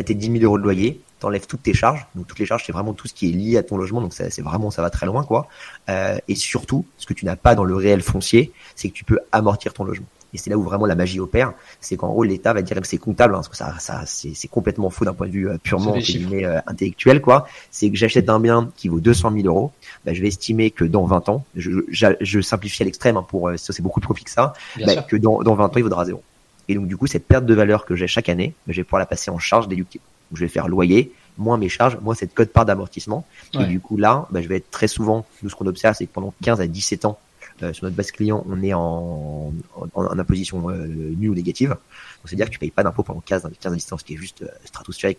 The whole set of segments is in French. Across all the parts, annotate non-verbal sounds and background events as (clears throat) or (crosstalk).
Tu as tes 10 000 euros de loyer, t'enlèves toutes tes charges. Donc toutes les charges, c'est vraiment tout ce qui est lié à ton logement. Donc c'est vraiment, ça va très loin, quoi. Euh, et surtout, ce que tu n'as pas dans le réel foncier, c'est que tu peux amortir ton logement. Et c'est là où vraiment la magie opère, c'est qu'en gros l'État va dire que c'est comptable, hein, parce que ça, ça c'est complètement faux d'un point de vue euh, purement euh, intellectuel, quoi. C'est que j'achète un bien qui vaut 200 000 euros, bah, je vais estimer que dans 20 ans, je, je, simplifie à l'extrême, hein, pour ça c'est beaucoup plus profit que ça, bah, que dans, dans 20 ans il vaudra zéro. Et donc du coup cette perte de valeur que j'ai chaque année, je vais pouvoir la passer en charge déductible. Donc, je vais faire loyer, moins mes charges, moins cette code part d'amortissement. Et du coup, là, bah, je vais être très souvent, nous, ce qu'on observe, c'est que pendant 15 à 17 ans, euh, sur notre base client, on est en, en, en imposition euh, nulle ou négative. Donc, c'est-à-dire que tu payes pas d'impôt pendant 15, 15 à 17 ans, ce qui est juste euh, stratosphérique.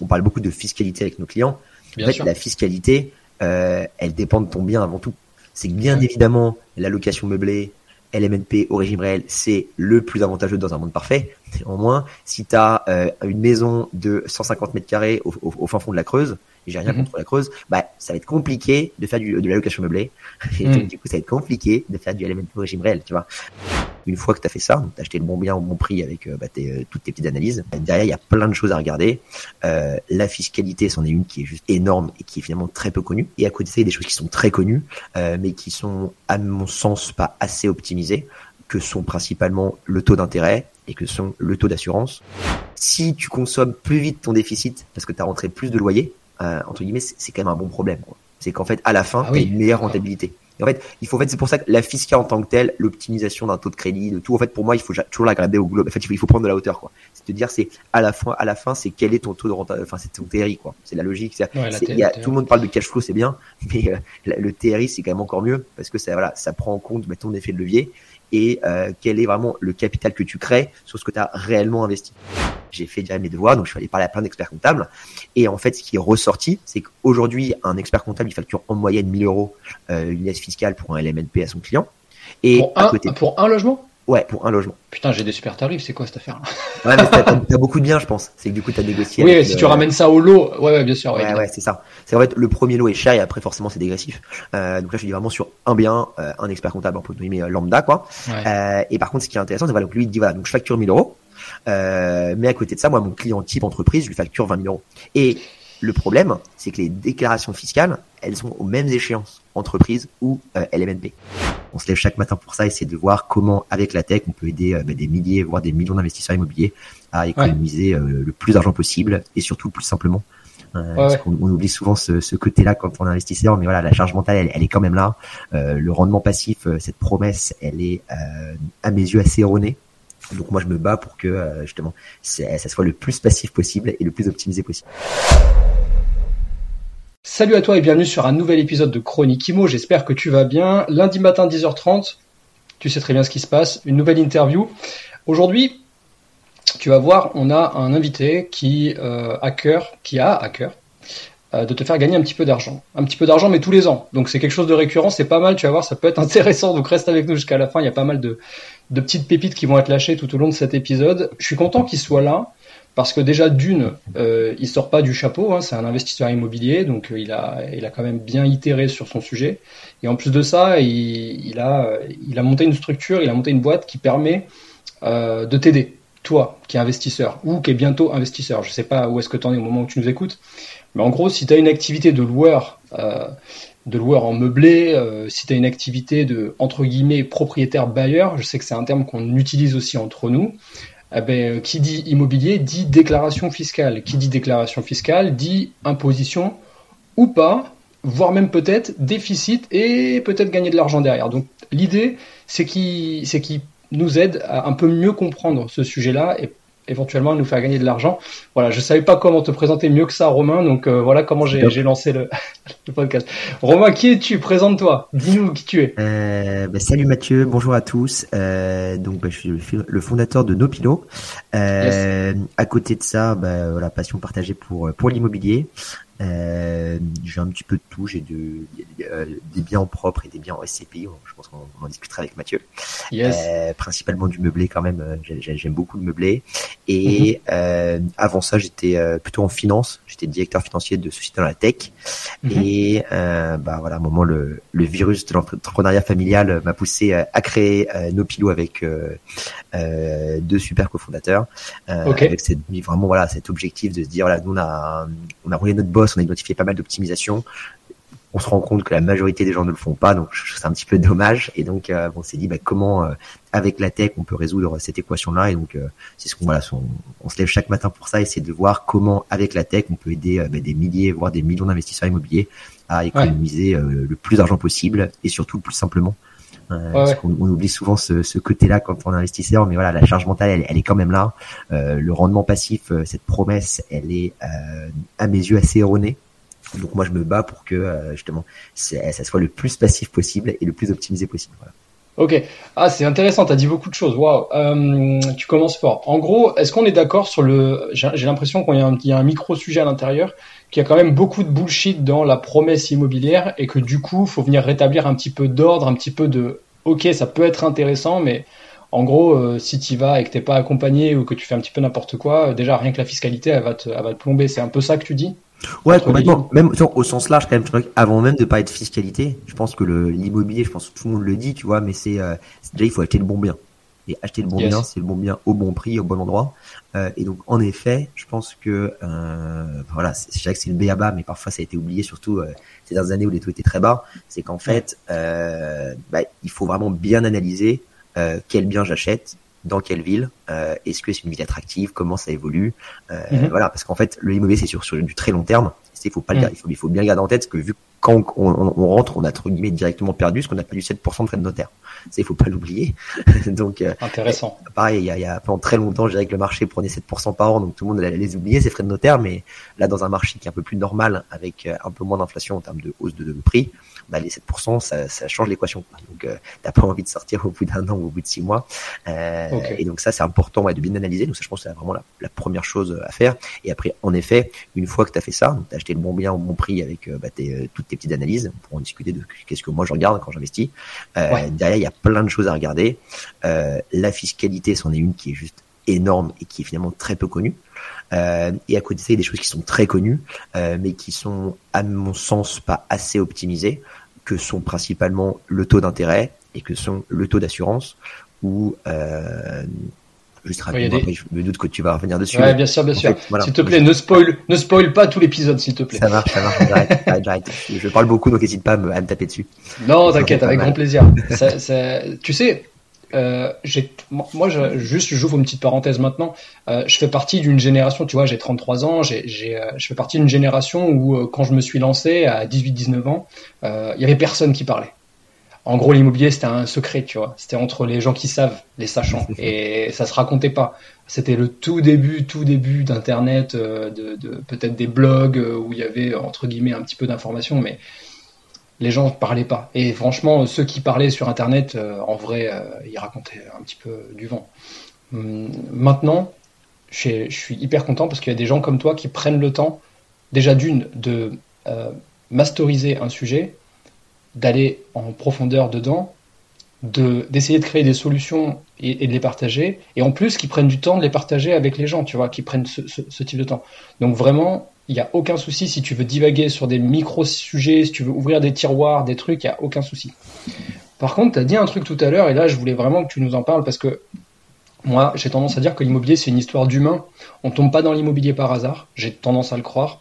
On parle beaucoup de fiscalité avec nos clients. en fait, la fiscalité, euh, elle dépend de ton bien avant tout. C'est que bien évidemment, la location meublée, LMNP au régime réel, c'est le plus avantageux dans un monde parfait. Néanmoins, si tu euh, une maison de 150 mètres carrés au, fin fond de la Creuse, et j'ai rien mhm. contre la Creuse, bah ça va être compliqué de faire du, de la location meublée. (laughs) Et mhm. du coup, ça va être compliqué de faire du LMNP au régime réel, tu vois. Une fois que tu as fait ça, tu as acheté le bon bien au bon prix avec euh, bah, euh, toutes tes petites analyses, bah, derrière, il y a plein de choses à regarder. Euh, la fiscalité, c'en est une qui est juste énorme et qui est finalement très peu connue. Et à côté de ça, il y a des choses qui sont très connues, euh, mais qui sont, à mon sens, pas assez optimisées, que sont principalement le taux d'intérêt et que sont le taux d'assurance. Si tu consommes plus vite ton déficit parce que tu as rentré plus de loyer, euh, entre guillemets, c'est quand même un bon problème. C'est qu'en fait, à la fin, ah tu as une meilleure rentabilité. Et en fait, il faut en fait, c'est pour ça que la fiscale en tant que telle, l'optimisation d'un taux de crédit, de tout, en fait, pour moi, il faut toujours la grader au globe. En fait, il faut, prendre de la hauteur, quoi. C'est de dire, c'est à la fin, à la fin, c'est quel est ton taux de rentabilité, enfin, c'est ton TRI, quoi. C'est la logique. C'est, y a, tout le monde parle de cash flow, c'est bien, (laughs) mais euh, le TRI, c'est quand même encore mieux parce que ça, voilà, ça prend en compte ton effet de levier et euh, quel est vraiment le capital que tu crées sur ce que tu as réellement investi. J'ai fait déjà mes devoirs, donc je suis allé parler à plein d'experts comptables. Et en fait, ce qui est ressorti, c'est qu'aujourd'hui, un expert comptable, il facture en moyenne 1000 euros euh, une aide fiscale pour un LMNP à son client. Et pour, un, côté... pour un logement? Ouais, pour un logement. Putain, j'ai des super tarifs, c'est quoi cette affaire Ouais, mais t'as, (laughs) beaucoup de biens, je pense. C'est que du coup, t'as négocié. Oui, si tu ramènes ça au lot, ouais, ouais bien sûr. Ouais, ouais, c'est ça. C'est vrai, le premier lot est cher et après, forcément, c'est dégressif. Euh, donc là, je dis vraiment sur un bien, euh, un expert comptable, entre guillemets, euh, lambda, quoi. Euh, et par contre, ce qui est intéressant, c'est voilà, donc lui, il dit voilà, donc je facture 1000 euros. Mais à côté de ça, moi, mon client type entreprise, je lui facture 20 000 euros. Et le problème, c'est que les déclarations fiscales, elles sont aux mêmes échéances, entreprise ou euh, LMNP. On se lève chaque matin pour ça et c'est de voir comment, avec la tech, on peut aider euh, bah, des milliers, voire des millions d'investisseurs immobiliers à économiser euh, le plus d'argent possible et surtout le plus simplement. Parce qu'on on oublie souvent ce, ce côté-là quand on est investisseur, mais voilà, la charge mentale, elle, elle est quand même là. le rendement passif, cette promesse, elle est à mes yeux assez erronée. Donc moi, je me bats pour que justement, ça soit le plus passif possible et le plus optimisé possible. Salut à toi et bienvenue sur un nouvel épisode de Chronique Imo. J'espère que tu vas bien. Lundi matin 10h30, tu sais très bien ce qui se passe, une nouvelle interview. Aujourd'hui, tu vas voir, on a un invité qui euh, a cœur, qui a à cœur euh, de te faire gagner un petit peu d'argent. Un petit peu d'argent, mais tous les ans. Donc c'est quelque chose de récurrent, c'est pas mal, tu vas voir, ça peut être (laughs) intéressant. Donc reste avec nous jusqu'à la fin, il y a pas mal de, de petites pépites qui vont être lâchées tout au long de cet épisode. Je suis content qu'il soit là parce que déjà d'une, euh, il sort pas du chapeau, hein, c'est un investisseur immobilier, donc euh, il a, il a quand même bien itéré sur son sujet. Et en plus de ça, il, il a, il a monté une structure, il a monté une boîte qui permet euh, de t'aider, toi qui es investisseur ou qui est bientôt investisseur. Je sais pas où est-ce que tu en es au moment où tu nous écoutes, mais en gros, si tu as une activité de loueur, euh, de loueur en meublé, euh, si tu as une activité de entre guillemets propriétaire bailleur, je sais que c'est un terme qu'on utilise aussi entre nous. Eh ben, qui dit immobilier dit déclaration fiscale. Qui dit déclaration fiscale dit imposition ou pas, voire même peut-être déficit et peut-être gagner de l'argent derrière. Donc l'idée, c'est qu'il nous aide à un peu mieux comprendre ce sujet-là et éventuellement nous faire gagner de l'argent. Voilà, je savais pas comment te présenter mieux que ça, Romain, donc euh, voilà comment j'ai lancé le, (laughs) le, podcast. Romain, qui es-tu? Présente-toi, dis-nous qui tu es. Euh, bah, salut Mathieu, bonjour à tous. Euh, donc bah, je suis le fondateur de Nopilo. Euh, À côté de ça, bah, voilà, passion partagée pour pour l'immobilier. Euh, j'ai un petit peu de tout. J'ai de, euh, des biens en propre et des biens en SCPI. Je pense qu'on en discutera avec Mathieu. Yes. Euh, principalement du meublé quand même. Euh, j'aime beaucoup le meublé. Et mm avant ça, j'étais plutôt en finance. J'étais directeur financier de société dans la tech. Mm Et bah voilà, à un moment le, le virus de l'entrepreneuriat familial m'a poussé à créer nos pilots avec deux super cofondateurs. Okay. Avec cette, vraiment voilà cet objectif de se dire voilà nous on a on a roulé notre boss on a identifié pas mal d'optimisation. On se rend compte que la majorité des gens ne le font pas, donc c'est un petit peu dommage. Et donc, euh, on s'est dit bah, comment, euh, avec la tech, on peut résoudre cette équation-là. Et donc, euh, c'est ce qu'on voilà, on, se lève chaque matin pour ça, essayer de voir comment, avec la tech, on peut aider bah, des milliers, voire des millions d'investisseurs immobiliers à économiser le plus d'argent possible et surtout le plus simplement. Parce qu'on on oublie souvent ce, ce côté-là quand on est investisseur, mais voilà, la charge mentale, elle, elle est quand même là. Euh, le rendement passif, cette promesse, elle est à mes yeux assez erronée. Donc moi je me bats pour que euh, justement ça soit le plus passif possible et le plus optimisé possible. Voilà. Ok. Ah, c'est intéressant. Tu as dit beaucoup de choses. Waouh. Euh, tu commences fort. En gros, est-ce qu'on est, d'accord sur le. J'ai l'impression qu'il y, y, a un micro sujet à l'intérieur, qu'il y a quand même beaucoup de bullshit dans la promesse immobilière et que du coup, faut venir rétablir un petit peu d'ordre, un petit peu de. Ok, ça peut être intéressant, mais en gros, euh, si tu vas et que t'es pas accompagné ou que tu fais un petit peu n'importe quoi, déjà rien que la fiscalité, elle va te, elle va te plomber. C'est un peu ça que tu dis? Ouais, complètement. Même au sens large, quand même, avant même de parler de fiscalité, je pense que l'immobilier, je pense que tout le monde le dit, tu vois, mais c'est euh, déjà il faut acheter le bon bien. Et acheter le bon bien, c'est le bon bien au bon prix, au bon endroit. Euh, et donc, en effet, je pense que euh, voilà, je dirais que c'est le béaba, mais parfois ça a été oublié, surtout euh, ces dernières années où les taux étaient très bas. C'est qu'en fait, euh, bah, il faut vraiment bien analyser euh, quel bien j'achète, dans quelle ville, euh, est-ce que c'est une ville attractive, comment ça évolue, euh, mhm. voilà, parce qu'en fait le immobilier c'est sur, sur du très long terme, il faut pas le, mhm. il faut, il faut bien garder en tête que vu quand on, on, rentre, on a entre guillemets directement perdu, ce qu'on a perdu 7% de frais de notaire. Ça, il faut pas l'oublier. (laughs) donc, euh, intéressant. Pareil, il y a, il y a pendant très longtemps, je dirais que le marché prenait 7% par an, donc tout le monde allait les oublier ces frais de notaire. Mais là, dans un marché qui est un peu plus normal, avec un peu moins d'inflation en termes de hausse de, de prix, bah, les 7%, ça, ça change l'équation. Donc, euh, t'as pas envie de sortir au bout d'un an ou au bout de six mois. Euh, Et donc ça, c'est important ouais, de bien analyser. Donc ça, je pense, c'est vraiment la, la, première chose à faire. Et après, en effet, une fois que tu as fait ça, tu as acheté le bon bien au bon prix avec euh, bah, tes, euh, toutes tes petites analyses pour en discuter de qu'est-ce que moi je regarde quand j'investis. Euh, Derrière, il y a plein de choses à regarder. Euh, la fiscalité, c'en est une qui est juste énorme et qui est finalement très peu connue. Euh, et à côté de ça, il y a des choses qui sont très connues, euh, mais qui sont, à mon sens, pas assez optimisées, que sont principalement le taux d'intérêt et que sont le taux d'assurance, ou euh, juste rapidement, je me doute que tu vas revenir dessus. Ouais, bien sûr, bien sûr. S'il te plaît, ne spoil, ne spoil pas tout l'épisode, s'il te plaît. Ça marche, ça marche, j'arrête, j'arrête. Je parle beaucoup, donc n'hésite pas à me, à me, taper dessus. Non, t'inquiète, avec grand plaisir. ça, ça, tu sais, euh, moi, je, juste, j'ouvre une petite parenthèse maintenant. Euh, je fais partie d'une génération, tu vois, j'ai 33 ans, j'ai, j'ai, euh, je fais partie d'une génération où, euh, quand je me suis lancé à 18-19 ans, il y avait personne qui parlait. En gros, l'immobilier, c'était un secret, tu vois. C'était entre les gens qui savent, les sachants, et ça se racontait pas. C'était le tout début, tout début d'Internet, de, de peut-être des blogs où il y avait entre guillemets un petit peu d'informations, mais les gens ne parlaient pas. Et franchement, ceux qui parlaient sur Internet, euh, en vrai, euh, ils racontaient un petit peu du vent. Hum, maintenant, je suis hyper content parce qu'il y a des gens comme toi qui prennent le temps, déjà d'une, de euh, masteriser un sujet, d'aller en profondeur dedans, de d'essayer de créer des solutions et, de les partager, et en plus qui prennent du temps de les partager avec les gens, tu vois, qui prennent ce type de temps. Donc vraiment, il n'y a aucun souci si tu veux divaguer sur des micro-sujets, si tu veux ouvrir des tiroirs, des trucs, il n'y a aucun souci. Par contre, tu as dit un truc tout à l'heure, et là, je voulais vraiment que tu nous en parles parce que moi, j'ai tendance à dire que l'immobilier, c'est une histoire d'humain. On tombe pas dans l'immobilier par hasard. J'ai tendance à le croire.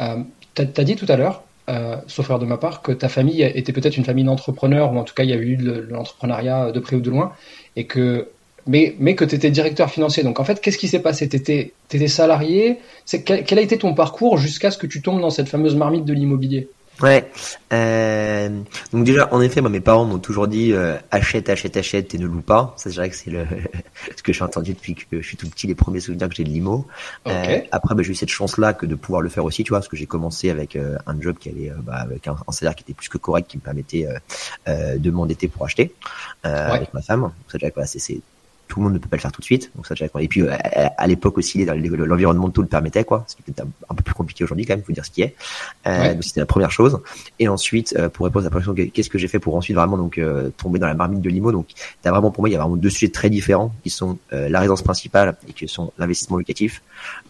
Euh, tu as, dit tout à l'heure, euh, sauf erreur de ma part, que ta famille était peut-être une famille d'entrepreneurs, ou en tout cas, il y a eu de l'entrepreneuriat de près ou de loin, et que mais, mais que tu étais directeur financier. Donc en fait, qu'est-ce qui s'est passé? Tu étais, étais, salarié quel, quel, a été ton parcours jusqu'à ce que tu tombes dans cette fameuse marmite de l'immobilier? Ouais. Euh, donc déjà, en effet, moi, mes parents m'ont toujours dit euh, achète, achète, achète et ne loue pas. Ça, je dirais que c'est le (laughs) ce que j'ai entendu depuis que je suis tout petit, les premiers souvenirs que j'ai de l'IMO. Euh, après, bah, j'ai eu cette chance-là que de pouvoir le faire aussi, tu vois, parce que j'ai commencé avec euh, un job qui allait, euh, bah, avec un, salaire qui était plus que correct, qui me permettait de m'endetter pour acheter avec ma femme. Ça, c'est tout le monde ne peut pas le faire tout de suite. Donc ça, et puis à, l'époque aussi, l'environnement tout le permettait, quoi. Ce qui était un peu plus compliqué aujourd'hui quand même, faut dire ce qui est. Donc c'était la première chose. Et ensuite, pour répondre à la question, qu'est-ce que j'ai fait pour ensuite vraiment donc tomber dans la marmite de l'IMO? Donc, as vraiment pour moi, il y a vraiment deux sujets très différents qui sont la résidence principale et qui sont l'investissement locatif.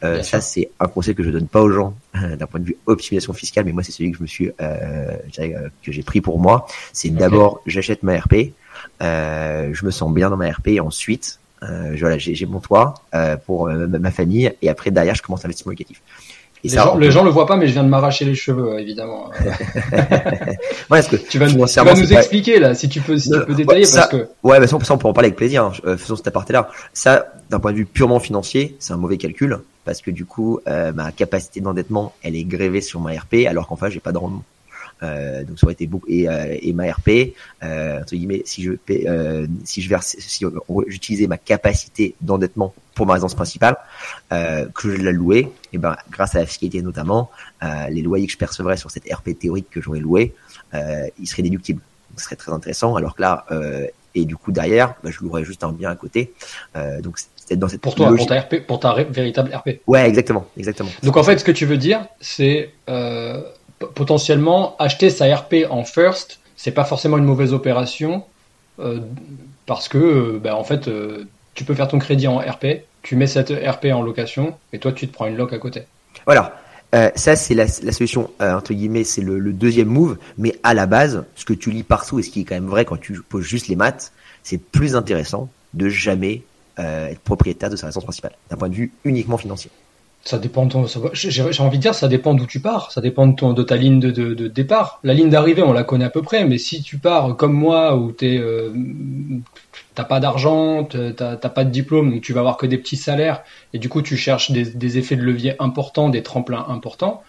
ça, c'est un conseil que je donne pas aux gens (laughs) d'un point de vue optimisation fiscale, mais moi c'est celui que je me suis, que j'ai pris pour moi. C'est d'abord j'achète ma RP. Euh, je me sens bien dans ma RP et ensuite euh, voilà, j'ai mon toit euh, pour ma famille et après derrière je commence l'investissement locatif. Et les, ça, gens, les gens le voient pas, mais je viens de m'arracher les cheveux, évidemment. (laughs) (laughs) ouais, que tu vas, tu vas nous expliquer là, si tu peux, si tu peux détailler, parce que. Ouais, mais ça, on peut en parler avec plaisir. Hein. faisons cet aparté-là. Ça, d'un point de vue purement financier, c'est un mauvais calcul parce que du coup, ma capacité d'endettement, elle est grévée sur ma RP, alors qu'en fait, j'ai pas de rendement. Euh, donc ça aurait été beaucoup et, euh, et ma RP euh, entre guillemets si je euh, si je verse si j'utilisais ma capacité d'endettement pour ma résidence principale que je la louais et ben grâce à la fiscalité notamment les loyers que je percevrais sur cette RP théorique que j'aurais loué ils seraient déductibles. Ce serait très intéressant alors que là et du coup derrière bah, je louerais juste un bien à côté. Donc c'est dans cette pour toi pour ta RP pour ta véritable RP ouais exactement exactement. Donc en fait ce que tu veux dire c'est euh, potentiellement acheter sa RP en first, c'est pas forcément une mauvaise opération euh, parce que euh, bah, en fait euh, tu peux faire ton crédit en RP, tu mets cette RP en location et toi tu te prends une loc à côté. Voilà. ça c'est la, solution entre guillemets, c'est le, deuxième move, mais à la base, ce que tu lis partout et ce qui est quand même vrai quand tu poses juste les maths, c'est plus intéressant de jamais être propriétaire de sa résidence principale d'un point de vue uniquement financier. Ça dépend de ton, j'ai envie de dire, ça dépend d'où tu pars. Ça dépend de, ton, de ta ligne de, de, départ. La ligne d'arrivée, on la connaît à peu près, mais si tu pars comme moi, où t'es, euh, t'as pas d'argent, t'as pas de diplôme, donc tu vas avoir que des petits salaires, et du coup tu cherches des effets de levier importants, des tremplins importants.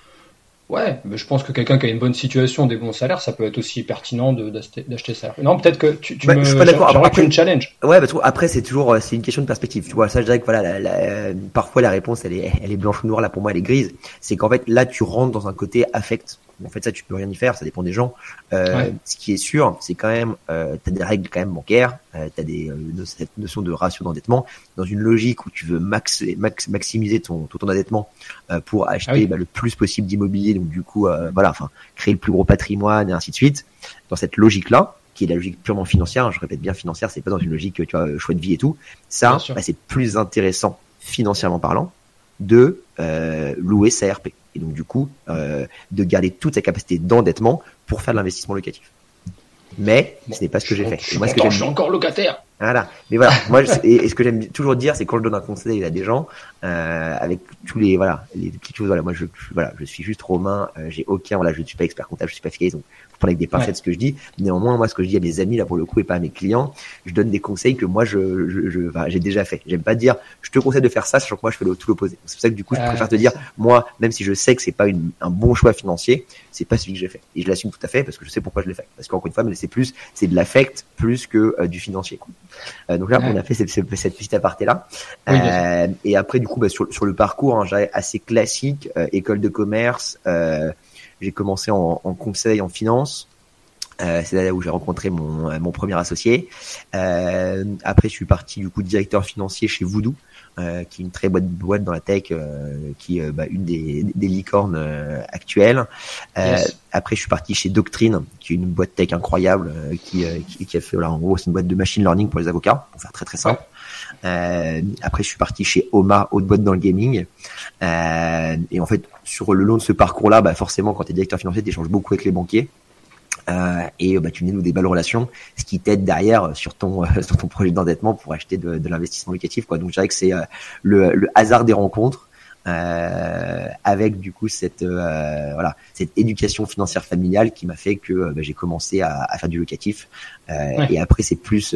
Ouais, mais je pense que quelqu'un qui a une bonne situation, des bons salaires, ça peut être aussi pertinent d'acheter ça. Non, peut-être que tu, tu bah, me. Je suis pas d'accord. Après, challenge. Ouais, parce que après c'est toujours euh, c'est une question de perspective. Tu vois, ça je dirais que voilà, la, parfois la réponse elle est elle est blanche ou noire. Là pour moi elle est grise. C'est qu'en fait là tu rentres dans un côté affect en fait, ça, tu peux rien y faire, ça dépend des gens. Euh, Ce qui est sûr, c'est quand même, euh, tu as des règles quand même bancaires, euh, tu as des, euh, cette notion de ratio d'endettement, dans une logique où tu veux max, max maximiser ton, ton endettement euh, pour acheter ah bah, le plus possible d'immobilier, donc du coup, euh, voilà, enfin, créer le plus gros patrimoine et ainsi de suite. Dans cette logique-là, qui est la logique purement financière, hein, je répète bien financière, c'est pas dans une logique, tu vois, choix de vie et tout. Ça, bah, c'est plus intéressant financièrement parlant de louer sa RP et donc du coup euh, de garder toute sa capacité d'endettement pour faire de l'investissement locatif. Mais ce n'est pas ce que j'ai fait. Je, moi, ce que je suis encore locataire. Voilà. Mais voilà, moi, et, ce que j'aime toujours dire, c'est quand je donne un conseil à des gens, euh, avec tous les voilà les petites choses, voilà, moi je voilà, je suis juste romain, euh, j'ai aucun, voilà, je ne suis pas expert comptable, je suis pas fiscaliste, donc prendre avec des pincettes ce que je dis. Néanmoins, moi, ce que je dis à mes amis, là, pour le coup, et pas à mes clients, je donne des conseils que moi, je, je, je j'ai déjà fait. J'aime pas dire, je te conseille de faire ça, sachant que moi, je fais tout l'opposé. C'est pour ça que, du coup, je préfère te dire, moi, même si je sais que c'est pas une, un bon choix financier, c'est pas celui que j'ai fait. Et je l'assume tout à fait parce que je sais pourquoi je l'ai fait. Parce qu'encore une fois, mais c'est plus, c'est de l'affect plus que euh, du financier. Euh, donc là, on a fait cette, cette, cette petite aparté là. euh, et après, du coup, bah, sur, sur le parcours, hein, assez classique, euh, école de commerce. J'ai commencé en, en conseil en finance. Euh, c'est là où j'ai rencontré mon, euh, mon premier associé. Euh, après, je suis parti du coup directeur financier chez Voodoo, euh, qui est une très bonne boîte dans la tech, euh, qui est bah, une des, des licornes actuelles. Après, je suis parti chez Doctrine, qui est une boîte tech incroyable, qui, qui, qui, a fait, là, en gros, c'est une boîte de machine learning pour les avocats, pour faire très très simple. après, je suis parti chez Oma, haute boîte dans le gaming. Et en fait, sur le long de ce parcours-là, bah, forcément, quand tu es directeur financier, tu échanges beaucoup avec les banquiers. Euh, et bah, tu nous des belles relations, ce qui t'aide derrière sur ton (laughs) sur ton projet d'endettement pour acheter de, de l'investissement locatif. Quoi. Donc je dirais que c'est euh, le, le, hasard des rencontres. Euh, avec du coup cette euh, voilà cette éducation financière familiale qui m'a fait que bah, j'ai commencé à, à, faire du locatif et après c'est plus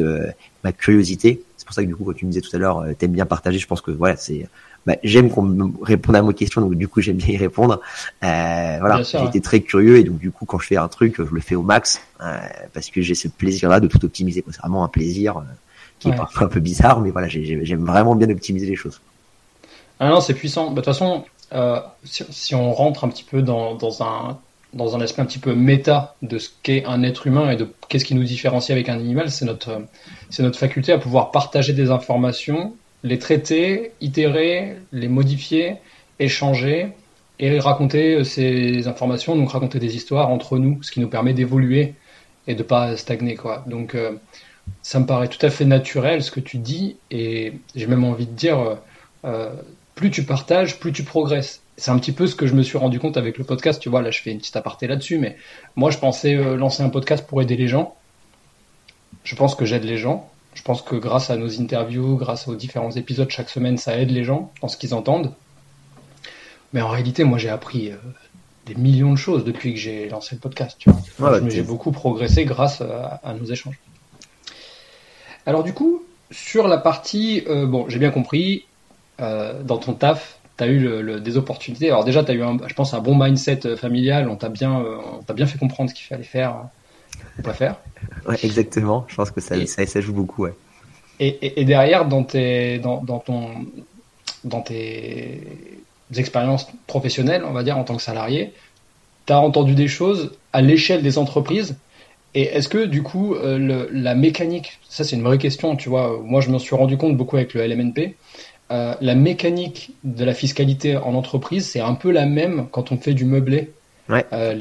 ma curiosité c'est pour ça que du coup quand tu me disais tout à l'heure t'aimes bien partager je pense que voilà c'est bah, j'aime qu'on me réponde à mes questions, donc du coup j'aime bien y répondre. Euh, voilà, j'ai été très curieux et donc du coup quand je fais un truc, je le fais au max euh, parce que j'ai ce plaisir-là de tout optimiser. C'est vraiment un plaisir euh, qui est parfois un peu bizarre, mais voilà, j'aime vraiment bien optimiser les choses. Ah non, c'est puissant. Bah, de toute façon, euh, si, si, on rentre un petit peu dans, dans un dans un aspect un petit peu méta de ce qu'est un être humain et de qu'est-ce qui nous différencie avec un animal, c'est notre, c'est notre faculté à pouvoir partager des informations, les traiter, itérer, les modifier, échanger et raconter ces informations, donc raconter des histoires entre nous, ce qui nous permet d'évoluer et de pas stagner quoi. Donc euh, ça me paraît tout à fait naturel ce que tu dis et j'ai même envie de dire euh, euh, plus tu partages, plus tu progresses. C'est un petit peu ce que je me suis rendu compte avec le podcast. Tu vois, là, je fais une petite aparté là-dessus, mais moi, je pensais lancer un podcast pour aider les gens. Je pense que j'aide les gens. Je pense que grâce à nos interviews, grâce aux différents épisodes chaque semaine, ça aide les gens dans ce qu'ils entendent. Mais en réalité, moi, j'ai appris des millions de choses depuis que j'ai lancé le podcast. Tu vois. j'ai beaucoup progressé grâce à, nos échanges. Alors du coup, sur la partie, euh, bon, j'ai bien compris, euh, dans ton taf, tu as eu le, des opportunités. Alors déjà, tu as eu, un, je pense, un bon mindset euh, familial. On t'a bien, on t'a bien fait comprendre ce qu'il fallait faire ou pas faire. Ouais, exactement. Je pense que ça, ça, joue beaucoup. Ouais. Et, et, derrière, dans, tes, dans, dans, ton, dans tes expériences professionnelles, on va dire, en tant que salarié, tu as entendu des choses à l'échelle des entreprises. Et est-ce que du coup, euh, la mécanique, ça c'est une vraie question, tu vois, moi je me suis rendu compte beaucoup avec le LMNP, euh, la mécanique de la fiscalité en entreprise, c'est un peu la même quand on fait du meublé. Ouais, euh,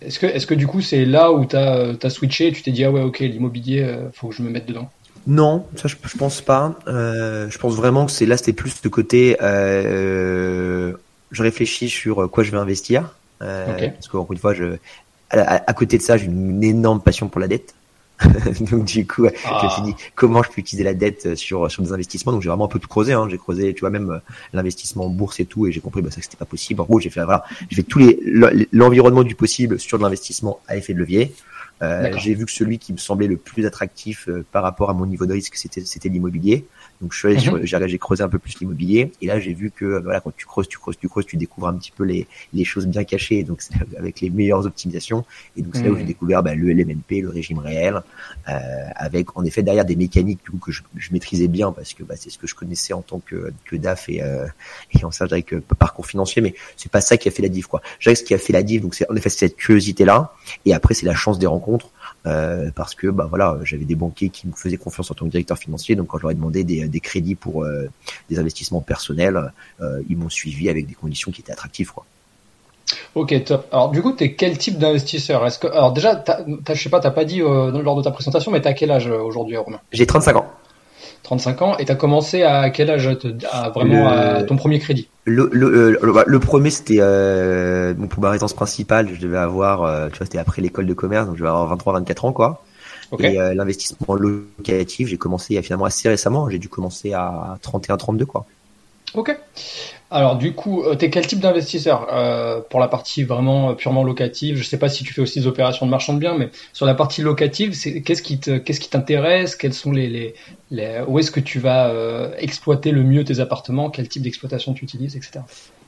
Est-ce que, est que du coup c'est là où tu as, as, switché et tu t'es dit, ah ouais, ok, l'immobilier, faut que je me mette dedans? Non, ça je, je pense pas. Euh, je pense vraiment que c'est là, c'était plus de côté. Euh, je réfléchis sur quoi je vais investir, euh, parce qu'encore une fois, je, à, côté de ça, j'ai une énorme passion pour la dette. (laughs) donc du coup, je me suis ah. dit comment je peux utiliser la dette sur sur des investissements? Donc j'ai vraiment un peu tout creusé. Hein. J'ai creusé, tu vois, même l'investissement en bourse et tout, et j'ai compris bah, ça que c'était pas possible. En gros, j'ai fait voilà, j'ai fait tous les l'environnement du possible sur de l'investissement à effet de levier. Euh, j'ai vu que celui qui me semblait le plus attractif euh, par rapport à mon niveau de risque, c'était c'était l'immobilier. Donc je suis allé mhm. j'ai creusé un peu plus l'immobilier et là j'ai vu que voilà quand tu creuses, tu creuses, tu creuses, tu découvres un petit peu les les choses bien cachées. Donc avec les meilleures optimisations et donc c'est là où j'ai mhm. découvert bah, le LMNP, le régime réel, euh, avec en effet derrière des mécaniques du coup, que je, je maîtrisais bien parce que bah, c'est ce que je connaissais en tant que que DAF et euh, et en charge avec euh, parcours financier. Mais c'est pas ça qui a fait la diff quoi. Je dirais que ce qui a fait la diff donc c'est en effet cette curiosité là et après c'est la chance des rencontres euh, parce que bah voilà, j'avais des banquiers qui me faisaient confiance en tant que directeur financier, donc quand je leur ai demandé des, des crédits pour euh, des investissements personnels, euh, ils m'ont suivi avec des conditions qui étaient attractives quoi. Ok, top. Alors du coup, tu es quel type d'investisseur? Est-ce que alors déjà, je sais pas, t'as pas dit lors de ta présentation, mais t'as quel âge aujourd'hui, Romain? J'ai 35 ans. 35 ans et tu as commencé à quel âge à vraiment à ton premier crédit? le, le, le, le, premier c'était euh, pour ma résidence principale je devais avoir euh, tu vois c'était après l'école de commerce donc je devais avoir 23 24 ans quoi. Et euh, l'investissement locatif j'ai commencé finalement assez récemment j'ai dû commencer à 31 32 quoi. Ok alors du coup, euh, tu quel type d'investisseur euh, Pour la partie vraiment euh, purement locative, je ne sais pas si tu fais aussi des opérations de marchand de biens, mais sur la partie locative, qu'est-ce qui qu'est-ce qui t'intéresse? Quels sont les, où est-ce que tu vas exploiter le mieux tes appartements? Quel type d'exploitation tu utilises, etc.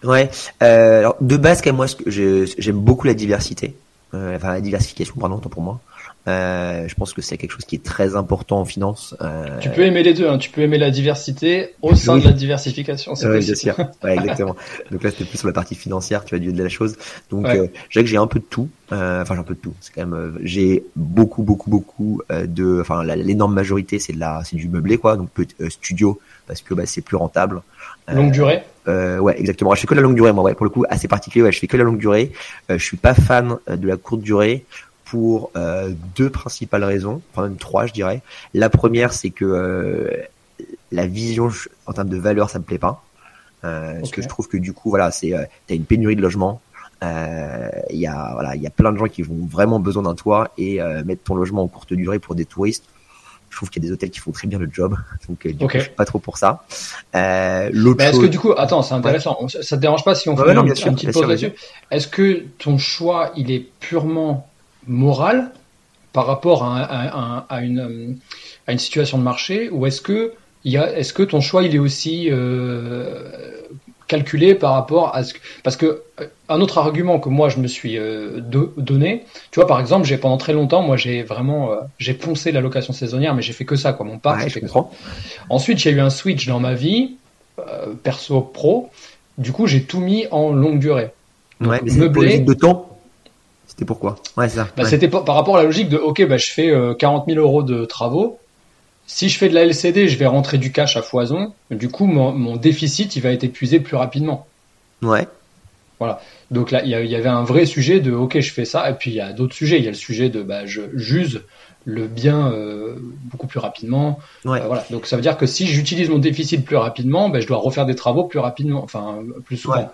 Ouais. alors de base, moi, j'aime beaucoup la diversité, enfin la diversification, pardon, pour moi. Euh, je pense que c'est quelque chose qui est très important en finance. Euh... Tu peux aimer les deux, hein. tu peux aimer la diversité au sein de la diversification. C'est oui, bien sûr. (laughs) Ouais, exactement. Donc là, c'était plus sur la partie financière, tu as dit de la chose. Donc, ouais. euh, je que j'ai un peu de tout. Euh, enfin, j'ai un peu de tout. C'est quand même, euh, j'ai beaucoup, beaucoup, beaucoup de, enfin, l'énorme majorité, c'est de la, c'est du meublé, quoi. Donc, studio parce que bah, c'est plus rentable. Longue durée. Euh, ouais, exactement. Je fais que la longue durée, moi. Ouais, pour le coup, assez particulier. Ouais, je fais que la longue durée. Euh, je suis pas fan de la courte durée pour euh, deux principales raisons, enfin même trois je dirais. La première c'est que euh, la vision en termes de valeur ça me plaît pas. Euh, Parce que je trouve que du coup voilà c'est t'as une pénurie de logement. Il y a voilà il y a plein de gens qui vont vraiment besoin d'un toit et mettre ton logement en courte durée pour des touristes. Je trouve qu'il y a des hôtels qui font très bien le job, (laughs) donc du coup, je suis pas trop pour ça. Euh, L'autre est-ce que du coup, attends, c'est intéressant. Ça te dérange pas si on fait une, petite pause là-dessus? Est-ce que ton choix, il est purement morale par rapport à, une, à une situation de marché ou est-ce que, est-ce que ton choix il est aussi euh, calculé par rapport à ce que, parce que euh, un autre argument que moi je me suis euh, donné, tu vois par exemple j'ai pendant très longtemps moi j'ai vraiment j'ai poncé la location saisonnière mais j'ai fait que ça quoi. Mon parc Ensuite j'ai eu un switch dans ma vie perso pro, du coup j'ai tout mis en longue durée. ouais, mais meublé, de temps C'était pourquoi Ouais, ça. Bah, C'était par rapport à la logique de, ok, bah, je fais 40 000 euros de travaux. Si je fais de la LCD, je vais rentrer du cash à foison. Du coup, mon, mon déficit, il va être épuisé plus rapidement. Ouais. Voilà. Donc là, il y, avait un vrai sujet de OK, je fais ça. Et puis il y a d'autres sujets. Il y a le sujet de bah, je j'use le bien euh, beaucoup plus rapidement. Ouais. Euh, voilà. Donc ça veut dire que si j'utilise mon déficit plus rapidement, bah, je dois refaire des travaux plus rapidement, enfin plus souvent. Ouais.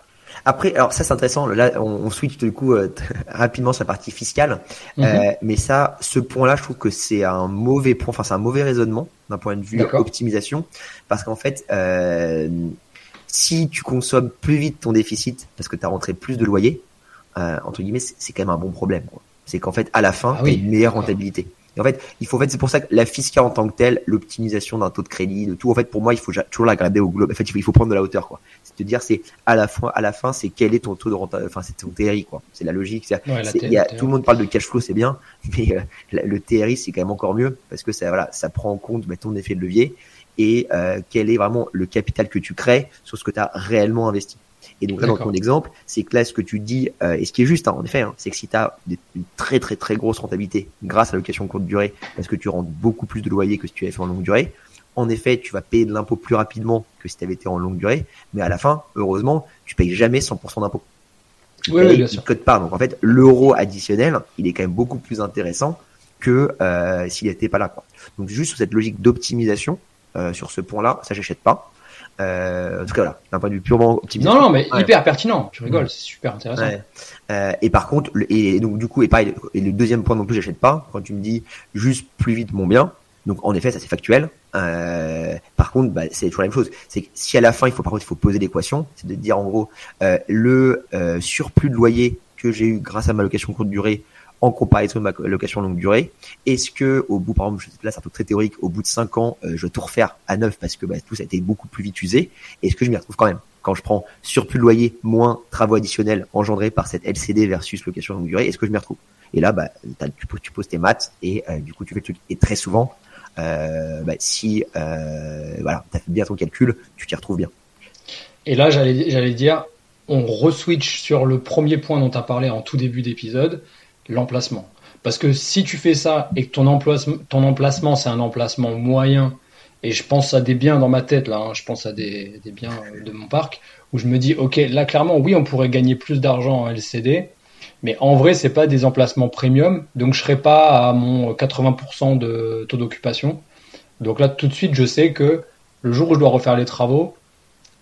Après, alors ça c'est intéressant. Là, on, on switch du coup euh, (laughs) rapidement sur la partie fiscale, mm -hmm. mais ça, ce point-là, je trouve que c'est un mauvais point. Enfin, c'est un mauvais raisonnement d'un point de vue optimisation, parce qu'en fait, si tu consommes plus vite ton déficit parce que tu as rentré plus de loyer, euh, entre guillemets, c'est quand même un bon problème. C'est qu'en fait, à la fin, ah tu as une meilleure rentabilité. Et en fait, il faut en fait, c'est pour ça que la fiscale en tant que telle, l'optimisation d'un taux de crédit, de tout, en fait, pour moi, il faut toujours la garder au globe. En fait, il faut prendre de la hauteur, quoi. Te dire, c'est à la fin, à la fin, c'est quel est ton taux de rentabilité, enfin, c'est ton TRI, quoi. C'est la logique. Ouais, la y a, tout le monde parle de cash flow, c'est bien, (laughs) mais euh, le TRI, c'est quand même encore mieux parce que ça, voilà, ça prend en compte bah, ton effet de levier et euh, quel est vraiment le capital que tu crées sur ce que tu as réellement investi. Et donc là, dans ton exemple, c'est que là, ce que tu dis, euh, et ce qui est juste, hein, en effet, hein, c'est que si tu as une très très très grosse rentabilité grâce à l'allocation courte durée, parce que tu rentres beaucoup plus de loyer que si tu avais fait en longue durée, en effet, tu vas payer de l'impôt plus rapidement que si tu avais été en longue durée, mais à la fin, heureusement, tu payes jamais 100% d'impôt. Oui, oui, bien sûr. Code part. Donc en fait, l'euro additionnel, il est quand même beaucoup plus intéressant que euh, s'il n'était pas là. Quoi. Donc juste sur cette logique d'optimisation, euh, sur ce point-là, ça j'achète pas. Euh, en tout cas, voilà, d'un point de vue purement optimiste. Non, non, mais ouais. hyper pertinent. Tu rigoles, c'est super intéressant. Ouais. Euh, et par contre, et donc du coup, et pareil, et le deuxième point non plus, j'achète pas. Quand tu me dis juste plus vite mon bien, donc en effet, ça c'est factuel. Euh, par contre, bah, c'est toujours la même chose. C'est que si à la fin, il faut par contre, il faut poser l'équation, c'est de dire en gros euh, le euh, surplus de loyer que j'ai eu grâce à ma location courte durée en comparaison de ma location longue durée. Est-ce que au bout, par exemple, là c'est un truc très théorique, au bout de 5 ans, euh, je vais tout refaire à neuf parce que bah, tout ça a été beaucoup plus vite usé. Est-ce que je m'y retrouve quand même quand je prends surplus de loyer moins travaux additionnels engendrés par cette LCD versus location longue durée Est-ce que je m'y retrouve? Et là, bah, tu, tu, poses tes maths et euh, du coup tu fais le truc. Et très souvent, euh, bah, si euh, voilà, tu as fait bien ton calcul, tu t'y retrouves bien. Et là, j'allais dire, on reswitch sur le premier point dont tu as parlé en tout début d'épisode l'emplacement. Parce que si tu fais ça et que ton emplacement, ton emplacement c'est un emplacement moyen, et je pense à des biens dans ma tête là, hein, je pense à des, des, biens de mon parc, où je me dis, ok, là clairement, oui, on pourrait gagner plus d'argent en LCD, mais en vrai, c'est pas des emplacements premium, donc je serai pas à mon 80% de taux d'occupation. Donc là, tout de suite, je sais que le jour où je dois refaire les travaux,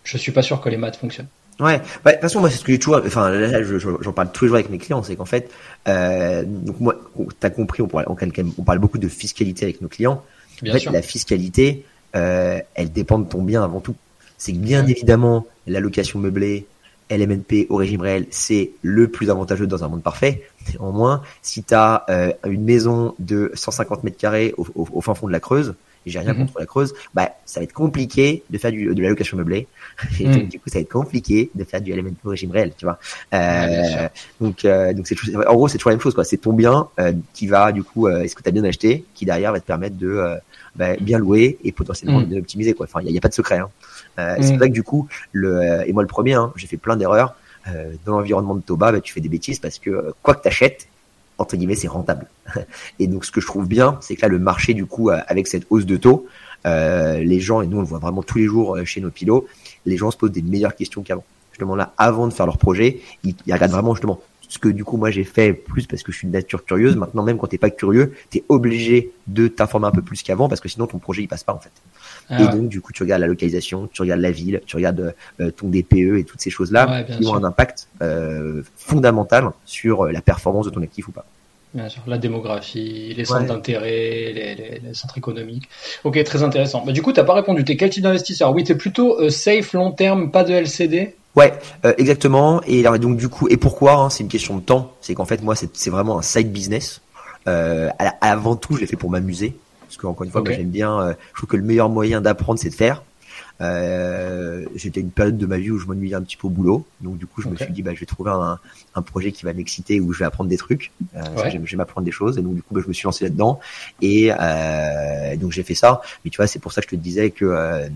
je suis pas sûr que les maths fonctionnent. Ouais, bah, de toute façon, moi, c'est ce que j'ai toujours, enfin, là, j'en parle tous les jours avec mes clients, c'est qu'en fait, euh, donc moi, t'as compris, on parle, on parle beaucoup de fiscalité avec nos clients. Bien en fait, sûr. la fiscalité, euh, elle dépend de ton bien avant tout. C'est que bien évidemment, l'allocation meublée, LMNP au régime réel, c'est le plus avantageux dans un monde parfait. Néanmoins, si tu as euh, une maison de 150 mètres carrés au, au, au fin fond de la Creuse, j'ai rien mmh. contre la Creuse, bah ça va être compliqué de faire du, de la location meublée. (laughs) Et mmh. donc, du coup, ça va être compliqué de faire du LMNP au régime réel, tu vois. Euh, donc, euh, donc c'est en gros, c'est toujours la même chose, quoi. C'est ton bien euh, qui va, du coup, est-ce que tu as bien acheté, qui derrière va te permettre de bah, bien louer et potentiellement mmh. de optimiser, quoi. Enfin, il n'y a, a, pas de secret. Hein. C'est vrai que du coup, le et moi le premier, hein, j'ai fait plein d'erreurs. dans l'environnement de Toba, bah, tu fais des bêtises parce que quoi que t'achètes, entre guillemets, c'est rentable. (laughs) Et donc, ce que je trouve bien, c'est que là, le marché, du coup, avec cette hausse de taux, euh, les gens, et nous, on le voit vraiment tous les jours chez nos pilotes, les gens se posent des meilleures questions qu'avant. Justement, là, avant de faire leur projet, ils, ils regardent vraiment, justement, ce que du coup moi j'ai fait plus parce que je suis de nature curieuse. Maintenant même quand t'es pas curieux, t'es obligé de t'informer un peu plus qu'avant parce que sinon ton projet il passe pas en fait. Ah, et ouais. donc du coup tu regardes la localisation, tu regardes la ville, tu regardes euh, ton DPE et toutes ces choses là ouais, qui sûr. ont un impact euh, fondamental sur la performance de ton actif ou pas. Bien sûr, la démographie, les centres ouais. d'intérêt, les, les, les, centres économiques. Ok, très intéressant. Bah, du coup, tu n'as pas répondu. Tu es quel type d'investisseur? Oui, tu es plutôt euh, safe, long terme, pas de LCD Ouais, euh, exactement. Et donc du coup, et pourquoi hein, C'est une question de temps. C'est qu'en fait, moi, c'est vraiment un side business. Euh, avant tout, je l'ai fait pour m'amuser. Parce qu'encore une fois, okay. moi, j'aime bien. Euh, je trouve que le meilleur moyen d'apprendre, c'est de faire. Euh, J'étais une période de ma vie où je m'ennuyais un petit peu au boulot, donc du coup je okay. me suis dit bah je vais trouver un, un projet qui va m'exciter où je vais apprendre des trucs. Euh, ouais. J'aime apprendre des choses et donc du coup bah, je me suis lancé là-dedans et euh, donc j'ai fait ça. Mais tu vois c'est pour ça que je te disais que euh,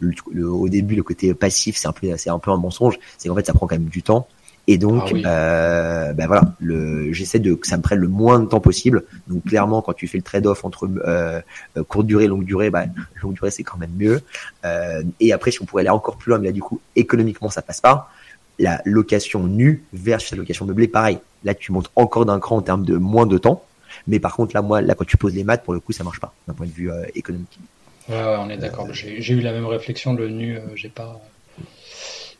le, le, au début le côté passif c'est un peu c'est un peu un mensonge, c'est qu'en fait ça prend quand même du temps Et donc, ah ben voilà, le, j'essaie de que ça me prenne le moins de temps possible. Donc clairement, quand tu fais le trade-off entre euh, courte durée, longue durée, bah, longue durée c'est quand même mieux. Euh, et après, si on pourrait aller encore plus loin, mais là du coup, économiquement, ça passe pas. La location nue versus la location meublée, pareil. Là, tu montes encore d'un cran en termes de moins de temps. Mais par contre, là, moi, là, quand tu poses les maths, pour le coup, ça marche pas d'un point de vue économique. Ouais, ouais, on est d'accord. J'ai eu la même réflexion. Le nu, j'ai pas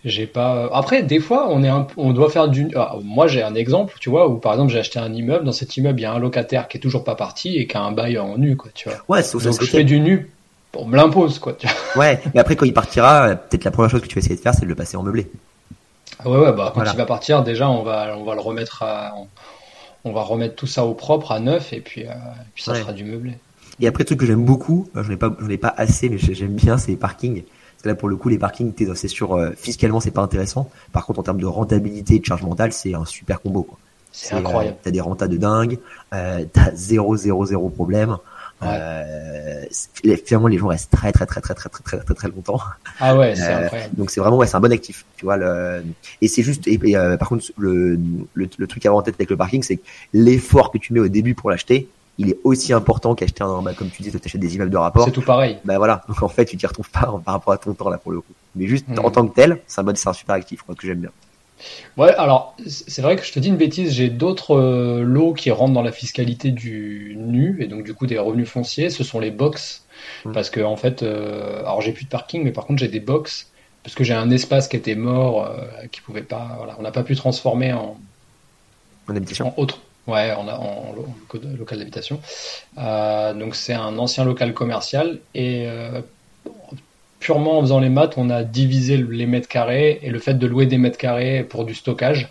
j'ai pas. Après, des fois, on est on doit faire du. Ah, moi, j'ai un exemple, tu vois, où par exemple, j'ai acheté un immeuble. Dans cet immeuble, il y a un locataire qui est toujours pas parti et qui a un bail en nu, quoi, tu vois. Ouais, c'est Donc, je fais du nu. On me l'impose, quoi. Tu vois. Ouais, mais après, quand il partira, peut-être la première chose que tu vas essayer de faire, c'est de le passer en meublé. Ah ouais, ouais, bah quand il va partir, déjà, on va, on va le remettre à, on va remettre tout ça au propre, à neuf, et puis, euh, puis ça sera du meublé. Et après, le truc que j'aime beaucoup, je n'ai pas, je n'ai pas assez, mais j'aime bien, c'est les parkings là, pour le coup, les parkings, c'est sûr, euh, fiscalement, c'est pas intéressant. Par contre, en termes de rentabilité et de charge mentale, c'est un super combo. C'est incroyable. Euh, t'as des rentas de dingue, euh, t'as 0, 0, 0 problème. Euh, finalement, les gens restent très, très, très, très, très, très, très, très, très longtemps. Ah ouais, c'est incroyable. Donc c'est vraiment, ouais, c'est un bon actif, tu vois. Le... Et c'est juste, et, par contre, le, le, le, truc à avoir en tête avec le parking, c'est que l'effort que tu mets au début pour l'acheter, il est aussi important qu'acheter un, bah, comme tu dis, tu achètes des immeubles de rapport. C'est tout pareil. Bah voilà. Donc en fait, tu t'y retrouves pas par rapport à ton temps là pour le coup. Mais juste en hmm. tant que tel, c'est un bon, c'est un super actif, quoi, que j'aime bien. Ouais, alors c'est vrai que je te dis une bêtise, j'ai d'autres euh, lots qui rentrent dans la fiscalité du nu et donc du coup des revenus fonciers, ce sont les box hmm. parce que en fait, euh, alors j'ai plus de parking, mais par contre j'ai des box parce que j'ai un espace qui était mort, euh, qui pouvait pas, voilà, on n'a pas pu transformer en, en habitation, en autre, Ouais, on a en, local d'habitation. Euh, donc c'est un ancien local commercial et euh, purement en faisant les maths, on a divisé les mètres carrés et le fait de louer des mètres carrés pour du stockage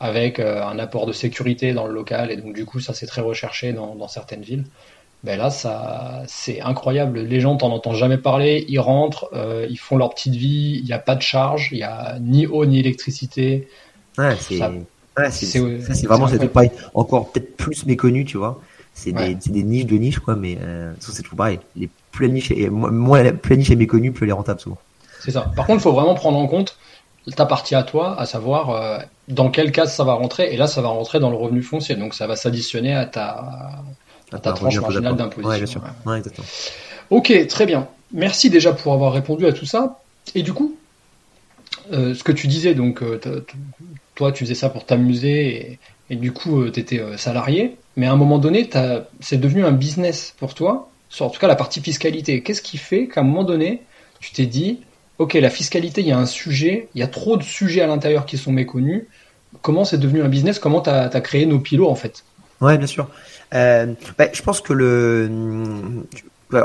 avec euh, un apport de sécurité dans le local et donc du coup ça c'est très recherché dans, certaines villes. Ben là ça c'est incroyable. Les gens t'en entendent jamais parler, ils rentrent, ils font leur petite vie, il n'y a pas de charge, il n'y a ni eau ni électricité. Ouais, c'est Ouais, c'est vraiment c'est pareil. Encore peut-être plus méconnu, tu vois. C'est des, des, niches de niches, quoi, mais euh, c'est toujours pareil. Les plus la niche est, moins la, plus la niche est méconnue, plus elle est rentable souvent. C'est ça. Par contre, il faut vraiment prendre en compte ta partie à toi, à savoir euh, dans quel cas ça va rentrer. Et là, ça va rentrer dans le revenu foncier, donc ça va s'additionner à ta, à ta tranche marginale d'imposition. Ouais, exactement. Ok, très bien. Merci déjà pour avoir répondu à tout ça. Et du coup, euh, ce que tu disais, donc, euh, toi, tu faisais ça pour t'amuser et, du coup, euh, tu étais salarié. Mais à un moment donné, c'est devenu un business pour toi, sur en tout cas la partie fiscalité. Qu'est-ce qui fait qu'à un moment donné, tu t'es dit, OK, la fiscalité, il y a un sujet, il y a trop de sujets à l'intérieur qui sont méconnus. Comment c'est devenu un business? Comment tu as, créé nos pilots, en fait? Ouais, bien sûr. Bah, je pense que le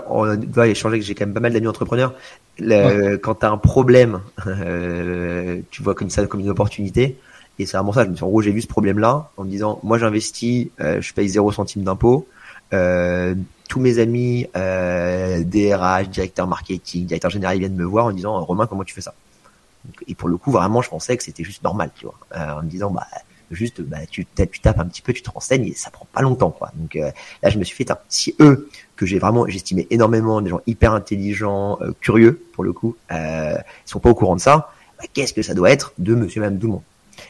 on doit échanger que j'ai quand même pas mal d'amis entrepreneurs. Quand tu as un problème, euh, tu vois comme ça comme une opportunité. Et c'est vraiment ça. Je me suis en gros, j'ai vu ce problème-là en me disant, moi j'investis, euh, je paye zéro centime d'impôt. Euh, tous mes amis, euh, DRH, directeur marketing, directeur général, ils viennent me voir en disant, Romain, comment tu fais ça? Et pour le coup, vraiment, je pensais que c'était juste normal, tu vois, en me disant, bah juste bah, tu, tapes un petit peu, tu te renseignes et ça prend pas longtemps quoi. Donc euh, là je me suis fait si eux que j'ai vraiment j'estimais énormément des gens hyper intelligents, euh, curieux pour le coup, euh, sont pas au courant de ça, bah, qu'est-ce que ça doit être de Monsieur Même Tout le Monde?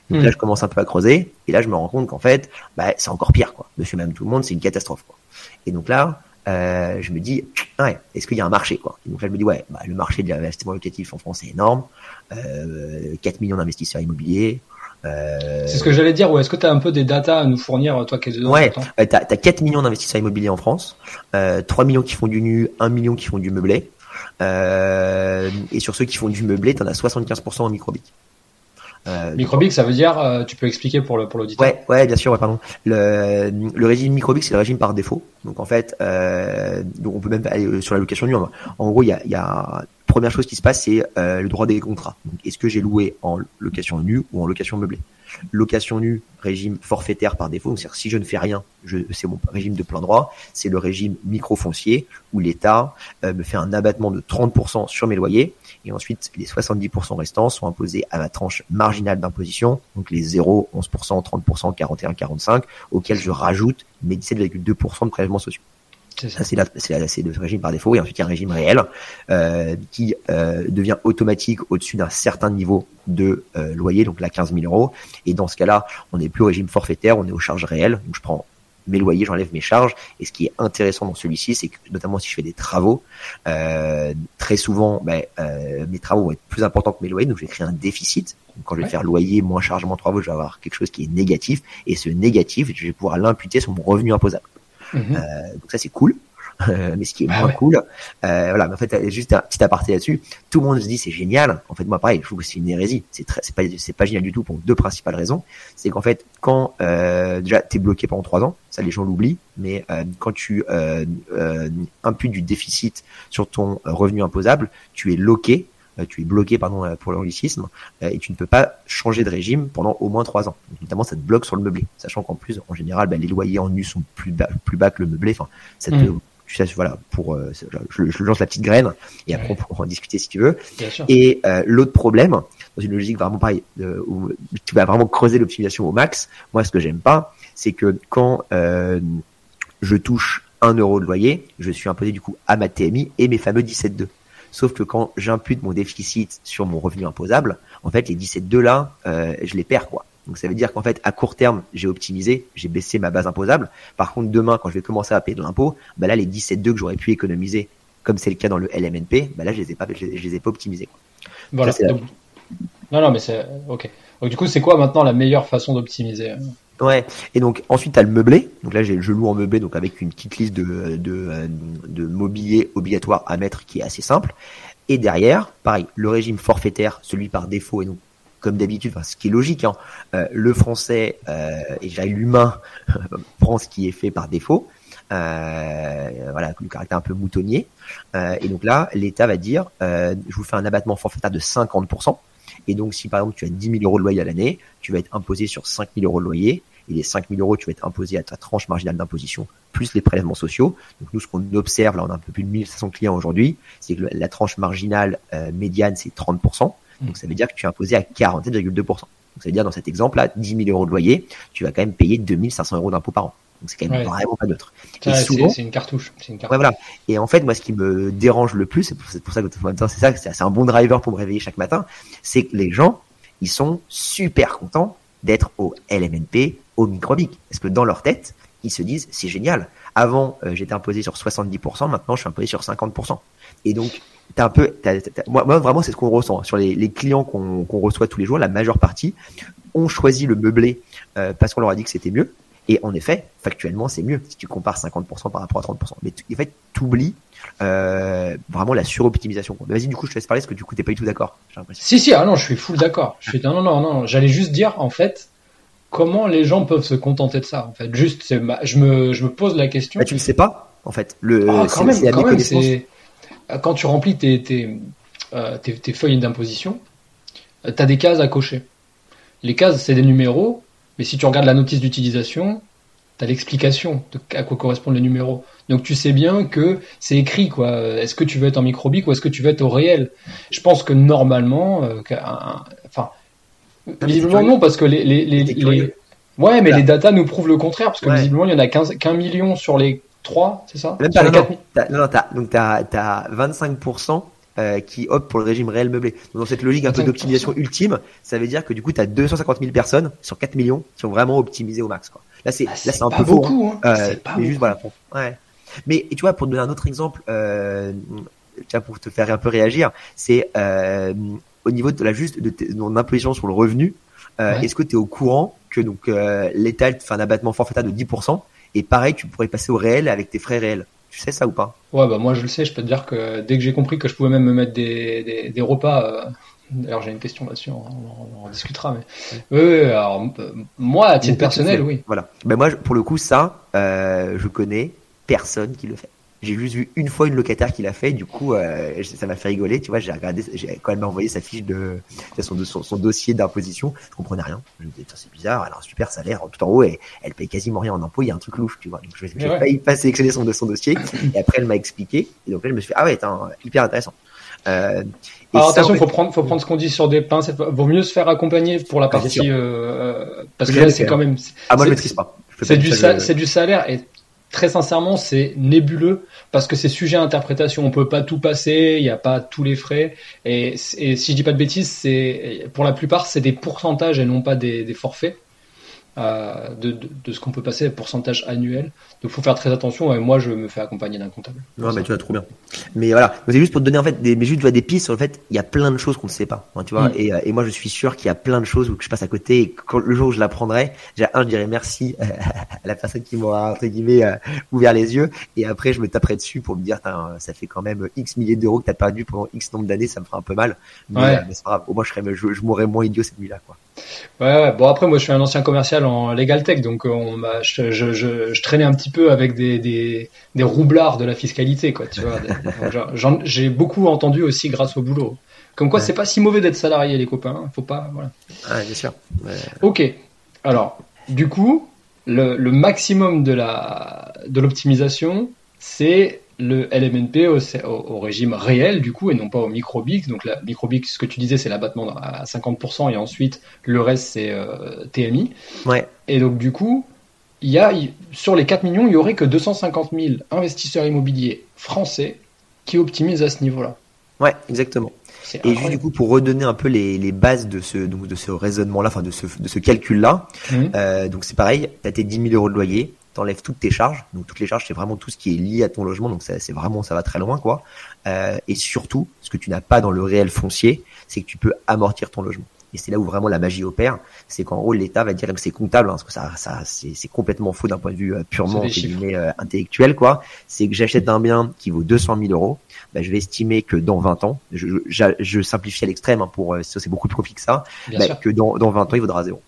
Donc là hmm. je commence un peu à creuser et là je me rends compte qu'en fait bah, c'est encore pire quoi. Monsieur Même Tout le Monde c'est une catastrophe quoi. Et donc là euh, je me dis, ouais, est-ce qu'il y a un marché quoi? Donc là, je me dis, ouais, bah, le marché de l'investissement locatif en France est énorme. Euh, 4 millions d'investisseurs immobiliers, euh, c'est ce que j'allais dire. Ou est-ce que tu as un peu des datas à nous fournir, toi qui es dedans Ouais, euh, tu as, 4 millions d'investisseurs immobiliers en France, euh, 3 millions qui font du nu, 1 million qui font du meublé. Euh, et sur ceux qui font du meublé, tu en as 75% en microbic. Euh, microbic, ça veut dire, euh, tu peux expliquer pour le pour l'auditeur. Ouais, ouais, bien sûr, ouais, pardon. Le, le régime microbic, c'est le régime par défaut. Donc en fait, euh, donc on peut même aller sur la location nue. En gros, il y a, y a première chose qui se passe, c'est euh, le droit des contrats. Est-ce que j'ai loué en location nue ou en location meublée? Location nue, régime forfaitaire par défaut. Donc, si je ne fais rien, c'est mon régime de plein droit. C'est le régime micro-foncier où l'État euh, me fait un abattement de 30% sur mes loyers. Et ensuite, les 70% restants sont imposés à ma tranche marginale d'imposition, donc les 0, 11%, 30%, 41, 45, auxquels je rajoute mes 17,2% de prélèvements sociaux. Ça, c'est, c'est, le régime par défaut. Et ensuite, il y a un régime réel euh, qui euh, devient automatique au-dessus d'un certain niveau de euh, loyer, donc là 15 000 euros. Et dans ce cas-là, on n'est plus au régime forfaitaire, on est aux charges réelles. Donc je prends mes loyers, j'enlève mes charges. Et ce qui est intéressant dans celui-ci, c'est que notamment si je fais des travaux, euh, très souvent, ben, euh, mes travaux vont être plus importants que mes loyers, donc je vais créer un déficit. Donc, quand je vais faire loyer moins charge moins travaux, je vais avoir quelque chose qui est négatif. Et ce négatif, je vais pouvoir l'imputer sur mon revenu imposable. Mhm. Euh, donc ça c'est cool. Euh, (laughs) mais ce qui est bah moins cool, euh, voilà. Mais en fait, juste un petit aparté là-dessus. Tout le monde se dit c'est génial. En fait, moi pareil, je trouve que c'est une hérésie. C'est très, c'est pas, c'est pas génial du tout pour deux principales raisons. C'est qu'en fait, quand euh, déjà t'es bloqué pendant trois ans, ça les gens l'oublient, mais euh, quand tu euh, euh, imputes du déficit sur ton revenu imposable, tu es loqué tu es bloqué pardon pour l'anglicisme et tu ne peux pas changer de régime pendant au moins trois ans. notamment, ça te bloque sur le meublé, sachant qu'en plus, en général, ben, les loyers en nu sont plus bas, plus bas que le meublé. Enfin, ça te, mm tu sais, voilà, pour euh, je, je, lance la petite graine et après on pourra en discuter si tu veux. Et euh, l'autre problème, dans une logique vraiment pareil, euh, où tu vas vraiment creuser l'optimisation au max. Moi, ce que j'aime pas, c'est que quand je touche un euro de loyer, je suis imposé du coup à ma TMI et mes fameux 17,2. Sauf que quand j'impute mon déficit sur mon revenu imposable, en fait, les 17,2 là, je les perds quoi. Donc ça veut dire qu'en fait, à court terme, j'ai optimisé, j'ai baissé ma base imposable. Par contre, demain, quand je vais commencer à payer de l'impôt, bah là, les 17,2 que j'aurais pu économiser, comme c'est le cas dans le LMNP, bah là, je les ai pas, je les, ai pas optimisés. Voilà. Non, non, mais c'est ok. Donc du coup, c'est quoi maintenant la meilleure façon d'optimiser Ouais. Et donc ensuite, tu as le meublé. Donc là, j'ai je loue en meublé, donc avec une petite liste de, de, de mobilier obligatoire à mettre qui est assez simple. Et derrière, pareil, le régime forfaitaire, celui par défaut, et donc comme d'habitude, ce qui est logique, hein, euh, le français euh, et l'humain (laughs) prend ce qui est fait par défaut. Euh, voilà, le caractère un peu moutonnier. Et donc là, l'État va dire, je vous fais un abattement forfaitaire de 50%. Et donc, si par exemple tu as 10 000 euros de loyer à l'année, tu vas être imposé sur 5 000 euros de loyer. Et les 5 000 euros, tu vas être imposé à ta tranche marginale d'imposition, plus les prélèvements sociaux. Donc nous, ce qu'on observe, là, on a un peu plus de 1500 clients aujourd'hui, c'est que la tranche marginale médiane, c'est 30%. Donc ça veut dire que tu es imposé à 47,2%. Donc ça veut dire dans cet exemple-là, 10 000 euros de loyer, tu vas quand même payer 2500 euros d'impôt par an. Donc c'est quand même vraiment pas neutre. c'est une cartouche. Une cartouche. Ouais, voilà. Et en fait, moi, ce qui me dérange le plus, c'est pour, pour, ça que c'est ça, c'est un bon driver pour me réveiller chaque matin, c'est que les gens, ils sont super contents d'être au LMNP, au microbic. Parce que dans leur tête, ils se disent, c'est génial. Avant, euh, j'étais imposé sur 70%, maintenant, je suis imposé sur 50%. Et donc, t'as un peu, moi, moi, vraiment, c'est ce qu'on ressent sur les, les clients qu'on reçoit tous les jours. La majeure partie ont choisi le meublé euh, parce qu'on leur a dit que c'était mieux. Et en effet, factuellement, c'est mieux si tu compares 50% par rapport à 30%. Mais en fait, t'oublies euh, vraiment la suroptimisation. Vas-y, du coup, je te laisse parler parce que du coup, t'es pas du tout d'accord. Si, si, ah non, je suis full d'accord. Je suis non, non, non, non. J'allais juste dire, en fait, comment les gens peuvent se contenter de ça. En fait, juste, je me, je me pose la question. Bah, tu ne sais pas, en fait. Le, ah, quand même, quand même, quand tu remplis tes, tes, euh, tes, feuilles d'imposition, euh, tu as des cases à cocher. Les cases, c'est des numéros, mais si tu regardes la notice d'utilisation, tu as l'explication de à quoi correspondent les numéros. Donc tu sais bien que c'est écrit quoi. Est-ce que tu veux être en microbique ou est-ce que tu veux être au réel? Je pense que normalement, euh, enfin, visiblement non parce que les, les, les, ouais, mais les datas nous prouvent le contraire parce que visiblement il y en a qu'un million sur les 3, c'est ça Même pas, non, non, non donc tu as, 25% qui optent pour le régime réel meublé. Donc dans cette logique un peu d'optimisation ultime, ça veut dire que du coup tu as 250 000 personnes sur 4 millions qui ont vraiment optimisé au max. Quoi. Là c'est bah, là c'est un peu beaucoup. Hein. Euh, mais juste voilà. ouais. Mais et tu vois pour donner un autre exemple, euh, pour te faire un peu réagir, c'est euh, au niveau de la juste de ton imposition sur le revenu. Euh, Est-ce que tu es au courant que donc euh, l'État fait un abattement forfaitaire de 10% et pareil, tu pourrais passer au réel avec tes frais réels. Tu sais ça ou pas? Ouais, bah moi je le sais. Je peux te dire que dès que j'ai compris que je pouvais même me mettre des, des, repas. Euh, d'ailleurs, j'ai une question là-dessus, on, en discutera. Mais oui, alors euh, moi, à titre personnel, oui. Voilà. Ben moi, pour le coup, ça, euh, je connais personne qui le fait. J'ai juste vu une fois une locataire qui l'a fait, du coup, euh, ça m'a fait rigoler. Tu vois, j'ai regardé, quand elle m'a envoyé sa fiche de son, son, son dossier d'imposition, je comprenais rien. Je me disais, c'est bizarre, elle a un super salaire tout en haut et elle paye quasiment rien en impôt. Il y a un truc louche, tu vois. Donc, je n'ai pas, pas sélectionner son, son dossier. Et après, elle m'a expliqué. Et donc là, je me suis fait, ah ouais, hyper intéressant. Euh, Alors attention, il faut prendre, faut prendre ce qu'on dit sur des pincettes. Vaut mieux se faire accompagner pour la partie, euh, parce que là, c'est quand même. Ah moi, je maîtrise pas. C'est du, du salaire et très sincèrement, c'est nébuleux parce que c'est sujet à interprétation. On peut pas tout passer, il n'y a pas tous les frais. Et, si je dis pas de bêtises, c'est pour la plupart c'est des pourcentages et non pas des forfaits. Euh, de, de, ce qu'on peut passer, pourcentage annuel. Donc, faut faire très attention. Et moi, je me fais accompagner d'un comptable. Ouais, mais tu vois, trop bien. Mais voilà, c'est juste pour te donner en fait des, mais juste, tu vois, des pistes sur le fait, il y a plein de choses qu'on ne sait pas. Hein, tu vois, mm. et, euh, et, moi, je suis sûr qu'il y a plein de choses où je passe à côté. Et quand, le jour où je l'apprendrai, déjà un, je dirais merci (laughs) à la personne qui m'aura entre guillemets euh, ouvert les yeux. Et après, je me taperai dessus pour me dire, ça fait quand même X milliers d'euros que tu as perdu pendant X nombre d'années, ça me fera un peu mal. Mais, mais c'est pas grave. Au moins, je serais, je, je mourrais moins idiot cette nuit-là, quoi. Ouais, bon après moi je suis un ancien commercial en legal tech donc euh, je, je, je, je, traînais un petit peu avec des, des, des roublards de la fiscalité quoi tu vois. J'ai beaucoup entendu aussi grâce au boulot. Comme quoi c'est pas si mauvais d'être salarié les copains hein. faut pas voilà. Ah, bien sûr. Ok. Alors du coup le, le maximum de la de l'optimisation c'est le LMNP au, régime réel du coup et non pas au microbix. Donc la microbix, ce que tu disais, c'est l'abattement à 50% et ensuite le reste c'est euh, TMI. Ouais. Et donc du coup, il y a sur les 4 millions, il y aurait que 250 000 investisseurs immobiliers français qui optimisent à ce niveau-là. Ouais, exactement. Et juste du coup pour redonner un peu les, les bases de ce donc de ce raisonnement-là, enfin de ce de ce calcul-là. Mmh. Euh, donc c'est pareil, tu as tes 10 000 euros de loyer, t'enlèves toutes tes charges. Donc toutes les charges, c'est vraiment tout ce qui est lié à ton logement. Donc c'est vraiment, ça va très loin, quoi. Euh, et surtout, ce que tu n'as pas dans le réel foncier, c'est que tu peux amortir ton logement. Et c'est là où vraiment la magie opère, c'est qu'en gros l'État va dire que c'est comptable, hein, parce que ça, ça c'est complètement faux d'un point de vue euh, purement euh, intellectuel, quoi. C'est que j'achète un bien qui vaut 200 000 euros, bah, je vais estimer que dans 20 ans, je, je, simplifie à l'extrême, hein, pour c'est beaucoup plus compliqué que ça, bah, que dans, dans 20 ans il vaudra zéro.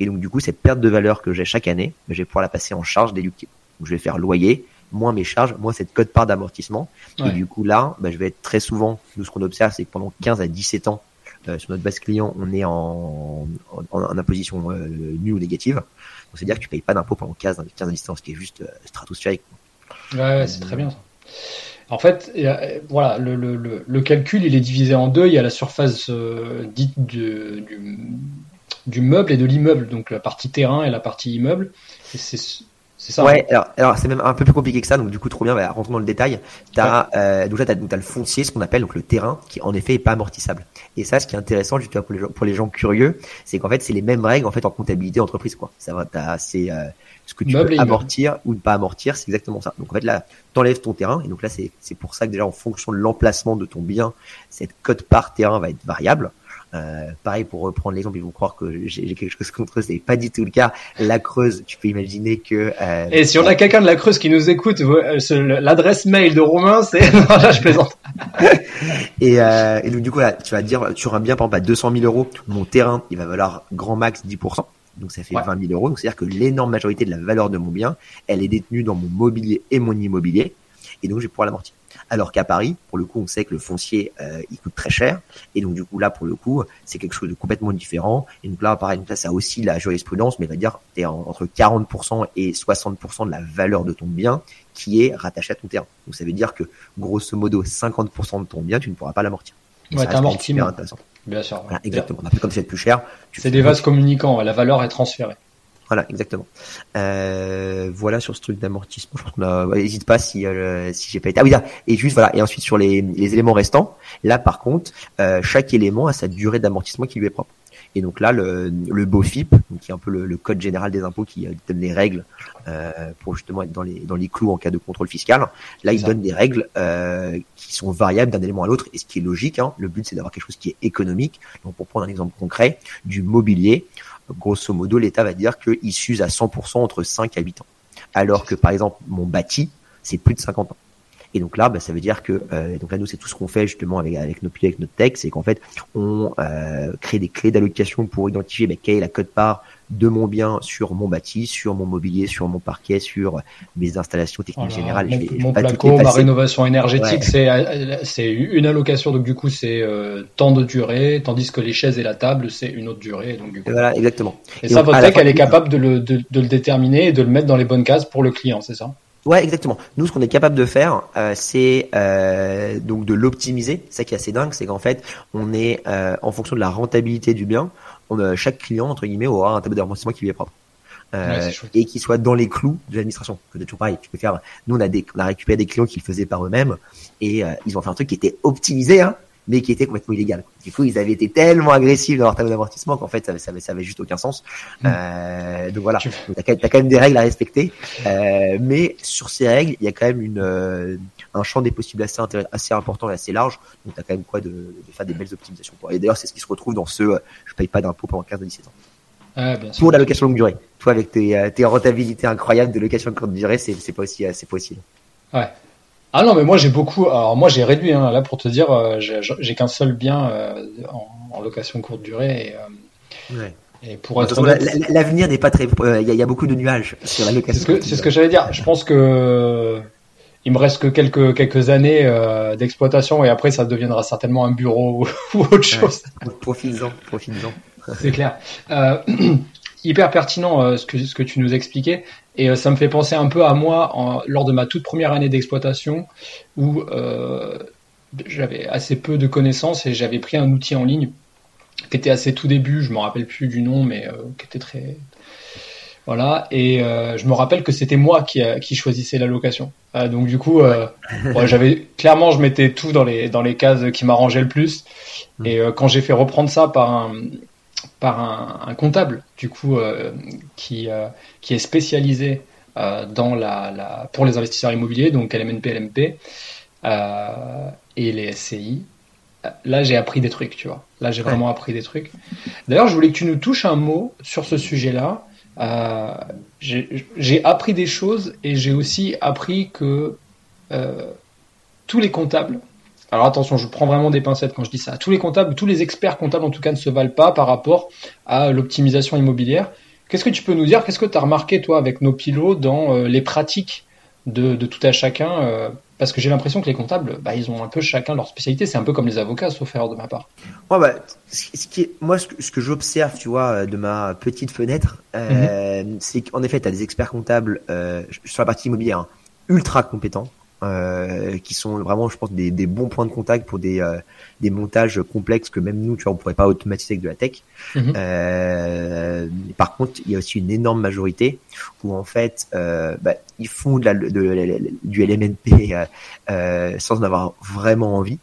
Et donc, du coup, cette perte de valeur que j'ai chaque année, je vais pouvoir la passer en charge déductible. Donc, je vais faire loyer, moins mes charges, moins cette cote part d'amortissement. Et du coup, là, bah, je vais être très souvent, nous, ce qu'on observe, c'est que pendant 15 à 17 ans, euh, sur notre base client, on est en, en, en imposition euh, nulle ou négative. Donc, c'est-à-dire que tu payes pas d'impôt pendant 15, 15 à 17 ans, ce qui est juste euh, stratosphérique. Ouais, c'est très bien ça. En fait, voilà, le, le, le, calcul, il est divisé en deux. Il y a la surface euh, dite du, du meuble et de l'immeuble, donc la partie terrain et la partie immeuble. c'est ça. Ouais, alors, alors c'est même un peu plus compliqué que ça, donc du coup trop bien, bah, rentrons dans le détail. T'as, euh, donc là, t'as, as le foncier, ce qu'on appelle donc le terrain, qui en effet est pas amortissable. Et ça, ce qui est intéressant, justement pour les gens, pour les gens curieux, c'est qu'en fait c'est les mêmes règles en fait en comptabilité entreprise quoi. Ça va, c'est euh, ce que tu peux amortir ou ne pas amortir, c'est exactement ça. Donc en fait là, t'enlèves ton terrain, et donc là c'est c'est pour ça que déjà en fonction de l'emplacement de ton bien, cette cote par terrain va être variable. Euh, pareil pour reprendre l'exemple, ils vont croire que j'ai quelque chose contre eux, c'est pas du tout le cas. La Creuse, tu peux imaginer que. Euh, et si on a quelqu'un de la Creuse qui nous écoute, euh, l'adresse mail de Romain, c'est (laughs) non, là je plaisante. (laughs) et, euh, et donc du coup là, tu vas dire sur un bien par exemple à 200 000 euros, mon terrain, il va valoir grand max 10%. Donc ça fait 20 000 euros. Donc c'est-à-dire que l'énorme majorité de la valeur de mon bien, elle est détenue dans mon mobilier et mon immobilier. Et donc je vais pouvoir l'amortir. Alors qu'à Paris, pour le coup, on sait que le foncier, euh, il coûte très cher. Et donc, du coup, là, pour le coup, c'est quelque chose de complètement différent. Et donc là, pareil, donc là, ça aussi la jurisprudence, mais va dire, tu es entre 40% et 60% de la valeur de ton bien qui est rattaché à ton terrain. Donc, ça veut dire que, grosso modo, 50% de ton bien, tu ne pourras pas l'amortir. Ouais, t'amortis. Bien sûr. exactement. Après, comme c'est plus cher. C'est des vases communicants. La valeur est transférée. Voilà, exactement. Euh, voilà sur ce truc d'amortissement. Je. N'hésite pas si euh, si j'ai pas été. Ah oui, là. Et juste voilà. Et ensuite sur les, les éléments restants. Là, par contre, euh, chaque élément a sa durée d'amortissement qui lui est propre. Et donc là, le, le BOFIP, qui est un peu le, le, code général des impôts qui donne les règles euh, pour justement être dans les dans les clous en cas de contrôle fiscal. Là, il donne des règles euh, qui sont variables d'un élément à l'autre, et ce qui est logique. Hein. Le but, c'est d'avoir quelque chose qui est économique. Donc, pour prendre un exemple concret, du mobilier grosso modo, l'État va dire qu'il s'use à 100% entre 5 habitants. Alors que, par exemple, mon bâti, c'est plus de 50 ans. Et donc là, bah, ça veut dire que euh, donc là nous c'est tout ce qu'on fait justement avec avec nos avec notre tech, c'est qu'en fait on euh, crée des clés d'allocation pour identifier bah, quelle est la cote part de mon bien sur mon bâti, sur mon mobilier, sur mon parquet, sur mes installations techniques générales. Mon, mon placo, ma rénovation énergétique, c'est c'est une allocation, donc du coup c'est euh, temps de durée, tandis que les chaises et la table c'est une autre durée. Donc du coup. Voilà, exactement. Et, ça, votre tech, elle est capable de le, de, de le déterminer et de le mettre dans les bonnes cases pour le client, c'est ça? Ouais, exactement. Nous, ce qu'on est capable de faire, euh, c'est euh, donc de l'optimiser. Ça qui est assez dingue, c'est qu'en fait, on est euh, en fonction de la rentabilité du bien, on, chaque client entre guillemets aura un tableau d'amortissement qui lui est propre. euh, et qui soit dans les clous de l'administration. Que toujours pareil, tu peux faire. Nous, on a, des, on a récupéré des clients qui le faisaient par eux-mêmes et euh, ils ont fait un truc qui était optimisé, hein, mais qui était complètement illégal. Du coup, ils avaient été tellement agressifs dans leur tableau d'amortissement qu'en fait, ça, ça, ça, avait juste aucun sens. Mm. Euh, donc voilà, tu as, quand même des règles à respecter, euh, mais sur ces règles, il y a quand même une euh, un champ des possibles assez assez important et assez large. Donc tu as quand même quoi de, de, faire des belles optimisations. Quoi. Et d'ailleurs, c'est ce qui se retrouve dans ce euh, je paye pas d'impôt pendant 15 à 17 ans. Ah, Pour la location longue durée. Toi, avec tes, euh, tes rentabilités incroyables de location courte durée, c'est pas aussi c'est possible. Ouais. Ah non, mais moi j'ai beaucoup. Alors moi j'ai réduit hein, là pour te dire, euh, j'ai qu'un seul bien euh, en, location courte durée. Et, euh, ouais. et pour être l'avenir n'est pas très. Il y, a beaucoup de nuages sur la location. C'est ce que, j'allais dire. Je pense que il me reste que quelques quelques années d'exploitation et après ça deviendra certainement un bureau ou, (laughs) autre chose. Ouais. Profites-en. C'est clair. (clears throat) hyper pertinent ce que ce que tu nous expliquais. Et euh, ça me fait penser un peu à moi en, lors de ma toute première année d'exploitation où euh, j'avais assez peu de connaissances et j'avais pris un outil en ligne qui était assez tout début, je me rappelle plus du nom, mais euh, qui était très voilà. Et euh, je me rappelle que c'était moi qui, qui choisissais la location. Donc du coup, ouais, j'avais clairement, je mettais tout dans les dans les cases qui m'arrangeaient le plus. Mmh. Et quand j'ai fait reprendre ça par un par un, un comptable, du coup, euh, qui, euh, qui est spécialisé euh, dans la, la, pour les investisseurs immobiliers, donc LMNP, LMP, et les SCI. Là, j'ai appris des trucs, tu vois. Là, j'ai vraiment appris des trucs. D'ailleurs, je voulais que tu nous touches un mot sur ce sujet-là. Euh, j'ai appris des choses et j'ai aussi appris que euh, tous les comptables alors attention, je prends vraiment des pincettes quand je dis ça. Tous les comptables, tous les experts comptables en tout cas ne se valent pas par rapport à l'optimisation immobilière. Qu'est-ce que tu peux nous dire? Qu'est-ce que tu as remarqué toi avec nos pilotes dans euh, les pratiques de, tout à chacun euh, Parce que j'ai l'impression que les comptables, bah, ils ont un peu chacun leur spécialité. C'est un peu comme les avocats, sauf erreur de ma part. Ouais, bah, ce qui est, moi, ce que, j'observe, tu vois, euh, de ma petite fenêtre, mhm. c'est qu'en effet, tu as des experts comptables sur la partie immobilière hein, ultra compétents euh, qui sont vraiment, je pense, des, des, bons points de contact pour des, euh, des montages complexes que même nous, tu vois, on pourrait pas automatiser avec de la tech. Mhm. Euh, par contre, il y a aussi une énorme majorité où en fait, euh, bah, ils font de la, de, du LMNP euh, sans en avoir vraiment envie.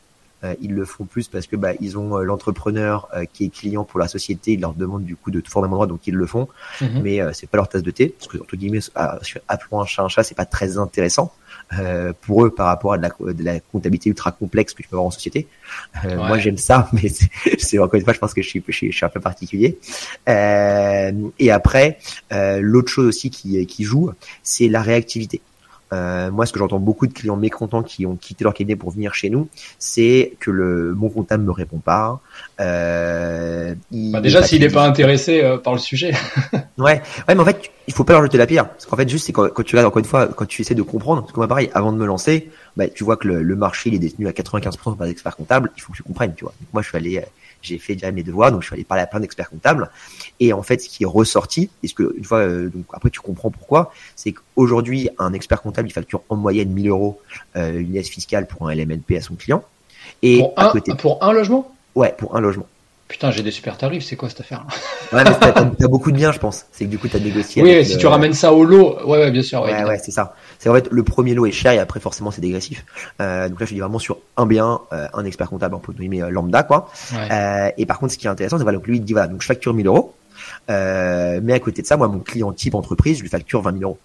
Ils le font plus parce que bah, ils ont l'entrepreneur qui est client pour la société, ils leur demandent du coup de former un endroit, donc ils le font. Mhm. Mais c'est pas leur tasse de thé, parce que entre guillemets, appelons un chat un chat, c'est pas très intéressant. Euh, pour eux par rapport à de la, de la, comptabilité ultra complexe que tu peux avoir en société. Euh, Moi, j'aime ça, (laughs) mais c'est encore une fois, je pense que je suis, je suis, je suis un peu particulier. Euh, et après, euh, l'autre chose aussi qui, qui joue, c'est la réactivité. Euh, moi, ce que j'entends beaucoup de clients mécontents qui ont quitté leur cabinet pour venir chez nous, c'est que le mon comptable me répond pas. Euh, bah déjà, s'il n'est pas intéressé euh, par le sujet. (laughs) ouais, ouais, mais en fait, il faut pas leur jeter la pierre. Parce qu'en fait, juste, c'est quand, quand, tu regardes encore une fois, quand tu essaies de comprendre, parce que moi, pareil, avant de me lancer, bah, tu vois que le, le marché il est détenu à 95% par des experts comptables. Il faut que tu comprennes, tu vois. moi, je suis allé euh, j'ai fait déjà mes devoirs, donc je suis allé parler à plein d'experts comptables. Et en fait, ce qui est ressorti, et ce que une fois, euh, donc après tu comprends pourquoi, c'est qu'aujourd'hui un expert comptable il facture en moyenne 1000 euros euh, une aide fiscale pour un LMNP à son client. Et pour un, côté, pour un logement? Ouais, pour un logement. Putain, j'ai des super tarifs, c'est quoi cette affaire? Ouais, mais t'as, beaucoup de biens, je pense. C'est que du coup, t'as négocié. Oui, si tu ramènes ça au lot, ouais, ouais bien sûr. Ouais, ouais, c'est ça. C'est en fait le premier lot est cher et après forcément c'est dégressif. Euh, donc là, je dis vraiment sur un bien, euh, un expert comptable en mais euh, lambda quoi. Et par contre, ce qui est intéressant, c'est voilà, donc lui il dit voilà, donc je facture 1000 euros, mais à côté de ça, moi mon client type entreprise, je lui facture 20 000 euros.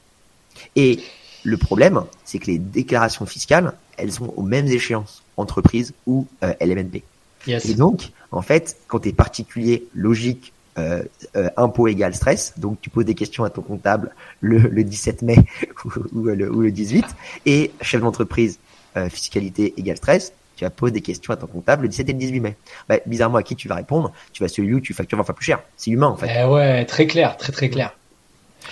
Et le problème, c'est que les déclarations fiscales, elles sont aux mêmes échéances, entreprise ou LMNP. Et donc, en fait, quand tu es particulier, logique, euh, euh, impôt égal stress, donc tu poses des questions à ton comptable le, le 17 mai (laughs) ou, le, ou, le, 18, et chef d'entreprise, euh, fiscalité égal stress, tu vas poser des questions à ton comptable le 17 et le 18 mai. Bah, bizarrement, à qui tu vas répondre? Tu vas celui où tu factures 20 fois plus cher. C'est humain, en fait. Eh ouais, très clair, très très clair.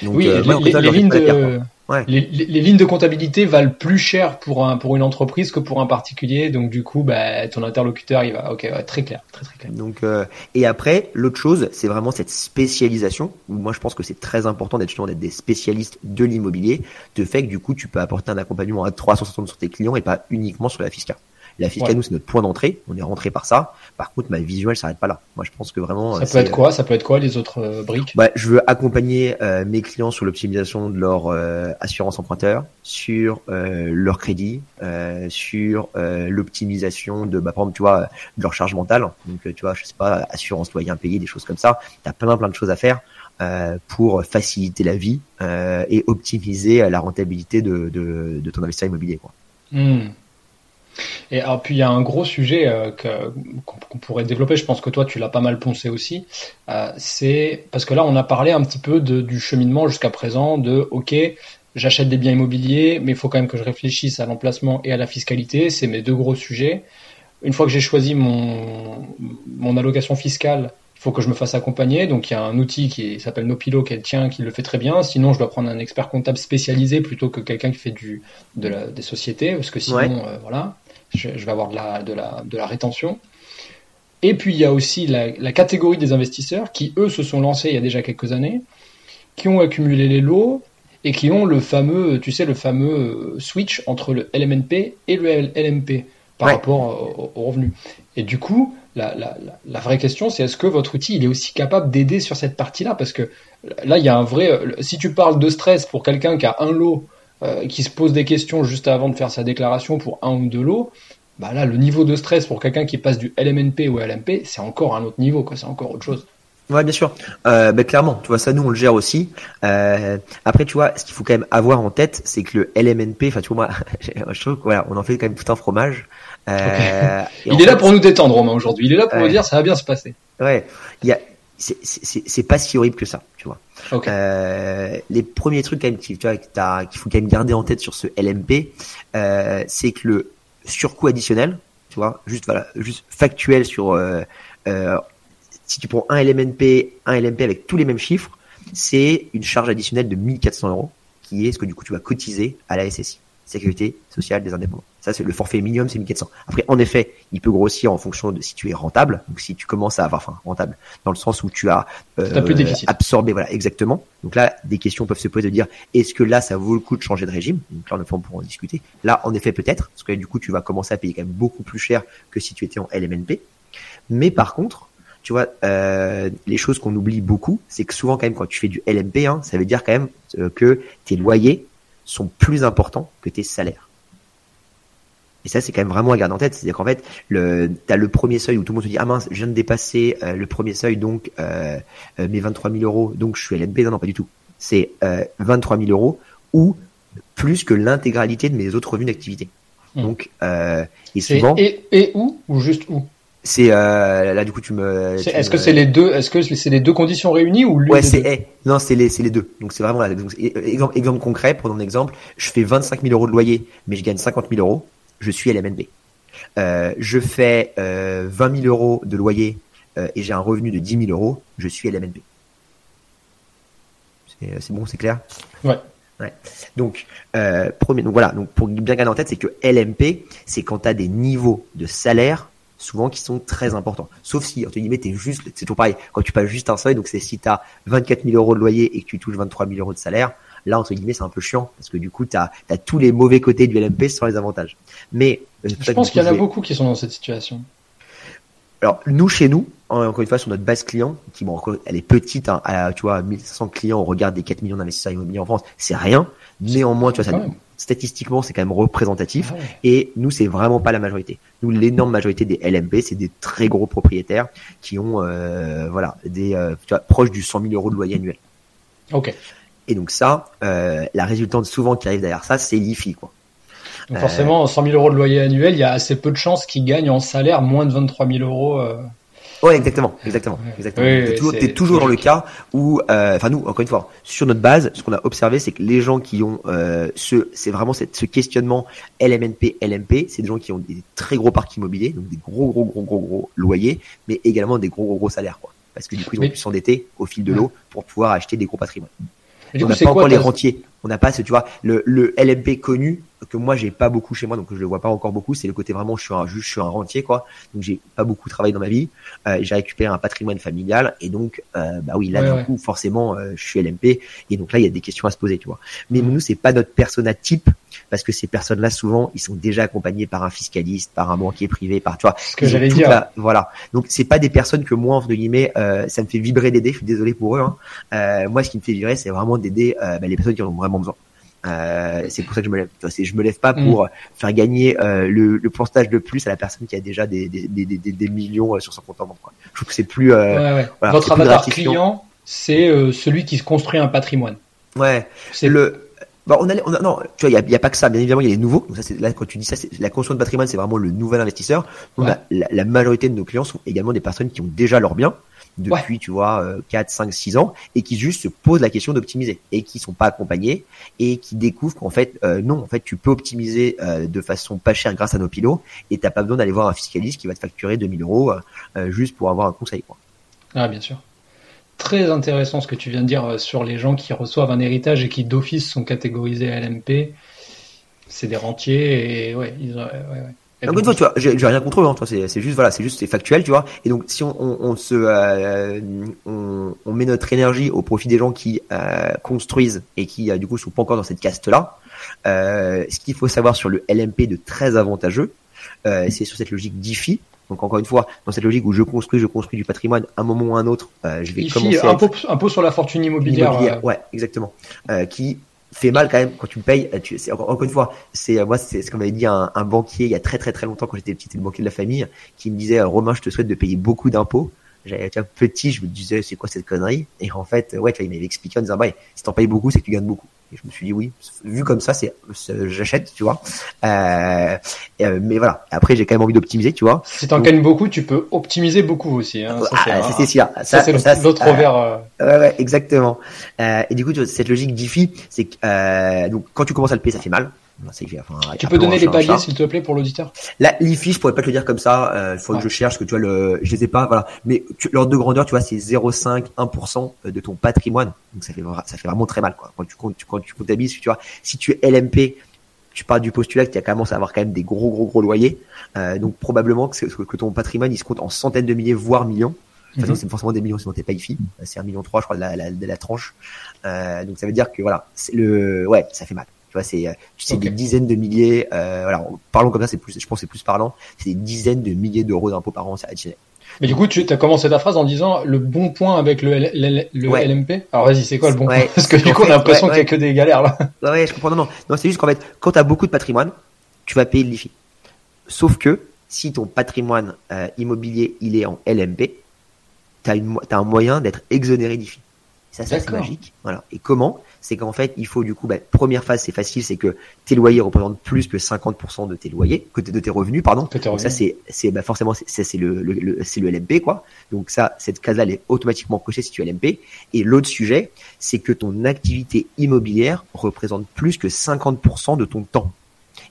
Donc, oui, euh, les, les lignes de... Les, lignes de comptabilité valent plus cher pour un pour une entreprise que pour un particulier, donc du coup, bah, ton interlocuteur, il va, ok, très clair, très très clair. Donc euh, et après, l'autre chose, c'est vraiment cette spécialisation. Où moi, je pense que c'est très important d'être justement d'être des spécialistes de l'immobilier, de fait que du coup, tu peux apporter un accompagnement à 360 sur tes clients et pas uniquement sur la fiscale. La fiscale, nous, c'est notre point d'entrée. On est rentré par ça. Par contre, ma vision, elle s'arrête pas là. Moi, je pense que vraiment. Ça peut être quoi? Ça peut être quoi les autres euh, briques? Bah, Je veux accompagner euh, mes clients sur l'optimisation de leur euh, assurance emprunteur, sur leur crédit, sur l'optimisation de, bah, par exemple, tu vois, de leur charge mentale. Donc, tu vois, je sais pas, assurance loyer impayé, des choses comme ça. Tu as plein, plein de choses à faire. pour faciliter la vie et optimiser la rentabilité de, de, de ton investissement immobilier. Quoi. Hmm. Et alors, puis il y a un gros sujet euh, qu'on pourrait développer, je pense que toi tu l'as pas mal poncé aussi, euh, c'est parce que là on a parlé un petit peu de, du cheminement jusqu'à présent, de ok, j'achète des biens immobiliers, mais il faut quand même que je réfléchisse à l'emplacement et à la fiscalité, c'est mes deux gros sujets. Une fois que j'ai choisi mon, mon allocation fiscale, il faut que je me fasse accompagner. Donc il y a un outil qui s'appelle Nopilo qui tient, qui le fait très bien. Sinon, je dois prendre un expert comptable spécialisé plutôt que quelqu'un qui fait du de la, des sociétés, parce que sinon, euh, voilà je, vais avoir de la, de, la, de la rétention. Et puis il y a aussi la, la, catégorie des investisseurs qui, eux, se sont lancés il y a déjà quelques années, qui ont accumulé les lots et qui ont le fameux, tu sais, le fameux switch entre le LMNP et le LMP par rapport aux revenus. Et du coup, la, la, la vraie question, c'est est-ce que votre outil il est aussi capable d'aider sur cette partie-là? Parce que là, il y a un vrai. Si tu parles de stress pour quelqu'un qui a un lot euh, qui se pose des questions juste avant de faire sa déclaration pour un ou deux lots, bah là, le niveau de stress pour quelqu'un qui passe du LMNP au LMP, c'est encore un autre niveau, quoi. C'est encore autre chose. Ouais, bien sûr. Euh, bah, clairement, tu vois, ça, nous, on le gère aussi. Euh, après, tu vois, ce qu'il faut quand même avoir en tête, c'est que le LMNP, enfin, tu vois, moi, (laughs) je trouve qu'on on en fait quand même tout un fromage. Euh, Il est là pour nous détendre, Romain, aujourd'hui. Il est là pour nous dire, ça va bien se passer. Ouais. Il y a, c'est pas si horrible que ça, tu vois. Euh, les premiers trucs quand même qu'il faut quand même garder en tête sur ce LMP, euh, c'est que le surcoût additionnel, tu vois, juste voilà, juste factuel sur euh, euh si tu prends un LMNP, un LMP avec tous les mêmes chiffres, c'est une charge additionnelle de 1400 euros, qui est ce que du coup tu vas cotiser à la SSI sécurité sociale des indépendants. Ça, c'est le forfait minimum, c'est 1400. Après, en effet, il peut grossir en fonction de si tu es rentable. Donc, si tu commences à avoir, enfin, rentable, dans le sens où tu as, euh, absorbé, voilà, exactement. Donc là, des questions peuvent se poser de dire, est-ce que là, ça vaut le coup de changer de régime? Donc là, on pourra en discuter. Là, en effet, peut-être, parce que du coup, tu vas commencer à payer quand même beaucoup plus cher que si tu étais en LMNP. Mais par contre, tu vois, euh, les choses qu'on oublie beaucoup, c'est que souvent quand même quand tu fais du LMP, hein, ça veut dire quand même euh, que tes loyers sont plus importants que tes salaires. Et ça, c'est quand même vraiment à garder en tête. C'est-à-dire qu'en fait, le, as le premier seuil où tout le monde se dit, ah mince, je viens de dépasser euh, le premier seuil, donc euh, euh mes 23 000 euros, donc je suis LMP. Non, non, pas du tout. C'est euh, 23 000 euros ou plus que l'intégralité de mes autres revenus d'activité. Mmh. Donc, et souvent. Et, et où Ou juste où? C'est euh, là du coup tu me. Est-ce que c'est les deux Est-ce que c'est les deux conditions réunies ou Ouais, c'est non, c'est les c'est les deux. Donc c'est vraiment là. exemple, exemple concret, prenons un exemple. Je fais 25 000 euros de loyer, mais je gagne 50 000 euros. Je suis LMNB. Euh, je fais euh, 20 000 euros de loyer euh, et j'ai un revenu de 10 000 euros. Je suis LMNB. C'est euh, bon, c'est clair? Ouais. Ouais. Donc, euh, premier, donc voilà, donc pour bien garder en tête, c'est que LMP, c'est quand tu as des niveaux de salaire souvent qui sont très importants. Sauf si, entre guillemets, t'es juste, c'est toujours pareil, quand tu passes juste un seuil, donc c'est si tu as 24 000 euros de loyer et que tu touches 23 000 euros de salaire, là, entre guillemets, c'est un peu chiant, parce que du coup, tu as, tous les mauvais côtés du LMP sans les avantages. Mais, euh, je pense qu'il y en a beaucoup qui sont dans cette situation. Alors, nous, chez nous, encore une fois, sur notre base client, qui, bon, elle est petite, hein, tu vois, 1500 clients, on regarde des 4 millions d'investisseurs immobiliers en France, c'est rien. Néanmoins, tu vois, ça, statistiquement, c'est quand même représentatif. Ah et nous, c'est vraiment pas la majorité. Nous, l'énorme majorité des LMP, c'est des très gros propriétaires qui ont, euh, voilà, des, euh, tu vois, proches du 100 000 euros de loyer annuel. Ok. Et donc ça, euh, la résultante souvent qui arrive derrière ça, c'est l'IFI, quoi. Donc forcément, 100 000 euros de loyer annuel, il y a assez peu de chances qu'ils gagnent en salaire moins de 23 000 euros. Euh, Ouais, exactement, exactement, exactement. t'es toujours, dans le cas où, euh, enfin nous, encore une fois, sur notre base, ce qu'on a observé, c'est que les gens qui ont euh, ce, c'est vraiment cette, ce questionnement LMNP, LMP, c'est des gens qui ont des très gros parcs immobiliers, donc des gros, gros, gros, gros, gros loyers, mais également des gros, gros, gros salaires, quoi. Parce que du coup, ils ont pu s'endetter au fil de l'eau pour pouvoir acheter des gros patrimoines. On n'a pas encore les rentiers. On n'a pas ce, tu vois, le, le LMP connu que moi j'ai pas beaucoup chez moi, donc je le vois pas encore beaucoup. C'est le côté vraiment, je suis un, je suis un rentier, quoi. Donc j'ai pas beaucoup travaillé dans ma vie. Euh, j'ai récupéré un patrimoine familial et donc, euh, bah oui, là du coup, forcément, euh, je suis LMP et donc là il y a des questions à se poser, tu vois. Mais nous, c'est pas notre persona type parce que ces personnes-là souvent ils sont déjà accompagnés par un fiscaliste, par un banquier privé, par tu vois. Ce que j'allais dire. voilà. Donc c'est pas des personnes que moi entre guillemets euh, ça me fait vibrer d'aider. Je suis désolé pour eux. Hein. Euh, moi ce qui me fait vibrer c'est vraiment d'aider euh, bah, les personnes qui en ont vraiment besoin. Euh, c'est pour ça que je me lève. C'est, je me lève pas pour mm. faire gagner euh, le, le pourcentage de plus à la personne qui a déjà des, des, des, des, des millions sur son compte en banque. Quoi. Je trouve que c'est plus. Ouais, ouais. Voilà, Votre avatar client, c'est celui qui se construit un patrimoine. Ouais. C'est le Bon, on a, on a, non, tu vois, il y a, a, pas que ça. Bien évidemment, il y a les nouveaux. Donc ça, c'est là quand tu dis ça, c'est la construction de patrimoine, c'est vraiment le nouvel investisseur. La, la, majorité de nos clients sont également des personnes qui ont déjà leur bien depuis, tu vois, 4, 5, 6 ans et qui juste se posent la question d'optimiser et qui sont pas accompagnés et qui découvrent qu'en fait, euh, non, en fait, tu peux optimiser euh, de façon pas chère grâce à nos pilotes et t'as pas besoin d'aller voir un fiscaliste qui va te facturer 2000 euros euh, juste pour avoir un conseil, quoi. Ah, bien sûr très intéressant ce que tu viens de dire euh, sur les gens qui reçoivent un héritage et qui d'office sont catégorisés à LMP. C'est des rentiers et ouais, ils une fois, tu vois, rien contre eux, hein, c'est juste voilà, c'est juste c'est factuel, tu vois. Et donc si on, se euh, on, met notre énergie au profit des gens qui euh, construisent et qui du coup sont pas encore dans cette caste là, euh, ce qu'il faut savoir sur le LMP de très avantageux, c'est sur cette logique DeFi, donc encore une fois, dans cette logique où je construis, je construis du patrimoine, un moment ou un autre, euh, je vais Ici, commencer un peu sur la fortune immobilière. immobilière euh. Ouais, exactement. Euh, qui fait mal quand même quand tu le payes. Tu, encore, encore, une fois, c'est moi, c'est ce qu'on m'avait dit un, un, banquier il y a très très très longtemps quand j'étais petit, c'était le banquier de la famille, qui me disait Romain, je te souhaite de payer beaucoup d'impôts. J'avais petit, je me disais c'est quoi cette connerie? Et en fait, ouais, tu vois, il m'avait expliqué en disant bah, si t'en payes beaucoup, c'est que tu gagnes beaucoup. Et je me suis dit oui, vu comme ça, c'est j'achète, tu vois. Euh, euh, mais voilà. Après, j'ai quand même envie d'optimiser, tu vois. Si t'en gagnes beaucoup, tu peux optimiser beaucoup aussi. Hein. Ça, ah, c'est sûr. Ça, c'est l'autre revers. Euh... Ouais, ouais, exactement. Euh, et du coup, cette logique DeFi, c'est que euh, donc quand tu commences à le payer, ça fait mal tu peux donner les paliers, s'il te plaît, pour l'auditeur? La l'IFI, je pourrais pas te le dire comme ça. Il euh, faut que je cherche, que tu vois, le, je les ai pas, voilà. Mais l'ordre de grandeur, tu vois, c'est 0,5, 1% de ton patrimoine. Donc ça fait, ça fait vraiment très mal, quoi. Quand tu comptes, quand tu comptabilises, tu vois, si tu es LMP, tu pars du postulat que tu commencé à avoir quand même des gros, gros, gros loyers. Euh, donc probablement que, que ton patrimoine, il se compte en centaines de milliers, voire millions. De toute façon, c'est forcément des millions, sinon t'es pas IFI. C'est un million trois, je crois, de la, la, de la tranche. Euh, donc ça veut dire que voilà, c'est le, ouais, ça fait mal c'est tu sais des dizaines de milliers. Euh, voilà, parlons comme ça, c'est plus, je pense, c'est plus parlant. C'est des dizaines de milliers d'euros d'impôts par an, c'est additionnel. Mais du coup, tu as commencé ta phrase en disant le bon point avec le, LMP. Alors vas-y, c'est quoi le bon point? Parce que du coup, on a l'impression qu'il y a que des galères là. (laughs) Ouais, je comprends. Non, non, non c'est juste qu'en fait, quand tu as beaucoup de patrimoine, tu vas payer l'IFI. Sauf que si ton patrimoine euh, immobilier il est en LMP, tu as, as, un moyen d'être exonéré d'IFI. Ça, c'est magique. Voilà. Et comment? C'est qu'en fait, il faut du coup, bah, première phase, c'est facile, c'est que tes loyers représentent plus que 50% de tes loyers, de tes revenus, pardon. Donc ça, c'est, c'est bah, forcément, c'est, c'est le, le, c'est le LMP, quoi. Donc ça, cette case-là, elle est automatiquement cochée si tu es LMP. Et l'autre sujet, c'est que ton activité immobilière représente plus que 50% de ton temps.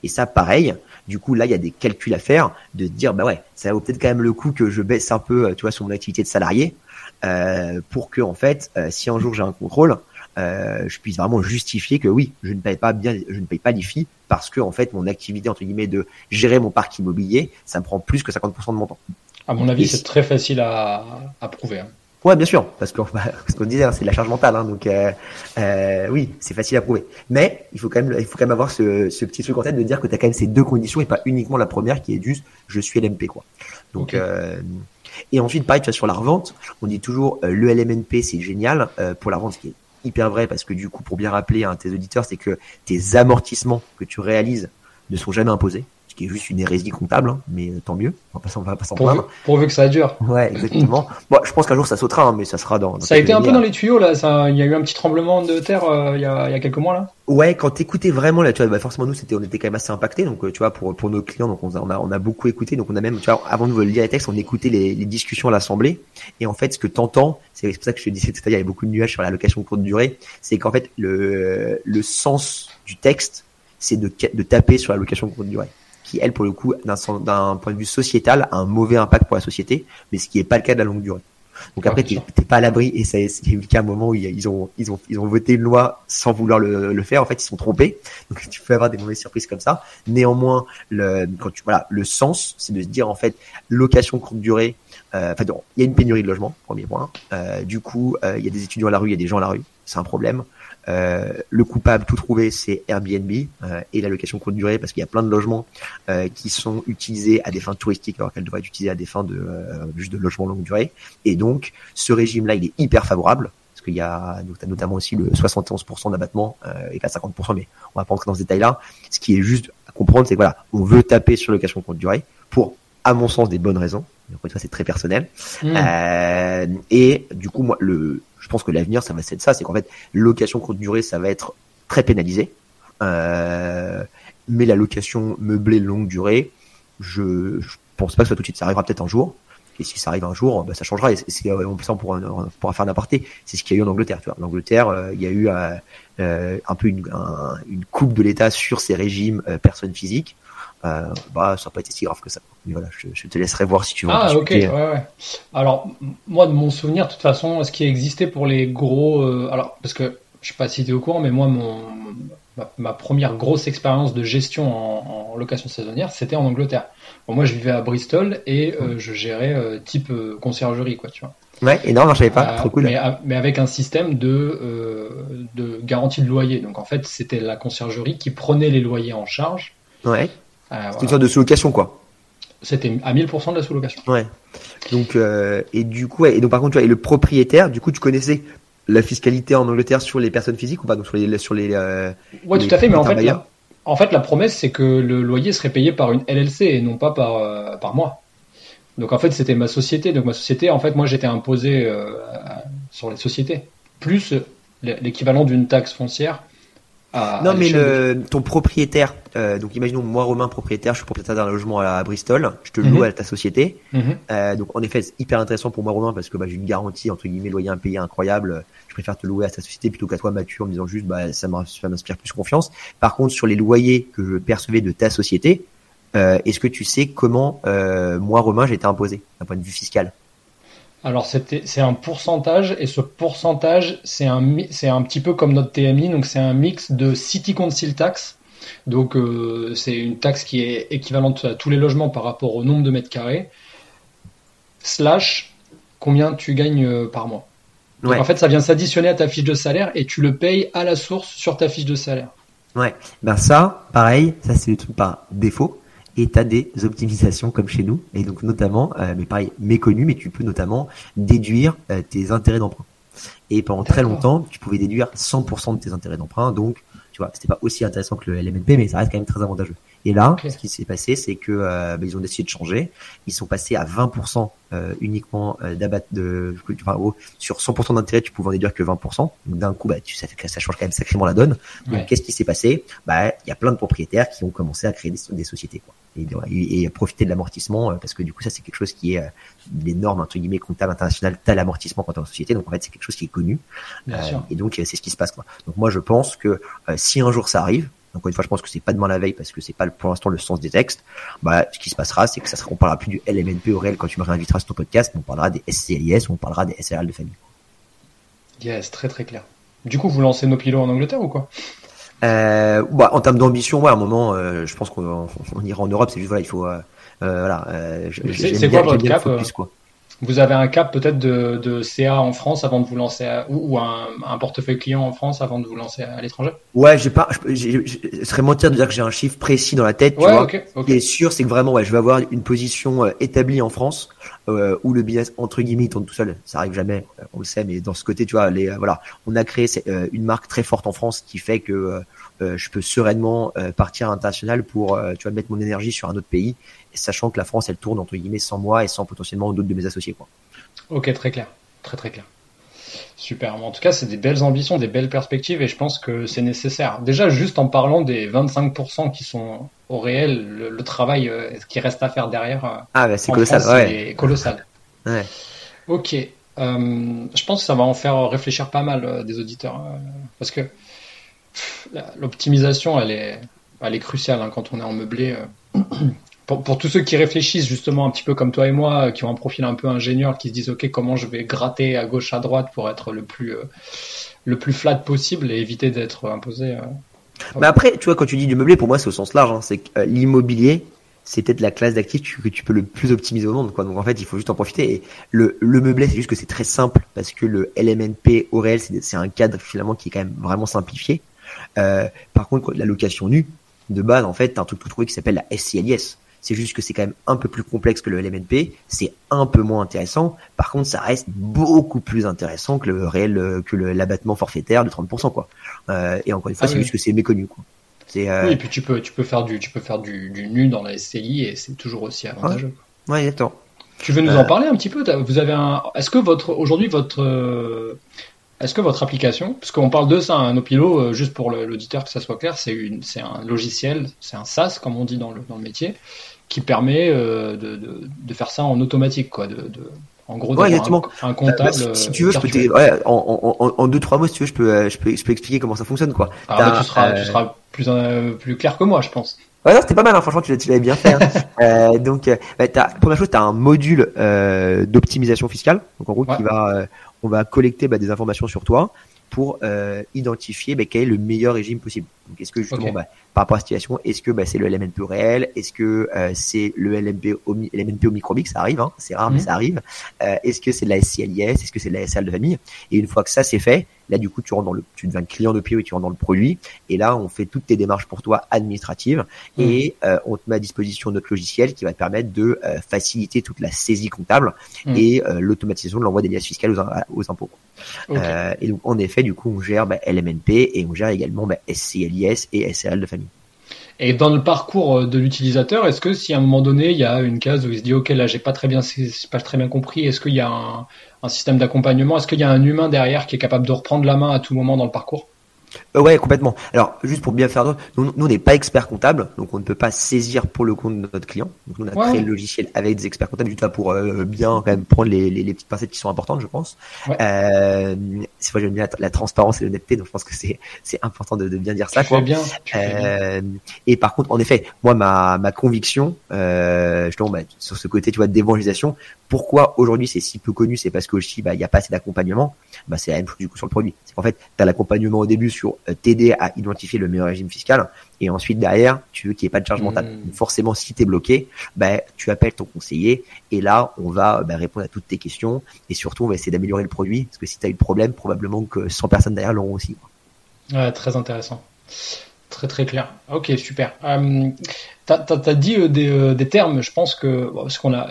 Et ça, pareil. Du coup, là, il y a des calculs à faire de dire, bah ouais, ça vaut peut-être quand même le coup que je baisse un peu, tu vois, sur mon activité de salarié, euh, pour que, en fait, euh, si un jour j'ai un contrôle, euh, je puisse vraiment justifier que oui, je ne paye pas bien, je ne paye pas l'IFI parce que en fait mon activité entre guillemets de gérer mon parc immobilier, ça me prend plus que 50% de mon temps. À mon avis, c'est très facile à, à prouver. Hein. Ouais, bien sûr, parce (laughs) qu'on bah, qu'on disait, hein, c'est de la charge mentale, hein, donc euh, euh, oui, c'est facile à prouver. Mais il faut quand même, il faut quand même avoir ce, ce petit truc en tête de dire que tu as quand même ces deux conditions et pas uniquement la première qui est juste je suis LMP quoi. Donc euh, et ensuite pareil, tu vois sur la revente, on dit toujours euh, le LMNP c'est génial euh, pour la revente, ce qui est hyper vrai parce que du coup, pour bien rappeler à tes auditeurs, c'est que tes amortissements que tu réalises ne sont jamais imposés qui est juste une hérésie comptable, hein, mais tant mieux. On va pas, va pas s'en plaindre. Pourvu que ça dure. Ouais, exactement. (laughs) bon, je pense qu'un jour ça sautera, hein, mais ça sera dans. ça a été un peu dans les tuyaux là. Ça, il y a eu un petit tremblement de terre euh, il, y a, il y a quelques mois là. Ouais, quand t'écoutais vraiment là, tu vois, bah, forcément nous c'était, on était quand même assez impactés, donc euh, tu vois pour pour nos clients, donc on a on a beaucoup écouté, donc on a même, tu vois, avant de lire les textes, on écoutait les, les discussions à l'assemblée, et en fait ce que t'entends, c'est pour ça que je te disais tout à l'heure, il y avait beaucoup de nuages sur la location courte durée, c'est qu'en fait le le sens du texte, c'est de de taper sur la location courte durée qui, elle, pour le coup, d'un point de vue sociétal, a un mauvais impact pour la société, mais ce qui n'est pas le cas de la longue durée. Donc après, tu t'es pas à l'abri, et c'est eu le cas à un moment où ils ont, ils ont, ils ont voté une loi sans vouloir le, le, faire. En fait, ils sont trompés. Donc tu peux avoir des mauvaises surprises comme ça. Néanmoins, le, quand tu, voilà, le sens, c'est de se dire en fait, location courte durée. Euh, enfin, il y a une pénurie de logements, premier point. Euh, du coup, euh, il y a des étudiants à la rue, il y a des gens à la rue. C'est un problème. Euh, le coupable tout trouvé, c'est Airbnb euh, et la location courte durée, parce qu'il y a plein de logements euh, qui sont utilisés à des fins touristiques, alors qu'elles devraient être utilisées à des fins de juste de logement longue durée. Et donc, ce régime-là, il est hyper favorable. Parce qu'il y a notamment aussi le 71% d'abattement et pas 50%, mais on va pas rentrer dans ce détail-là. Ce qui est juste à comprendre, c'est que voilà, on veut taper sur location courte durée pour, à mon sens, des bonnes raisons. Encore une fois, c'est très personnel. Mmh. et du coup, moi, le, je pense que l'avenir, ça va être ça, c'est qu'en fait, location courte durée, ça va être très pénalisé. Euh, mais la location meublée longue durée, je, je pense pas que ça soit tout de suite. Ça arrivera peut-être un jour. Et si ça arrive un jour, bah, ça changera. Et c'est, on, ça, on, pourra, on pourra faire n'importe. C'est ce qu'il y a eu en Angleterre. Tu vois. En Angleterre, euh, il y a eu euh, euh un peu une, une, coupe de l'État sur ces régimes euh, personnes physiques. Euh, bah, ça n'a pas été si grave que ça. Mais voilà, je, te laisserai voir si tu veux. Ah, ok, ouais, ouais. Alors, moi, de mon souvenir, de toute façon, ce qui existait pour les gros. Euh, alors, parce que je sais pas si tu es au courant, mais moi, mon, ma, première grosse expérience de gestion en, location saisonnière, c'était en Angleterre. Bon, moi, je vivais à Bristol et euh, je gérais type conciergerie, quoi, tu vois. Ouais, et non, je savais pas, trop cool. Mais, mais, avec un système de, de garantie de loyer. Donc, en fait, c'était la conciergerie qui prenait les loyers en charge. Ouais. Euh, c'est une sorte de sous-location, quoi. C'était à 1000% de la sous-location. Ouais. Donc, euh, et du coup, et donc par contre, tu vois, et le propriétaire, du coup, tu connaissais la fiscalité en Angleterre sur les personnes physiques ou pas? Donc sur les, sur les. Euh, ouais, tout à fait, mais en fait, la, en fait, la promesse, c'est que le loyer serait payé par une LLC et non pas par, euh, par moi. Donc en fait, c'était ma société. Donc ma société, en fait, moi, j'étais imposé euh, sur les sociétés, plus l'équivalent d'une taxe foncière non, mais le, ton propriétaire, euh, donc imaginons moi Romain propriétaire, je suis propriétaire d'un logement à, Bristol, je te loue mhm. à ta société. Mhm. euh, donc en effet, c'est hyper intéressant pour moi Romain parce que bah, j'ai une garantie entre guillemets loyer impayé incroyable. Je préfère te louer à ta société plutôt qu'à toi Mathieu en me disant juste bah ça m'inspire plus confiance. Par contre, sur les loyers que je percevais de ta société, euh, est-ce que tu sais comment euh, moi Romain j'ai été imposé d'un point de vue fiscal? Alors c'est un pourcentage et ce pourcentage c'est un, un petit peu comme notre TMI, donc c'est un mix de City Council Tax, donc euh, c'est une taxe qui est équivalente à tous les logements par rapport au nombre de mètres carrés, slash combien tu gagnes euh, par mois. en fait ça vient s'additionner à ta fiche de salaire et tu le payes à la source sur ta fiche de salaire. Ouais, ben ça, pareil, ça c'est le truc par défaut et tu as des optimisations comme chez nous, et donc notamment, euh, mais pareil, méconnu, mais tu peux notamment déduire euh, tes intérêts d'emprunt. Et pendant très longtemps, tu pouvais déduire 100% de tes intérêts d'emprunt, donc tu vois, c'était pas aussi intéressant que le LMNP, mais ça reste quand même très avantageux. Et là, ce qui s'est passé, c'est que euh, bah, ils ont décidé de changer. Ils sont passés à 20% euh, uniquement euh, d'abat de, enfin, sur 100% d'intérêt, tu pouvais en déduire que 20%. Donc d'un coup, bah, tu, ça, ça change quand même sacrément la donne. Donc qu'est-ce qui s'est passé? Bah, il y a plein de propriétaires qui ont commencé à créer des, des sociétés, quoi, et, et, profiter de l'amortissement, parce que du coup, ça c'est quelque chose qui est les normes entre guillemets comptables internationales. T'as l'amortissement quand t'es en société, donc en fait c'est quelque chose qui est connu. et donc c'est ce qui se passe, quoi. Donc moi je pense que si un jour ça arrive, encore une fois, je pense que c'est pas demain la veille parce que c'est pas pour l'instant le sens des textes. Bah, ce qui se passera, c'est que ça sera, on parlera plus du LMNP au réel quand tu me réinviteras sur ton podcast, on parlera des SCLIS ou on parlera des SRL de famille. Yes, très très clair. Du coup, vous lancez nos pilotes en Angleterre ou quoi? Euh, bah, en termes d'ambition, ouais, à un moment, euh, je pense qu'on ira en Europe. C'est juste voilà, il faut, euh, euh voilà. c'est quoi votre cap quoi. Vous avez un cap peut-être de, de, CA en France avant de vous lancer ou, un, un, portefeuille client en France avant de vous lancer à, l'étranger? Ouais, j'ai pas. Je, serais mentir de dire que j'ai un chiffre précis dans la tête. Tu ouais, vois. Ce qui est sûr, c'est que vraiment, ouais, je vais avoir une position euh, établie en France euh, où le business entre guillemets tourne tout seul. Ça arrive jamais, euh, on le sait, mais dans ce côté, tu vois, les, euh, voilà, on a créé une marque très forte en France qui fait que je peux sereinement partir à l'international pour, tu vois, mettre mon énergie sur un autre pays sachant que la France, elle tourne entre guillemets sans moi et sans potentiellement d'autres de mes associés. Quoi. Ok, très clair, très très clair. Super. En tout cas, c'est des belles ambitions, des belles perspectives, et je pense que c'est nécessaire. Déjà, juste en parlant des 25% qui sont au réel, le, travail euh, qui reste à faire derrière. Euh, ah, bah, c'est colossal. ouais. colossal. ouais. Ok. Euh, je pense que ça va en faire réfléchir pas mal des auditeurs, parce que l'optimisation, elle est, elle est cruciale hein, quand on est en meublé. (clears throat) pour, tous ceux qui réfléchissent justement un petit peu comme toi et moi, qui ont un profil un peu ingénieur, qui se disent ok comment je vais gratter à gauche à droite pour être le plus euh, le plus flat possible et éviter d'être imposé. Euh, Mais après, tu vois, quand tu dis du meublé, pour moi c'est au sens large. Hein. c'est que euh, l'immobilier, c'est peut-être la classe d'actifs que tu peux le plus optimiser au monde. Donc en fait, il faut juste en profiter. Et le, le meublé, c'est juste que c'est très simple parce que le LMNP au réel, c'est un cadre finalement qui est quand même vraiment simplifié. Euh, par contre, la location nue, de base, en fait, t'as un truc tout trouvé qui s'appelle la SCLIS. C'est juste que c'est quand même un peu plus complexe que le LMNP, c'est un peu moins intéressant. Par contre, ça reste beaucoup plus intéressant que le réel, que l'abattement forfaitaire de 30%, quoi. Euh, et encore une fois, ah c'est juste que c'est méconnu, quoi. Euh... Oui, et puis tu peux, tu peux faire du, tu peux faire du, du nu dans la SCI et c'est toujours aussi avantageux. Ouais, ouais exactement. Tu veux nous en parler un petit peu Vous avez un, est-ce que votre, aujourd'hui votre, est-ce que votre application, parce qu'on parle de ça, un Opilo, euh, juste pour l'auditeur que ça soit clair, c'est un logiciel, c'est un SaaS comme on dit dans le, dans le métier, qui permet de, de, de, faire ça en automatique, quoi, de, de en gros, ouais, Un, comptable. Bah, si, tu veux, je peux ouais, en, en, en, deux trois mots, si tu veux, je peux, je peux, je peux expliquer comment ça fonctionne, quoi. Ah, tu seras, tu seras plus, plus clair que moi, je pense. Ouais, non, c'était pas mal, hein, franchement, tu, l'avais bien fait. Hein. (laughs) euh, donc, euh, bah, as, première chose, tu as un module euh, d'optimisation fiscale. Donc, en gros, qui va, euh, on va collecter bah, des informations sur toi pour euh, identifier bah, quel est le meilleur régime possible. Donc, est-ce que justement, bah, par rapport à la situation, est-ce que bah, c'est le LMNP réel? Est-ce que euh, c'est le LMP au, LMNP au microbique Ça arrive, hein, c'est rare, mais mhm. ça arrive. Euh, est-ce que c'est de la SCLIS Est-ce que c'est de la SL de famille? Et une fois que ça c'est fait, là du coup tu rentres dans le, tu deviens client de PO et tu rentres dans le produit. Et là, on fait toutes tes démarches pour toi administratives mhm. et euh, on te met à disposition notre logiciel qui va te permettre de euh, faciliter toute la saisie comptable mhm. et euh, l'automatisation de l'envoi des liasses fiscales aux, aux impôts. et donc en effet, du coup, on gère bah, LMNP et on gère également bah, SCLIS et SRL de famille. Et dans le parcours euh, de l'utilisateur, est-ce que si à un moment donné il y a une case où il se dit ok là j'ai pas très bien pas très bien compris, est-ce qu'il y a un, un système d'accompagnement, est-ce qu'il y a un humain derrière qui est capable de reprendre la main à tout moment dans le parcours? Euh, ouais, complètement. Alors, juste pour bien faire, nous, nous on n'est pas expert comptable, donc on ne peut pas saisir pour le compte de notre client. Donc, nous, on a créé le logiciel avec des experts comptables, juste pour euh, bien quand même prendre les, les, les, petites pincettes qui sont importantes, je pense. Euh, c'est moi j'aime bien la, transparence et l'honnêteté, donc je pense que c'est c'est important de, de, bien dire ça. quoi. Bien, euh, et par contre, en effet, moi ma ma conviction, euh, justement, bah, sur ce côté, tu vois, d'évangélisation, pourquoi aujourd'hui c'est si peu connu, c'est parce qu'aussi bah il y a pas assez d'accompagnement. Bah c'est la même chose du coup sur le produit. C'est qu'en fait, tu as l'accompagnement au début sur euh, t'aider à identifier le meilleur régime fiscal et ensuite derrière, tu veux qu'il n'y ait pas de charge mentale. Mmh. Forcément, si tu es bloqué, bah, tu appelles ton conseiller et là, on va bah, répondre à toutes tes questions et surtout, on va essayer d'améliorer le produit parce que si tu as eu le problème, probablement que 100 personnes derrière l'auront aussi. Ouais, très intéressant. Très très clair. Ok, super. Euh, tu as, dit euh, des, euh, des, termes, je pense que qu'on a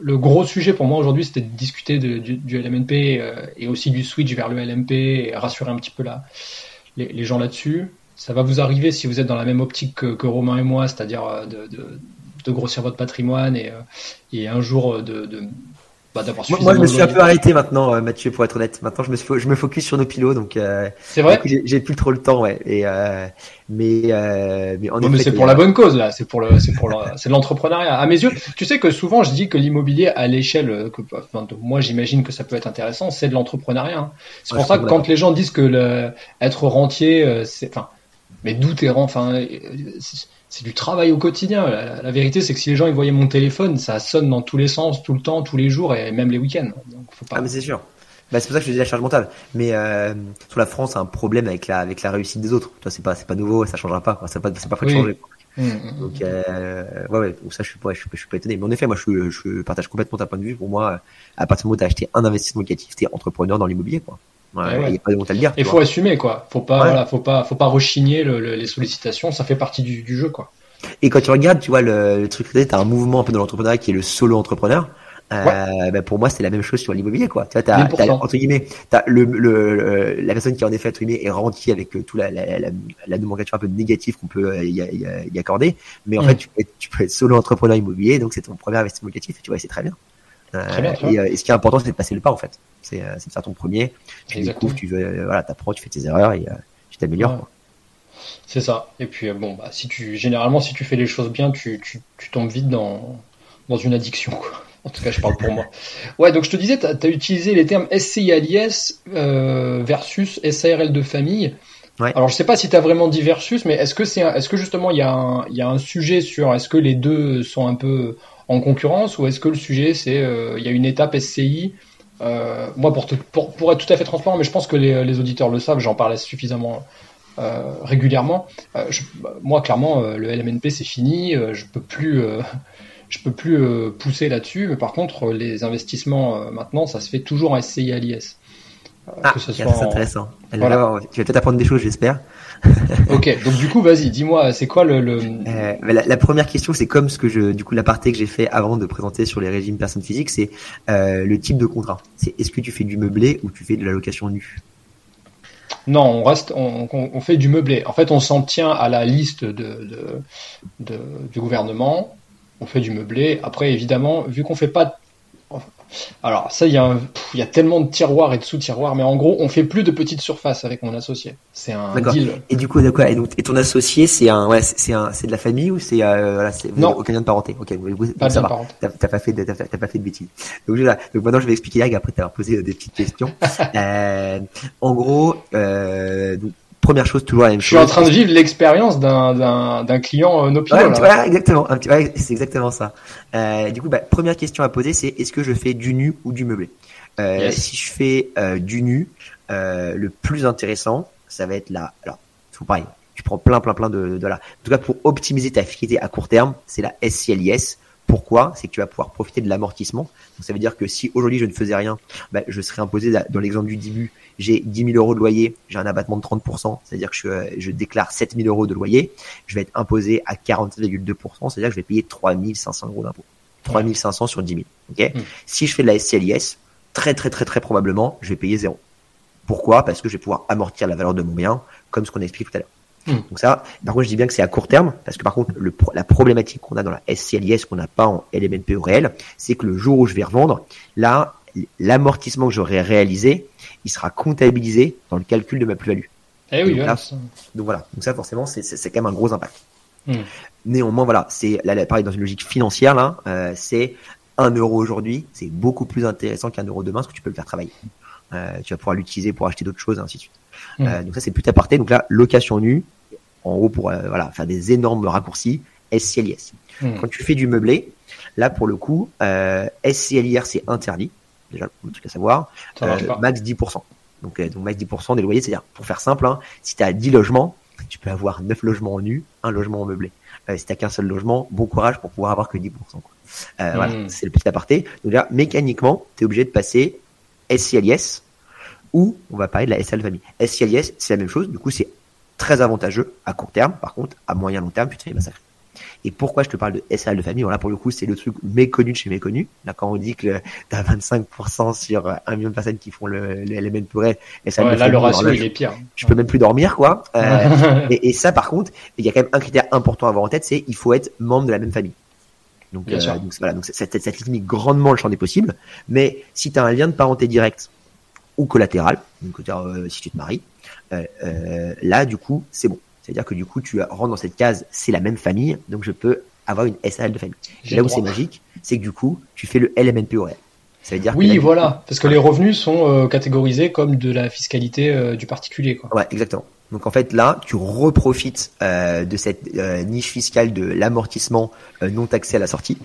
le gros sujet pour moi aujourd'hui, c'était de discuter de, du, du, LMNP euh, et aussi du switch vers le LMP et rassurer un petit peu les gens là-dessus. Ça va vous arriver si vous êtes dans la même optique que, que Romain et moi, c'est-à-dire de, de, de, grossir votre patrimoine et, et un jour de, bah, moi, je me suis un peu arrêté maintenant, euh, Mathieu, pour être honnête. Maintenant, je me, je me focus sur nos pilotes, donc euh, c'est vrai. J'ai plus trop le temps, ouais. Et euh, mais euh, mais, mais c'est pour la bonne cause là. C'est pour le, c'est pour c'est l'entrepreneuriat. À mes yeux, tu sais que souvent je dis que l'immobilier à l'échelle que enfin, moi j'imagine que ça peut être intéressant, c'est de l'entrepreneuriat. Hein. C'est pour ça que quand les gens disent que le, être rentier, c'est enfin, mais d'où t'es enfin c'est du travail au quotidien. La, vérité, c'est que si les gens ils voyaient mon téléphone, ça sonne dans tous les sens, tout le temps, tous les jours et même les week-ends. Ah mais c'est sûr. Bah, c'est pour ça que je dis la charge mentale. Mais euh, sur la France, a un problème avec la avec la réussite des autres. Toi, c'est pas c'est pas nouveau, ça changera pas. C'est pas c'est pas de changer. Mmh, mmh, mmh. Donc euh, ouais, ouais, ça je suis pas je suis, je suis pas étonné. Mais en effet, moi je, je partage complètement ta point de vue. Pour moi, à partir du moment où tu as acheté un investissement locatif, tu es entrepreneur dans l'immobilier quoi. Ouais, Y a pas de honte à le dire. Il faut assumer quoi. Faut pas, voilà, faut pas, faut pas rechigner le, les sollicitations. Ça fait partie du, du, jeu quoi. Et quand tu regardes, tu vois le, le truc, t'as un mouvement un peu dans l'entrepreneuriat qui est le solo entrepreneur. Euh, ben pour moi, c'est la même chose sur l'immobilier, quoi. Tu vois, t'as, t'as, entre guillemets, t'as le, le, la personne qui en effet, entre guillemets, est rentier avec euh, tout la, la, la, la, nomenclature un peu négative qu'on peut euh, y, y, y, accorder. Mais en mm. fait, tu peux, être, tu peux être solo entrepreneur immobilier, donc c'est ton premier investissement locatif, et tu vois, c'est très bien. Très bien, et, et, ce qui est important, c'est de passer le pas en fait. C'est, c'est de faire ton premier. Tu Exactement. découvres, tu veux, voilà, t'apprends, tu fais tes erreurs et tu t'améliores. C'est ça. Et puis bon, bah, si tu généralement si tu fais les choses bien, tu, tu, tu tombes vite dans, dans une addiction. Quoi. En tout cas, je parle pour moi. Ouais, donc je te disais, tu as, utilisé les termes SCILIS euh, versus SARL de famille. Ouais. Alors je sais pas si tu as vraiment dit versus, mais est-ce que c'est est-ce que justement il y, a un, y a un sujet sur est-ce que les deux sont un peu en concurrence ou est-ce que le sujet c'est euh, il y a une étape SCI euh, moi pour, pour, pour être tout à fait transparent mais je pense que les, les auditeurs le savent j'en parlais suffisamment régulièrement. moi, clairement, le LMNP c'est fini. je peux plus, (laughs) je peux plus pousser là-dessus. Mais par contre, les investissements maintenant, ça se fait toujours en SCI à l'IS. Ah, c'est intéressant. Tu vas peut-être apprendre des choses, j'espère. Ok, donc du coup, vas-y, dis-moi, c'est quoi le. le... Euh, la, première question, c'est comme ce que je, du coup, l'aparté que j'ai fait avant de présenter sur les régimes personnes physiques, c'est euh, le type de contrat. C'est est-ce que tu fais du meublé ou tu fais de la location nue? Non, on reste, on, on, fait du meublé. En fait, on s'en tient à la liste de, de, de, du gouvernement. On fait du meublé. Après, évidemment, vu qu'on fait pas alors ça, il y, a il y a tellement de tiroirs et de sous-tiroirs, mais en gaugros, on fait plus de petites surfaces avec mon associé. C'est un deal. Et du coup, quoi? Et, donc, et ton associé, c'est un, ouais, c'est un, c'est de la famille ou c'est, euh, voilà, c'est non, aucun lien de parenté? Ok, pas de parenté. T'as, pas fait, de, t'as, pas fait de bêtises. Donc, donc maintenant, je vais expliquer là, et après t'as posé des petites questions. (laughs) euh, en gros, euh, donc, première chose, toujours la même chose. Je suis en train de vivre l'expérience d'un client euh, no ouais, voilà, exactement. Ouais, c'est exactement ça. Euh, du coup, bah, première question à poser, c'est est-ce que je fais du nu ou du meublé? Euh, Si je fais euh, du nu, le plus intéressant, ça va être là. Alors, c'est pareil. Tu prends plein, plein, plein de, de là. En tout cas, pour optimiser ta fidélité à court terme, c'est la SCLIS. Pourquoi C'est que tu vas pouvoir profiter de l'amortissement. Donc ça veut dire que si aujourd'hui je ne faisais rien, bah, je serais imposé dans l'exemple du début, j'ai 10 000 euros de loyer, j'ai un abattement de 30%, c'est-à-dire que je, je, déclare 7 000 euros de loyer, je vais être imposé à 47,2%, c'est-à-dire que je vais payer 3 500 euros d'impôt. 3 500 sur 10 000. Ok? Hmm. Si je fais de la SCLIS, très très très très probablement, je vais payer zéro. Pourquoi? Parce que je vais pouvoir amortir la valeur de mon bien, comme ce qu'on a expliqué tout à l'heure. Hmm. Donc ça, par contre, je dis bien que c'est à court terme, parce que par contre, le, la problématique qu'on a dans la SCLIS qu'on n'a pas en LMNP au réel, c'est que le jour où je vais revendre, là, l'amortissement que j'aurais réalisé, il sera comptabilisé dans le calcul de ma plus-value. Eh oui, donc, donc, voilà, donc ça forcément, c'est quand même un gros impact. Hmm. Néanmoins, voilà, c'est là, pareil dans une logique financière là, euh, c'est un euro aujourd'hui, c'est beaucoup plus intéressant qu'un euro demain, parce que tu peux le faire travailler. Euh, tu vas pouvoir l'utiliser pour acheter d'autres choses, et ainsi de suite. Euh, donc ça, c'est plus aparté. Donc là, location nue, en gros pour euh, voilà faire des énormes raccourcis, SCLIS. Hmm. Quand tu fais du meublé, là pour le coup, euh, SCLIR c'est interdit déjà le truc à savoir. Euh, max 10%. Donc, euh, donc max 10% des loyers, c'est-à-dire, pour faire simple, hein, si tu as 10 logements, tu peux avoir 9 logements en nu, un logement en meublé. Euh, si tu qu'un seul logement, bon courage pour pouvoir avoir que 10%. Quoi. Euh, Voilà, hmm. c'est le petit aparté. Donc là, mécaniquement, tu es obligé de passer SCLIS ou on va parler de la SL famille. SCLIS, c'est la même chose. Du coup, c'est très avantageux à court terme. Par contre, à moyen long terme, tu te fais massacrer. Et pourquoi je te parle de SRL de famille? Voilà, pour le coup, c'est le truc méconnu de chez méconnu. Là, quand on dit que tu as 25% sur un million de personnes qui font le, le LMN pour elle, SRL ouais, là, le ratio, il est pire. Je, peux même plus dormir, quoi. Euh, (laughs) et, et, ça, par contre, il y a quand même un critère important à avoir en tête, c'est il faut être membre de la même famille. Donc, euh, donc voilà, donc ça, ça, limite grandement le champ des possibles. Mais si tu as un lien de parenté direct ou collatéral, donc euh, si tu te maries, euh, euh, là, du coup, c'est bon. C'est-à-dire que du coup, tu rentres dans cette case, c'est la même famille, donc je peux avoir une SAL de famille. Là où c'est magique, c'est que du coup, tu fais le LMNP au réel. Ça veut dire oui, voilà, parce que les revenus sont euh, catégorisés comme de la fiscalité euh, du particulier. Quoi. Ouais, exactement. Donc en fait là, tu reprofites euh, de cette niche fiscale de l'amortissement non taxé à la sortie.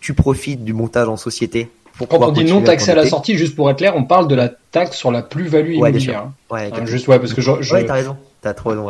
tu profites du montage en société quand on dit non taxé à la sortie, juste pour être clair, on parle de la taxe sur la plus-value immobilière. Ouais, hein. juste ouais, parce que je, je... Ouais, t'as raison. T'as trop raison.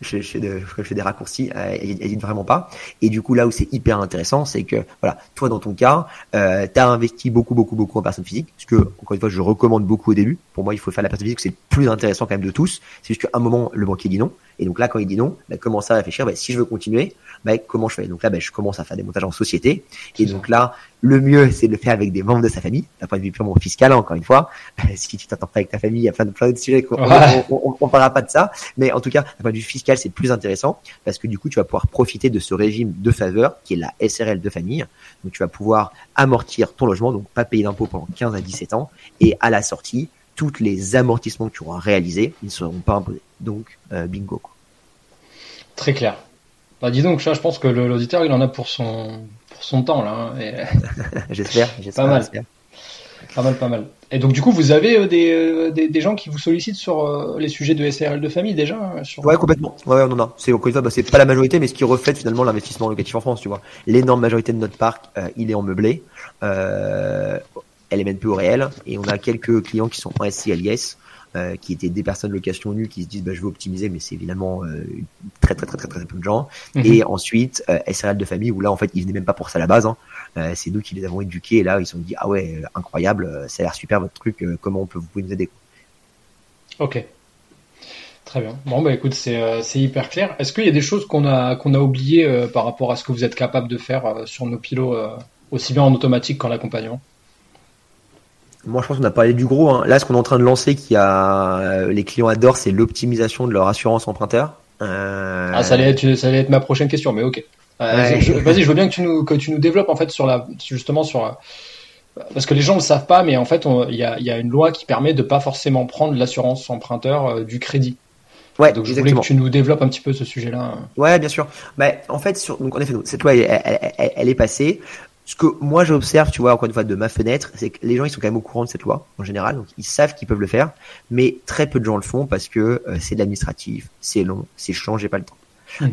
je, je, fais de, je, fais des raccourcis. Euh, elle, vraiment pas. Et du coup, là où c'est hyper intéressant, c'est que voilà, toi dans ton cas, euh, t'as investi beaucoup, beaucoup, beaucoup en personne physique. Ce que encore une fois, je recommande beaucoup au début. Pour moi, il faut faire la personne physique, c'est le plus intéressant quand même de tous. C'est juste qu'à un moment, le banquier dit non. Et donc là, quand il dit non, bah, commence à réfléchir? Bah, si je veux continuer, bah, comment je fais? Donc là, bah, je commence à faire des montages en société. Et donc là, le mieux, c'est de le faire avec des membres de sa famille, d'un point de vue purement fiscal, encore une fois. (laughs) si tu t'entends pas avec ta famille, il y a plein de, plein de sujets. On, on, on, parlera pas de ça. Mais en tout cas, d'un point de vue fiscal, c'est plus intéressant parce que du coup, tu vas pouvoir profiter de ce régime de faveur qui est la SRL de famille. Donc, tu vas pouvoir amortir ton logement, donc pas payer d'impôts pendant 15 à 17 ans. Et à la sortie, tous les amortissements que tu auras réalisés, ils ne seront pas imposés. Donc, euh, bingo. Quoi. Très clair. Bah, dis donc, je pense que l'auditeur, il en a pour son, pour son temps, là. Hein, (laughs) j'espère, (laughs) j'espère. Pas mal. Pas mal, pas mal. Et donc, du coup, vous avez euh, des, euh, des, des, gens qui vous sollicitent sur euh, les sujets de SRL de famille déjà hein, sur... Ouais, complètement. Ouais, on en a. C'est, bah, c'est pas la majorité, mais ce qui reflète finalement l'investissement locatif en France, tu vois. L'énorme majorité de notre parc, il est en meublé. Euh, LMNP au réel. Et on a quelques clients qui sont en SCLIS. Euh, qui étaient des personnes location nue qui se disent bah, je veux optimiser, mais c'est évidemment euh, très, très, très très très peu de gens. Mhm. Et ensuite euh, SRL de famille où là en fait ils venaient même pas pour ça à la base. Hein. Euh, c'est nous qui les avons éduqués et là ils se sont dit ah ouais incroyable, ça a l'air super votre truc, comment on peut vous pouvez nous aider. Ok. Très bien. Bon, bah écoute, c'est euh, hyper clair. Est-ce qu'il y a des choses qu'on a, qu'on a oubliées euh, par rapport à ce que vous êtes capable de faire euh, sur nos pilotes, euh, aussi bien en automatique qu'en accompagnement? Moi, je pense qu'on a parlé du gros. Hein. Là, ce qu'on est en train de lancer, qui a euh, les clients adorent, c'est l'optimisation de leur assurance emprunteur. Euh, Ah, ça allait, être, ça allait être ma prochaine question, mais ok. Euh, Ouais. Vas-y, je veux bien que tu nous, que tu nous développes en fait sur la, justement sur, parce que les gens ne le savent pas, mais en fait, il y a, il y a une loi qui permet de pas forcément prendre l'assurance emprunteur euh, du crédit. Ouais, Donc je voulais que tu nous développes un petit peu ce sujet-là. Ouais, bien sûr. Bah, en fait, sur, donc en effet, cette loi, elle, elle- elle- elle est passée. Ce que moi j'observe, tu vois, encore une fois, de ma fenêtre, c'est que les gens ils sont quand même au courant de cette loi en général, donc ils savent qu'ils peuvent le faire, mais très peu de gens le font parce que euh, c'est de l'administratif, c'est long, c'est chiant, j'ai pas le temps.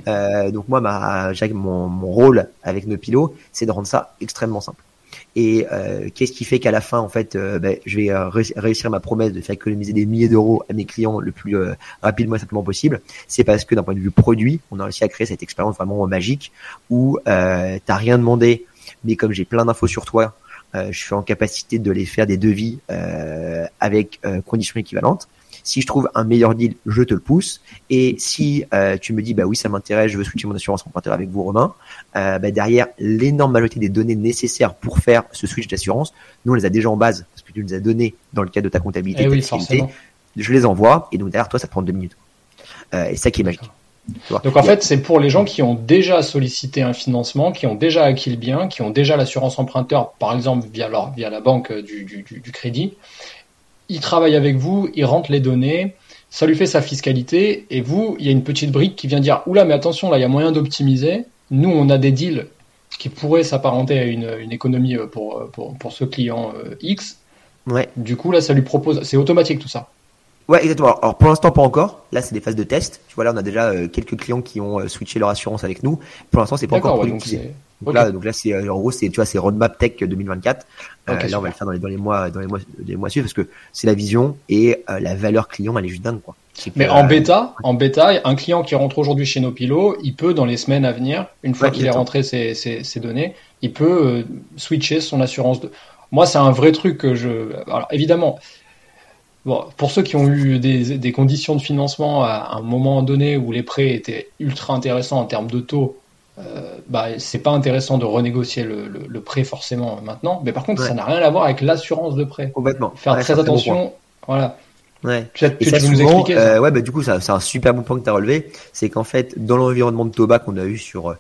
Euh, donc moi, ma, mon, mon rôle avec nos pilotes, c'est de rendre ça extrêmement simple. Et euh, qu'est-ce qui fait qu'à la fin, en fait, euh, ben, je vais euh, réussir- réussir ma promesse de faire économiser des milliers d'euros à mes clients le plus euh, rapidement et simplement possible C'est parce que d'un point de vue produit, on a réussi à créer cette expérience vraiment magique où euh, t'as rien demandé, mais comme j'ai plein d'infos sur toi, euh, je suis en capacité de les faire des devis euh, avec euh, conditions équivalentes. Si je trouve un meilleur deal, je te le pousse. Et si euh, tu me dis bah oui ça m'intéresse, je veux switcher mon assurance emprunteur avec vous Romain, euh, bah, derrière l'énorme majorité des données nécessaires pour faire ce switch d'assurance, nous on les a déjà en base parce que tu nous as donné dans le cadre de ta comptabilité, Eh ta oui, je les envoie et donc derrière toi ça te prend deux minutes. Euh, et c'est ça qui est magique. Donc en fait, c'est pour les gens qui ont déjà sollicité un financement, qui ont déjà acquis le bien, qui ont déjà l'assurance emprunteur, par exemple via, leur, via la banque euh, du, du, du- du crédit. Ils travaillent avec vous, ils rentrent les données, ça lui fait sa fiscalité, et vous, il y a une petite brique qui vient dire Oula, mais attention, là, il y a moyen d'optimiser. Nous, on a des deals qui pourraient s'apparenter à une, une économie euh, pour, euh, pour, pour ce client X. Ouais. Du coup, là, ça lui propose. C'est automatique tout ça. Ouais, exactement. Alors pour l'instant pas encore. Là c'est des phases de test. Tu vois là on a déjà euh, quelques clients qui ont euh, switché leur assurance avec nous. Pour l'instant c'est pas encore D'accord, ouais, donc productisé. Donc là, donc là c'est euh, en gros c'est tu vois c'est roadmap tech 2024. Euh, Ok, là on va le faire dans les dans les mois dans les mois dans les mois suivants parce que c'est la vision et la valeur client elle est juste dingue quoi. Mais en bêta, en bêta, un client qui rentre aujourd'hui chez nos pilotes, il peut dans les semaines à venir, une fois Ouais, qu'il a exactement. rentré ses, ses, ses données, il peut switcher son assurance. De... Moi, c'est un vrai truc que je. Alors évidemment, bon, pour ceux qui ont eu des, des conditions de financement à un moment donné où les prêts étaient ultra intéressants en termes de taux. Euh, bah, c'est pas intéressant de renégocier le, le, le prêt forcément maintenant, mais par contre, Ouais. ça n'a rien à voir avec l'assurance de prêt. complètement. Faire Ouais, très bon attention. Voilà. Ouais. Tu, Et tu, ça, tu nous expliquer ça euh, ouais, bah, du coup, c'est un super bon point que tu as relevé. C'est qu'en fait, dans l'environnement de Toba qu'on a eu sur, euh,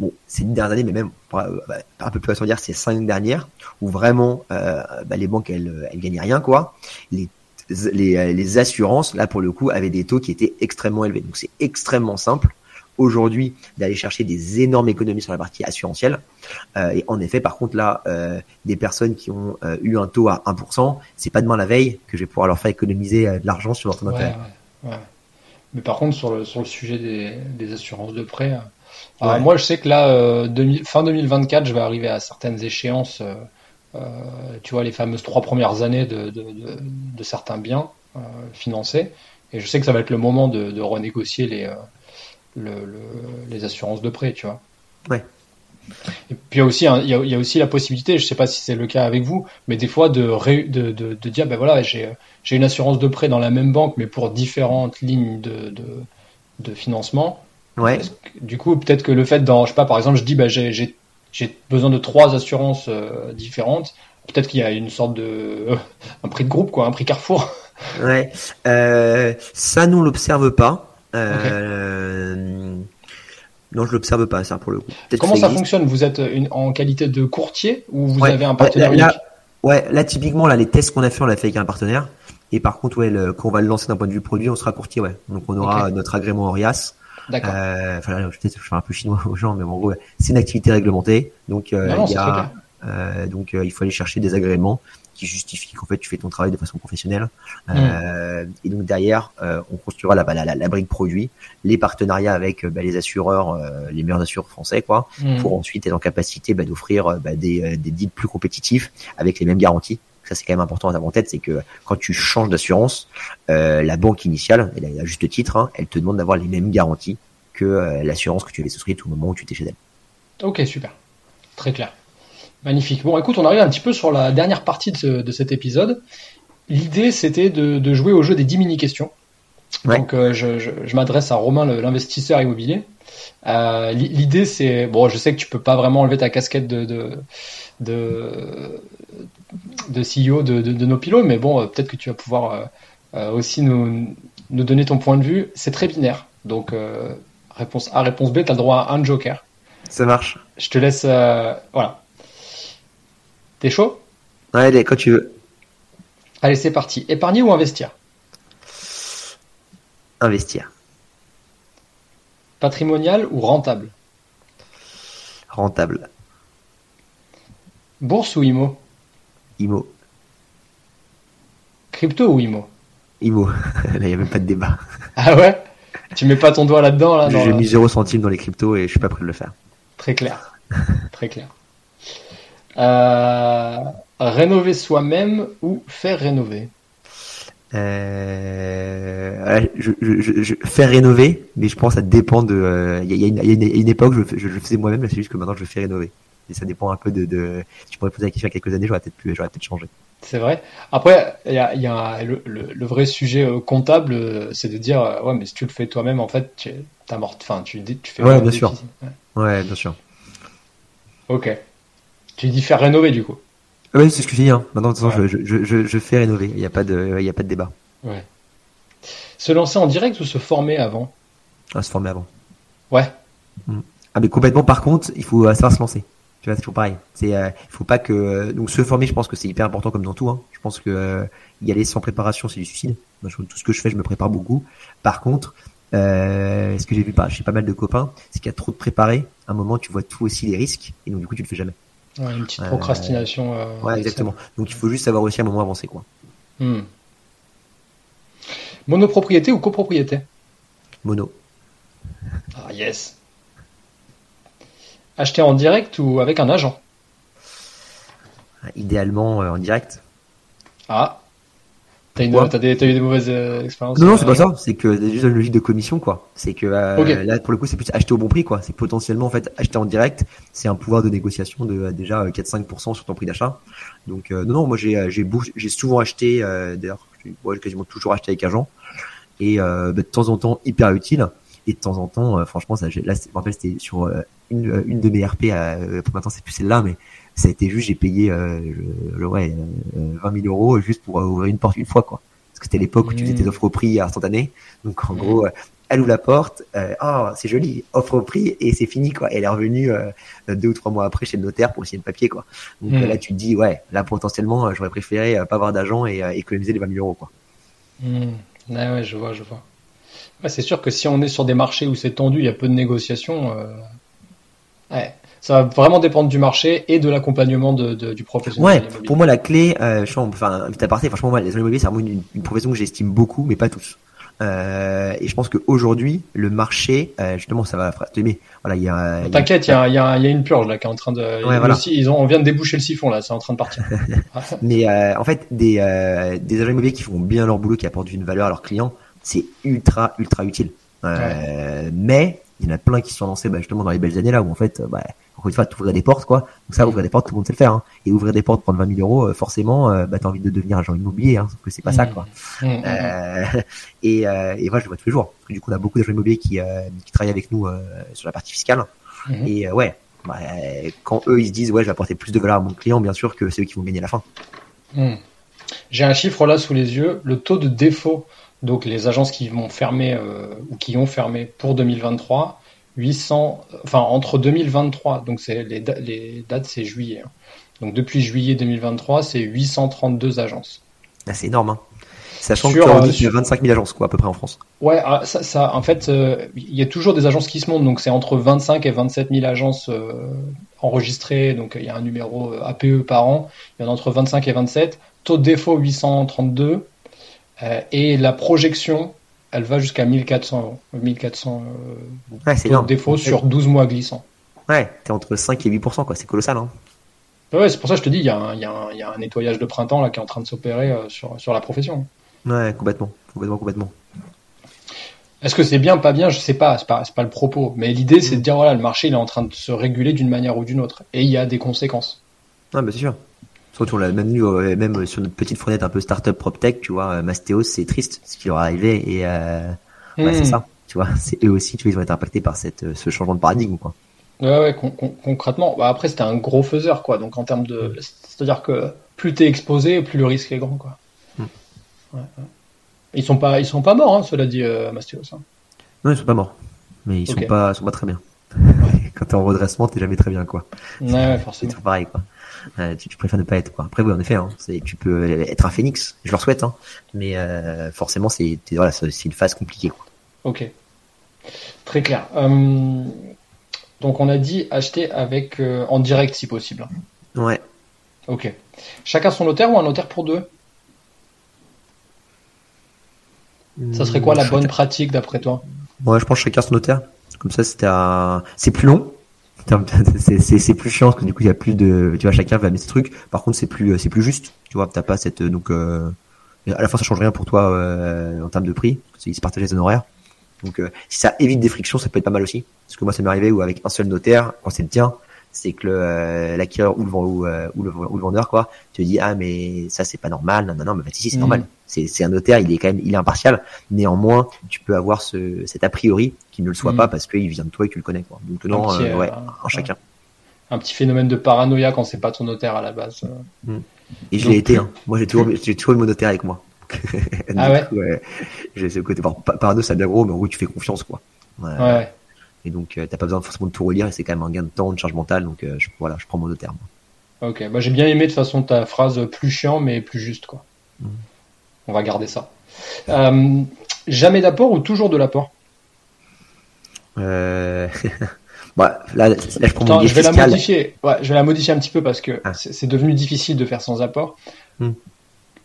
bon, ces dix dernières années, mais même, euh, bah, un peu plus à dire, ces cinq dernières, où vraiment, euh, bah, les banques, elles, elles gagnaient rien, quoi. Les, les, euh, les assurances, là, pour le coup, avaient des taux qui étaient extrêmement élevés. Donc, c'est extrêmement simple aujourd'hui d'aller chercher des énormes économies sur la partie assurantielle. Euh, et en effet, par contre, là, euh, des personnes qui ont euh, eu un taux à 1%, c'est pas demain la veille que je vais pouvoir leur faire économiser de l'argent sur leur taux Ouais, d'intérêt. ouais, ouais. Mais par contre, sur le, sur le sujet des, des assurances de prêt, alors moi je sais que là, 2000 fin 2024, je vais arriver à certaines échéances, tu vois, les fameuses trois premières années de, de, de, de certains biens euh, financés. Et je sais que ça va être le moment de, renégocier les, euh, le, le, les assurances de prêt, tu vois. Ouais. Et puis il y a aussi, il y a, il y a aussi la possibilité, je sais pas si c'est le cas avec vous, mais des fois de, ré- de, de, de dire, ben voilà, j'ai une assurance de prêt dans la même banque, mais pour différentes lignes de, de, financement. Ouais. Que- Du coup, peut-être que le fait d'en, je sais pas, par exemple, je dis, bah, j'ai, j'ai, besoin de trois assurances euh, différentes. Peut-être qu'il y a une sorte de, un prix de groupe, quoi, un prix Carrefour. Ouais. Euh, ça, nous, l'observe pas. Euh, Non, je l'observe pas, ça, pour le coup. Comment ça fonctionne? Vous êtes une, en qualité de courtier ou vous Ouais. avez un partenaire Là- là- unique? Ouais, là, typiquement, là, les tests qu'on a fait, on l'a fait avec un partenaire. Et par contre, ouais, le- quand on va le lancer d'un point de vue produit, on sera courtier, ouais. Donc, on aura notre agrément Orias. D'accord. Euh, enfin, là, je fais un peu chinois aux gens, mais en gros, c'est une activité réglementée. Donc, euh, non, il y a, euh, donc, euh, il faut aller chercher des agréments qui justifient qu'en fait, tu fais ton travail de façon professionnelle. Hmm. Euh, et donc, derrière, euh, on construira la, la, la, la brique produit, les partenariats avec bah, les assureurs, euh, les meilleurs assureurs français, quoi, Hmm. pour ensuite être en capacité bah, d'offrir bah, des, des deals plus compétitifs avec les mêmes garanties Ça, c'est quand même important à avoir en tête, c'est que quand tu changes d'assurance, euh, la banque initiale, elle a juste titre, hein, elle te demande d'avoir les mêmes garanties que euh, l'assurance que tu avais souscrite au moment où tu étais chez elle. Ok, super. Très clair. Magnifique. Bon, écoute, on arrive un petit peu sur la dernière partie de, cet épisode. L'idée, c'était de, jouer au jeu des 10 mini-questions. Donc, euh, je, m'adresse à Romain, l'investisseur immobilier. Euh, l'idée, c'est bon, je sais que tu peux pas vraiment enlever ta casquette de de, de, de CEO de, de, nos pilotes, mais bon, euh, peut-être que tu vas pouvoir aussi nous, nous donner ton point de vue. C'est très binaire. Donc, réponse A, réponse B, tu as le droit à un joker. Ça marche. Je te laisse. voilà. T'es chaud? Ouais, quand tu veux. Allez, c'est parti. Épargner ou investir? Investir. Patrimonial ou rentable? Rentable. Bourse ou IMO IMO. Crypto ou IMO? IMO. (laughs) Là, il n'y a même pas de débat. Ah ouais? Tu mets pas ton doigt là-dedans là, J'ai mis 0 centime dans les cryptos et je suis pas prêt de le faire. Très clair. Très clair. Euh, rénover soi-même ou faire rénover? Euh, je, je, je, faire rénover, mais je pense que ça dépend de. Il y, a, une époque, je, le faisais moi-même, c'est juste que maintenant je fais rénover. Et ça dépend un peu de. de... Si tu pourrais poser la question il y a quelques années, j'aurais peut-être j'aurais peut-être changé. C'est vrai. Après, il y a, y a le, le, vrai sujet euh, comptable, euh, c'est de dire, ouais, mais si tu le fais toi-même, en fait, tu as mort. Enfin, tu, tu fais. Ouais, bien sûr. Ouais. bien sûr. Ok. Tu dis faire rénover du coup. Oui, c'est ce que je dis. Hein. Maintenant, je, je, je, je, fais rénover. Il n'y a, pas de, il a pas de débat. Ouais. Se lancer en direct ou se former avant? Ah, Se former avant. Ouais. Mm. Ah, mais complètement, par contre, il faut savoir se lancer. Tu vois, c'est toujours pareil. C'est, euh, il faut pas que. Donc, se former, je pense que c'est hyper important comme dans tout. Hein. Je pense que euh, y aller sans préparation, c'est du suicide. Moi, tout ce que je fais, je me prépare beaucoup. Par contre, euh, ce que j'ai vu pas, j'ai pas mal de copains, c'est qu'il y a trop de préparer. À un moment, tu vois tout aussi les risques, et donc du coup, tu le fais jamais. Ouais, une petite procrastination. Euh, ouais, exactement. Donc il faut juste savoir aussi à un moment avancer, quoi. Hmm. Monopropriété ou copropriété? Mono. Ah yes. Acheter en direct ou avec un agent Idéalement euh, en direct. Ah, T'as eu des mauvaises euh, expériences Non, non, c'est pas ça. C'est que c'est juste une logique de commission, quoi. C'est que euh, là, pour le coup, c'est plus acheter au bon prix, quoi. C'est potentiellement, en fait, acheter en direct, c'est un pouvoir de négociation de euh, déjà 4-5% sur ton prix d'achat. Donc, non, non, moi, j'ai j'ai j'ai souvent acheté, d'ailleurs, j'ai quasiment toujours acheté avec agent, et bah, de temps en temps hyper utile, et de temps en temps, franchement, ça, là, c'était sur une, une de mes RP. pour maintenant, c'est plus celle-là, mais ça a été juste, j'ai payé euh, ouais, 20 000 euros juste pour ouvrir une porte une fois, quoi. Parce que c'était l'époque où tu faisais tes mmh. offres au prix instantanées. Donc en mmh. gros, elle ouvre la porte, euh, oh c'est joli, offre au prix et c'est fini quoi. elle est revenue euh, deux ou trois mois après chez le notaire pour signer le papier quoi. Donc mmh. là tu te dis ouais, là potentiellement j'aurais préféré pas avoir d'argent et économiser les 20 000 euros quoi. Ouais, ouais, je vois, je vois. C'est sûr que si on est sur des marchés où c'est tendu, il y a peu de négociations. Ouais, ça va vraiment dépendre du marché et de l'accompagnement de, du professionnel. Ouais, pour moi la clé, euh, je enfin, vite à franchement, moi, les immobiliers, c'est vraiment une, profession que j'estime beaucoup, mais pas tous. Euh, et je pense qu'aujourd'hui, le marché, euh, justement, ça va. Mais voilà, il y a. T'inquiète, il y a, y, a, y a, une purge là qui est en train de. Ouais, voilà. ils ont, on vient de déboucher le siphon là, c'est en train de partir. (laughs) mais euh, en fait, des euh, des agents immobiliers qui font bien leur boulot, qui apportent une valeur à leurs clients, c'est ultra ultra utile. Ouais. Mais il y en a plein qui se sont lancés bah, justement dans les belles années là où en fait, bah, encore une fois, ouvrir des portes, quoi. Donc ça, ouvrir des portes, tout le monde sait le faire. Hein. Et ouvrir des portes, prendre 20 000 euros, euh, forcément, euh, bah, t'as envie de devenir agent immobilier, hein, sauf que c'est pas ça, mmh. quoi. Mmh, euh, (laughs) et, euh, et moi, je le vois tous les jours. Parce que du coup, on a beaucoup d'agents immobiliers qui, euh, qui travaillent avec nous sur la partie fiscale. Et ouais, bah, quand eux, ils se disent, ouais, je vais apporter plus de valeur à mon client, bien sûr que c'est eux qui vont gagner à la fin. J'ai un chiffre là sous les yeux. Le taux de défaut, donc les agences qui vont fermer ou qui ont fermé pour 2023, 800, enfin entre 2023, donc c'est les, les, dates c'est juillet. Hein. Donc depuis juillet 2023, c'est 832 agences. Ah, c'est énorme. Hein. Sachant qu'il y a 25 000 agences quoi, à peu près en France. Ouais, ah, ça, ça en fait, euh, il y a toujours des agences qui se montent, donc c'est entre 25 et 27 000 agences euh, enregistrées, donc il y a un numéro euh, APE par an, il y en a entre 25 et 27, taux de défaut 832, et la projection elle va jusqu'à 1400 euros. 1400 euh, ouais, défaut sur 12 mois glissants. Ouais, t'es entre 5 et 8%, quoi. C'est colossal, hein. Ouais, c'est pour ça que je te dis, il y, a un nettoyage de printemps là qui est en train de s'opérer sur, sur la profession. Ouais, complètement, complètement, complètement. Est-ce que c'est bien, pas bien? Je sais pas, c'est pas, pas le propos. Mais l'idée, c'est de dire voilà, le marché il est en train de se réguler d'une manière ou d'une autre, et il y a des conséquences. Ah, bah c'est sûr. Surtout, on l'a même vu, même sur notre petite fenêtre un peu startup PropTech, tu vois, Mastéos, c'est triste ce qui leur est arrivé, et euh, c'est hmm. ça, tu vois, (laughs) c'est eux aussi, tu vois, ils ont été impactés par cette, ce changement de paradigme, quoi. Ouais, ouais concrètement. Bah après, c'était un gros faiseur, quoi. Donc en termes de, c'est-à-dire que plus t'es exposé, plus le risque est grand, quoi. Hmm. Ouais, ouais. Ils sont pas, ils sont pas morts, hein, cela dit, euh, Mastéos. Hein. Non, ils sont pas morts, mais ils sont pas, sont pas très bien. (laughs) Quand t'es en redressement, t'es jamais très bien, quoi. Ouais, forcément. C'est pareil, quoi. Euh, tu, préfères ne pas être, quoi. Après, oui, en effet, hein, tu peux être un phénix, je leur souhaite, hein, mais euh, forcément, c'est voilà, c'est une phase compliquée, quoi. Ok, très clair. Euh, donc, on a dit acheter avec euh, en direct si possible. Ouais. Ok. Chacun son notaire ou un notaire pour deux? Ça serait quoi la bonne pratique d'après toi? Ouais, je pense chacun son notaire. Comme ça, c'était c'est plus long. (laughs) C'est plus chiant parce que du coup il y a plus de, tu vois, chacun va mettre ses trucs. Par contre, c'est plus, c'est plus juste. Tu vois, t'as pas cette, donc euh... à la fois ça change rien pour toi euh, en termes de prix, parce se partagent les honoraires. Donc euh, si ça évite des frictions, ça peut être pas mal aussi. Parce que moi, ça m'est arrivé où avec un seul notaire, quand c'est le tien, c'est que euh, l'acquéreur ou le, ou, euh, ou, le, ou le vendeur quoi te dit ah mais ça c'est pas normal non non non mais si c'est normal mm. c'est c'est un notaire il est quand même il est impartial néanmoins tu peux avoir ce cet a priori qui ne le soit mm. pas parce qu'il vient de toi et que tu le connais quoi donc non euh, ouais en chacun un petit phénomène de paranoïa quand c'est pas ton notaire à la base mm. et je l'ai été hein. moi j'ai toujours j'ai toujours eu mon notaire avec moi (laughs) ah ouais, ouais. j'ai ce côté parano c'est bien gros mais en gros tu fais confiance quoi ouais. Et donc, euh, t'as pas besoin forcément de tout relire et c'est quand même un gain de temps, de charge mentale. Donc, euh, je, voilà, je prends mon terme. Ok, bah, j'ai bien aimé de toute façon ta phrase plus chiant mais plus juste. quoi. Mmh. On va garder ça. Euh, jamais d'apport ou toujours de l'apport? Euh... (laughs) bah, là, là, je prends mon je vais la modifier. Ouais, je vais la modifier un petit peu parce que ah. c'est devenu difficile de faire sans apport. Mmh.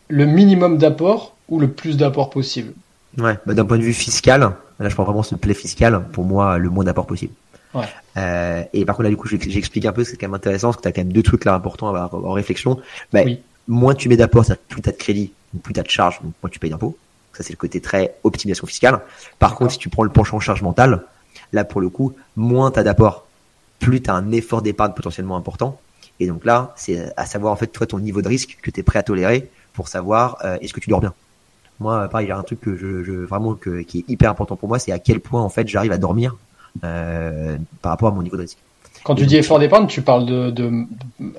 Le minimum d'apport ou le plus d'apport possible? Ouais, bah, d'un point de vue fiscal, là je prends vraiment ce play fiscal, pour moi le moins d'apport possible. Ouais. Euh, et par contre là du coup j'explique un peu, c'est quand même intéressant parce que tu as quand même deux trucs là importants à avoir en réflexion. Bah, Moins tu mets d'apport, c'est-à-dire plus tu as de crédit, plus tu as de charges, moins tu payes d'impôts. Ça c'est le côté très optimisation fiscale. Par contre si tu prends le penchant charge mentale, là pour le coup, moins tu as d'apport, plus tu as un effort d'épargne potentiellement important. Et donc là, c'est à savoir en fait toi ton niveau de risque que tu es prêt à tolérer pour savoir euh, est-ce que tu dors bien. Moi, pareil, il y a un truc que je, je vraiment que, qui est hyper important pour moi, c'est à quel point en fait j'arrive à dormir euh, par rapport à mon niveau de risque. Quand tu dis effort d'épargne, tu parles de, de,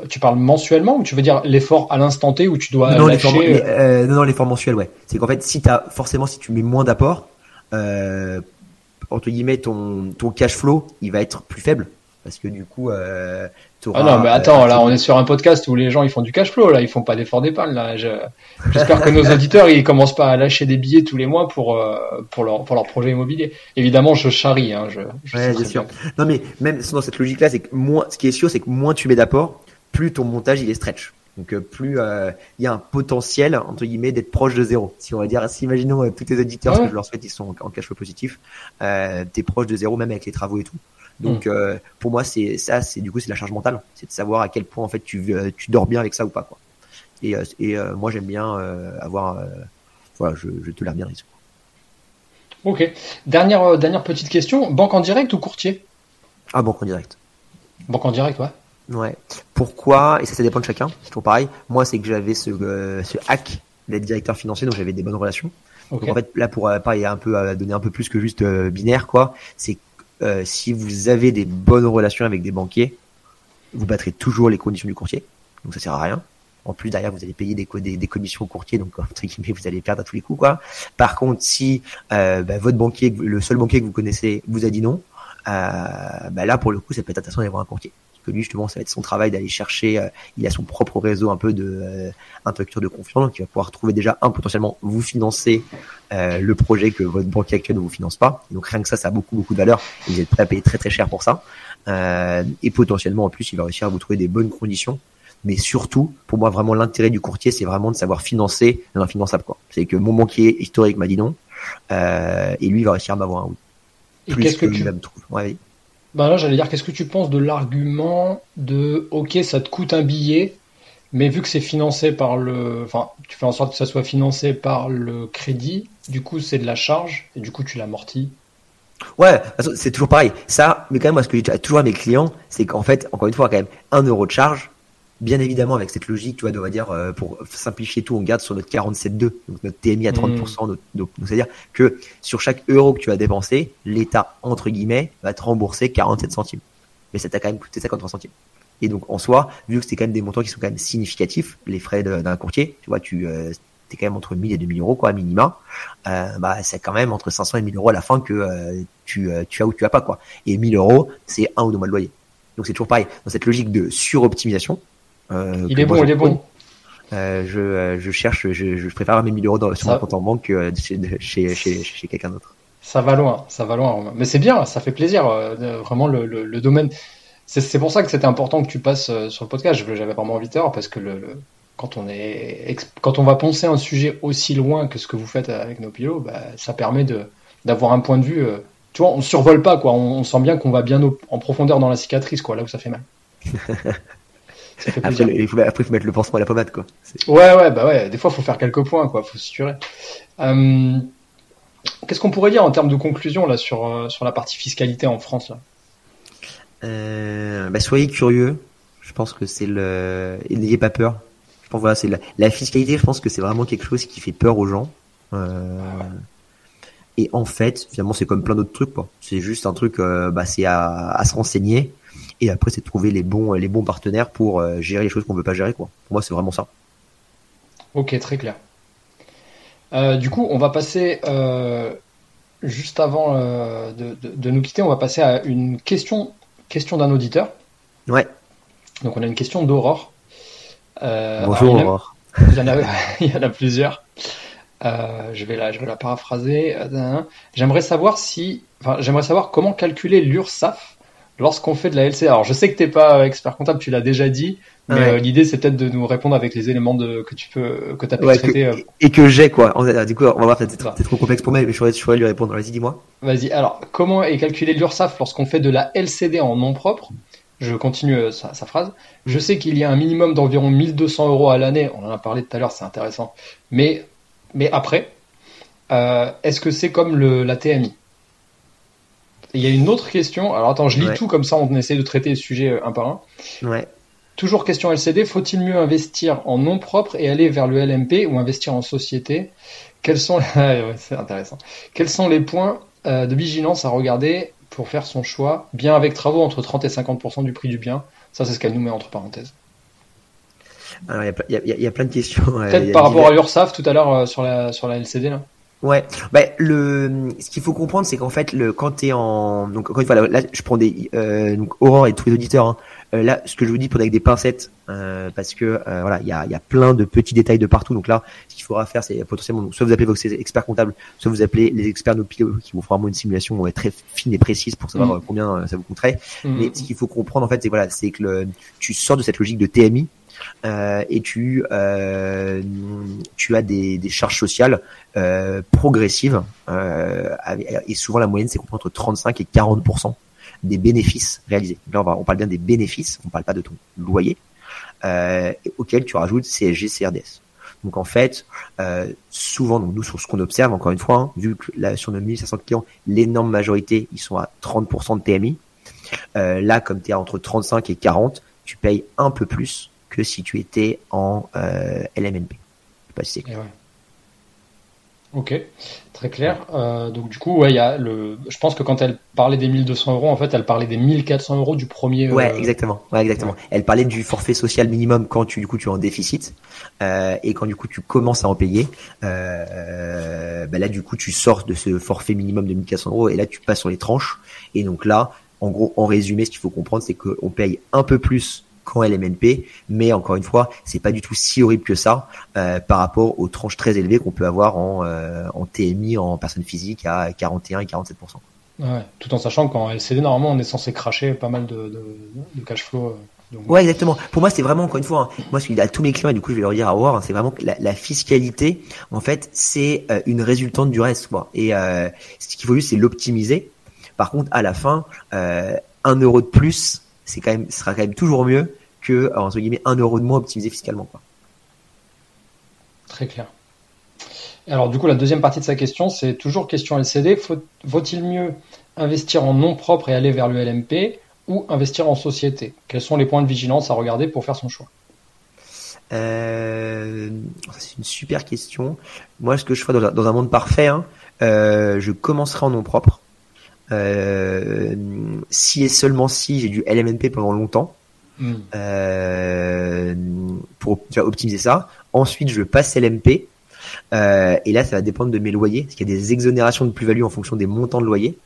tu parles mensuellement ou tu veux dire l'effort à l'instant T où tu dois non, lâcher euh, euh... non, non, l'effort mensuel, ouais. C'est qu'en fait, si t'as forcément, si tu mets moins d'apport, euh, entre guillemets, ton ton cash flow, il va être plus faible parce que du coup, euh, ah non, mais attends, là, on est sur un podcast où les gens ils font du cash flow, là, ils font pas d'efforts d'épargne. Là, j'espère que nos (laughs) auditeurs ils commencent pas à lâcher des billets tous les mois pour euh, pour leur pour leur projet immobilier. Évidemment, je charrie, hein, je. je ouais, bien sûr. Non, mais même dans cette logique-là, c'est que moins, ce qui est sûr, c'est que moins tu mets d'apport, plus ton montage il est stretch. Donc euh, plus euh, il y a un potentiel entre guillemets d'être proche de zéro. Si on va dire, si imaginons tous tes auditeurs, ce que je leur souhaite, ils sont en cash flow positif, euh, t'es proche de zéro même avec les travaux et tout. Donc mm. euh, pour moi c'est ça, c'est du coup c'est la charge mentale, c'est de savoir à quel point en fait tu euh, tu dors bien avec ça ou pas quoi. Et, euh, et moi j'aime bien avoir voilà je, je te l'air bien risque. Ok. Dernière dernière petite question, banque en direct ou courtier? Ah banque en direct. Banque en direct ouais. Ouais. Pourquoi? Et ça, ça dépend de chacun. C'est toujours pareil. Moi, c'est que j'avais ce, ce hack d'être directeur financier, donc j'avais des bonnes relations. Donc en fait, là, pour pareil, un peu donner un peu plus que juste binaire, quoi. C'est euh, si vous avez des bonnes relations avec des banquiers, vous battrez toujours les conditions du courtier. Donc ça sert à rien. En plus derrière vous allez payer des, commissions au courtier, donc (laughs) entre guillemets vous allez perdre à tous les coups quoi. Par contre si euh, bah, votre banquier, le seul banquier que vous connaissez, vous a dit non, euh, bah, là pour le coup ça peut être intéressant d'avoir un courtier que lui justement ça va être son travail d'aller chercher euh, il a son propre réseau un peu de euh, de confiance donc il va pouvoir trouver déjà un potentiellement vous financer euh, le projet que votre banquier actuel ne vous finance pas. Donc rien que ça ça a beaucoup beaucoup de valeur. Et vous êtes prêt à payer très très cher pour ça. Euh, et potentiellement en plus il va réussir à vous trouver des bonnes conditions. Mais surtout pour moi vraiment l'intérêt du courtier c'est vraiment de savoir financer l'infinançable quoi. C'est que mon banquier historique m'a dit non euh, et lui il va réussir à m'avoir un oui. Et qu'est-ce que, tu... trouve. Ouais, bah là, j'allais dire, qu'est-ce que tu penses de l'argument de OK, ça te coûte un billet, mais vu que c'est financé par le. Enfin, tu fais en sorte que ça soit financé par le crédit, du coup, c'est de la charge, et du coup, tu l'amortis. Ouais, c'est toujours pareil. Ça, mais quand même, moi, ce que je dis toujours à mes clients, c'est qu'en fait, encore une fois, quand même, un euro de charge, bien évidemment, avec cette logique, tu vois, on va dire, euh, pour simplifier tout, on garde sur notre 47,2, donc notre TMI à 30%. Mm. donc, c'est-à-dire que sur chaque euro que tu as dépensé, l'État, entre guillemets, va te rembourser 47 centimes. Mais ça t'a quand même coûté 53 centimes. Et donc, en soi, vu que c'est quand même des montants qui sont quand même significatifs, les frais d'un courtier, tu vois, tu euh, es quand même entre 1000 et 2000 euros, quoi, minima, euh, bah, c'est quand même entre 500 et 1000 euros à la fin que tu, tu as ou tu as pas, quoi. Et 1000 euros, c'est un ou deux mois de loyer. Donc, c'est toujours pareil. Dans cette logique de suroptimisation, euh, il est bon, il est bon. Euh, je, euh, je, cherche, je, je préfère avoir mes 1000 euros dans, sur mon compte en banque que chez, chez, chez, chez quelqu'un d'autre. Ça va loin, ça va loin. Mais c'est bien, ça fait plaisir. vraiment, le, le, le domaine. C'est pour ça que c'était important que tu passes sur le podcast. J'avais vraiment envie de parce que le, quand on est quand on va penser un sujet aussi loin que ce que vous faites avec nos pilotes, bah, ça permet d'avoir un point de vue. tu vois, on survole pas quoi. On, on sent bien qu'on va bien en profondeur dans la cicatrice quoi, là où ça fait mal. (laughs) Après, il faut, après, il faut mettre le pansement à la pommade, quoi. Ouais, ouais, bah ouais. Des fois, il faut faire quelques points, quoi. Faut s'assurer. Euh, Qu'est-ce qu'on pourrait dire en termes de conclusion là sur euh, sur la partie fiscalité en France là? Euh, bah, soyez curieux. Je pense que c'est le et n'ayez pas peur. Je pense voilà, c'est la... la, fiscalité. Je pense que c'est vraiment quelque chose qui fait peur aux gens. Euh... Et en fait, finalement, c'est comme plein d'autres trucs, quoi. C'est juste un truc, euh, bah, c'est à, à se renseigner et après, c'est de trouver les bons, les bons partenaires pour euh, gérer les choses qu'on veut pas gérer. Quoi. Pour moi, c'est vraiment ça. Ok, très clair. Euh, du coup, on va passer, euh, juste avant de, nous quitter, on va passer à une question, question d'un auditeur. Ouais. Donc, on a une question d'Aurore. Bonjour Aurore. Il y, en a, (laughs) il y en a plusieurs. je, vais la, je vais la paraphraser. J'aimerais savoir si, enfin, j'aimerais savoir comment calculer l'URSAF lorsqu'on fait de la LCA, alors je sais que t'es pas expert comptable, tu l'as déjà dit, mais euh, l'idée c'est peut-être de nous répondre avec les éléments de, que tu peux, que t'as pu traiter. Euh. Et que j'ai quoi. Du coup, on va voir, c'est trop, complexe pour moi, mais je pourrais, je pourrais lui répondre. Vas-y, dis-moi. Vas-y. Alors, comment est calculé l'URSSAF lorsqu'on fait de la LCD en nom propre? Je continue euh, sa, phrase. Je sais qu'il y a un minimum d'environ 1200 euros à l'année. On en a parlé tout à l'heure, c'est intéressant. Mais, mais après, est-ce que c'est comme le, la TMI il y a une autre question. Alors attends, je lis tout comme ça, on essaie de traiter le sujet euh, un par un. Ouais. Toujours question LCD, faut-il mieux investir en nom propre et aller vers le LMP ou investir en société? Quels sont (laughs) c'est intéressant. Quels sont les points euh, de vigilance à regarder pour faire son choix bien avec travaux entre 30 et 50% du prix du bien? Ça, c'est ce qu'elle nous met entre parenthèses. Alors, il y, y, a plein de questions. Peut-être par rapport à l'URSAF tout à l'heure euh, sur la sur la LCD là. Ouais, bah, le, ce qu'il faut comprendre, c'est qu'en fait, le, quand t'es en, donc encore une fois, là, je prends des, euh, donc Aurore et tous les auditeurs, hein, euh, là, ce que je vous dis, prenez avec des pincettes, euh, parce que euh, voilà, il y a, y a plein de petits détails de partout. Donc là, ce qu'il faudra faire, c'est potentiellement, soit vous appelez vos experts comptables, soit vous appelez les experts de qui vous feront vraiment une simulation très fine et précise pour savoir mmh. combien ça vous coûterait. Mmh. Mais ce qu'il faut comprendre, en fait, c'est voilà, c'est que le, tu sors de cette logique de TMI, euh, et tu euh, tu as des, des charges sociales euh, progressives euh, et souvent la moyenne c'est entre 35 et 40 des bénéfices réalisés. Là on, va, on parle bien des bénéfices, on parle pas de ton loyer euh, auquel tu rajoutes CSG, CRDS. Donc en fait, euh, souvent, donc nous sur ce qu'on observe, encore une fois, hein, vu que là, sur nos 1500 clients, l'énorme majorité, ils sont à 30% de TMI. Euh, là, comme tu es entre 35 et 40, tu payes un peu plus que si tu étais en euh, LMNP. Pas si clair. Ok, très clair. Euh, donc du coup, ouais, y a le. Je pense que quand elle parlait des 1200 euros, en fait, elle parlait des 1400 euros du premier. Euh, ouais, exactement. Ouais, exactement. Elle parlait du forfait social minimum quand tu du coup tu es en déficit euh, et quand du coup tu commences à en payer. Euh, bah là, du coup, tu sors de ce forfait minimum de 1400 euros et là tu passes sur les tranches. Et donc là, en gros, en résumé, ce qu'il faut comprendre, c'est qu'on paye un peu plus qu'en LMNP, mais encore une fois, c'est pas du tout si horrible que ça euh, par rapport aux tranches très élevées qu'on peut avoir en, euh, en TMI en personne physique à 41 et 47 ouais, tout en sachant qu'en LCD normalement on est censé cracher pas mal de, de, cash flow. Euh, ouais, exactement. Pour moi, c'est vraiment encore une fois, hein, moi, ce à tous mes clients et du coup, je vais leur dire à voir, hein, c'est vraiment que la, fiscalité, en fait, c'est une résultante du reste, quoi. Et ce qu'il faut juste, c'est l'optimiser Par contre, à la fin, euh, un euro de plus, c'est quand même, sera quand même toujours mieux que entre guillemets un euro de moins optimisé fiscalement. Quoi. Très clair. Alors du coup, la deuxième partie de sa question, c'est toujours question LCD. Vaut-il mieux investir en nom propre et aller vers le LMP ou investir en société? Quels sont les points de vigilance à regarder pour faire son choix? Euh, C'est une super question. Moi, ce que je ferais dans un, monde parfait, hein, euh, je commencerai en nom propre. Euh, si et seulement si j'ai du LMNP pendant longtemps, hmm. pour optimiser ça. Ensuite, je passe LMP. et là, ça va dépendre de mes loyers, parce qu'il y a des exonérations de plus-value en fonction des montants de loyer.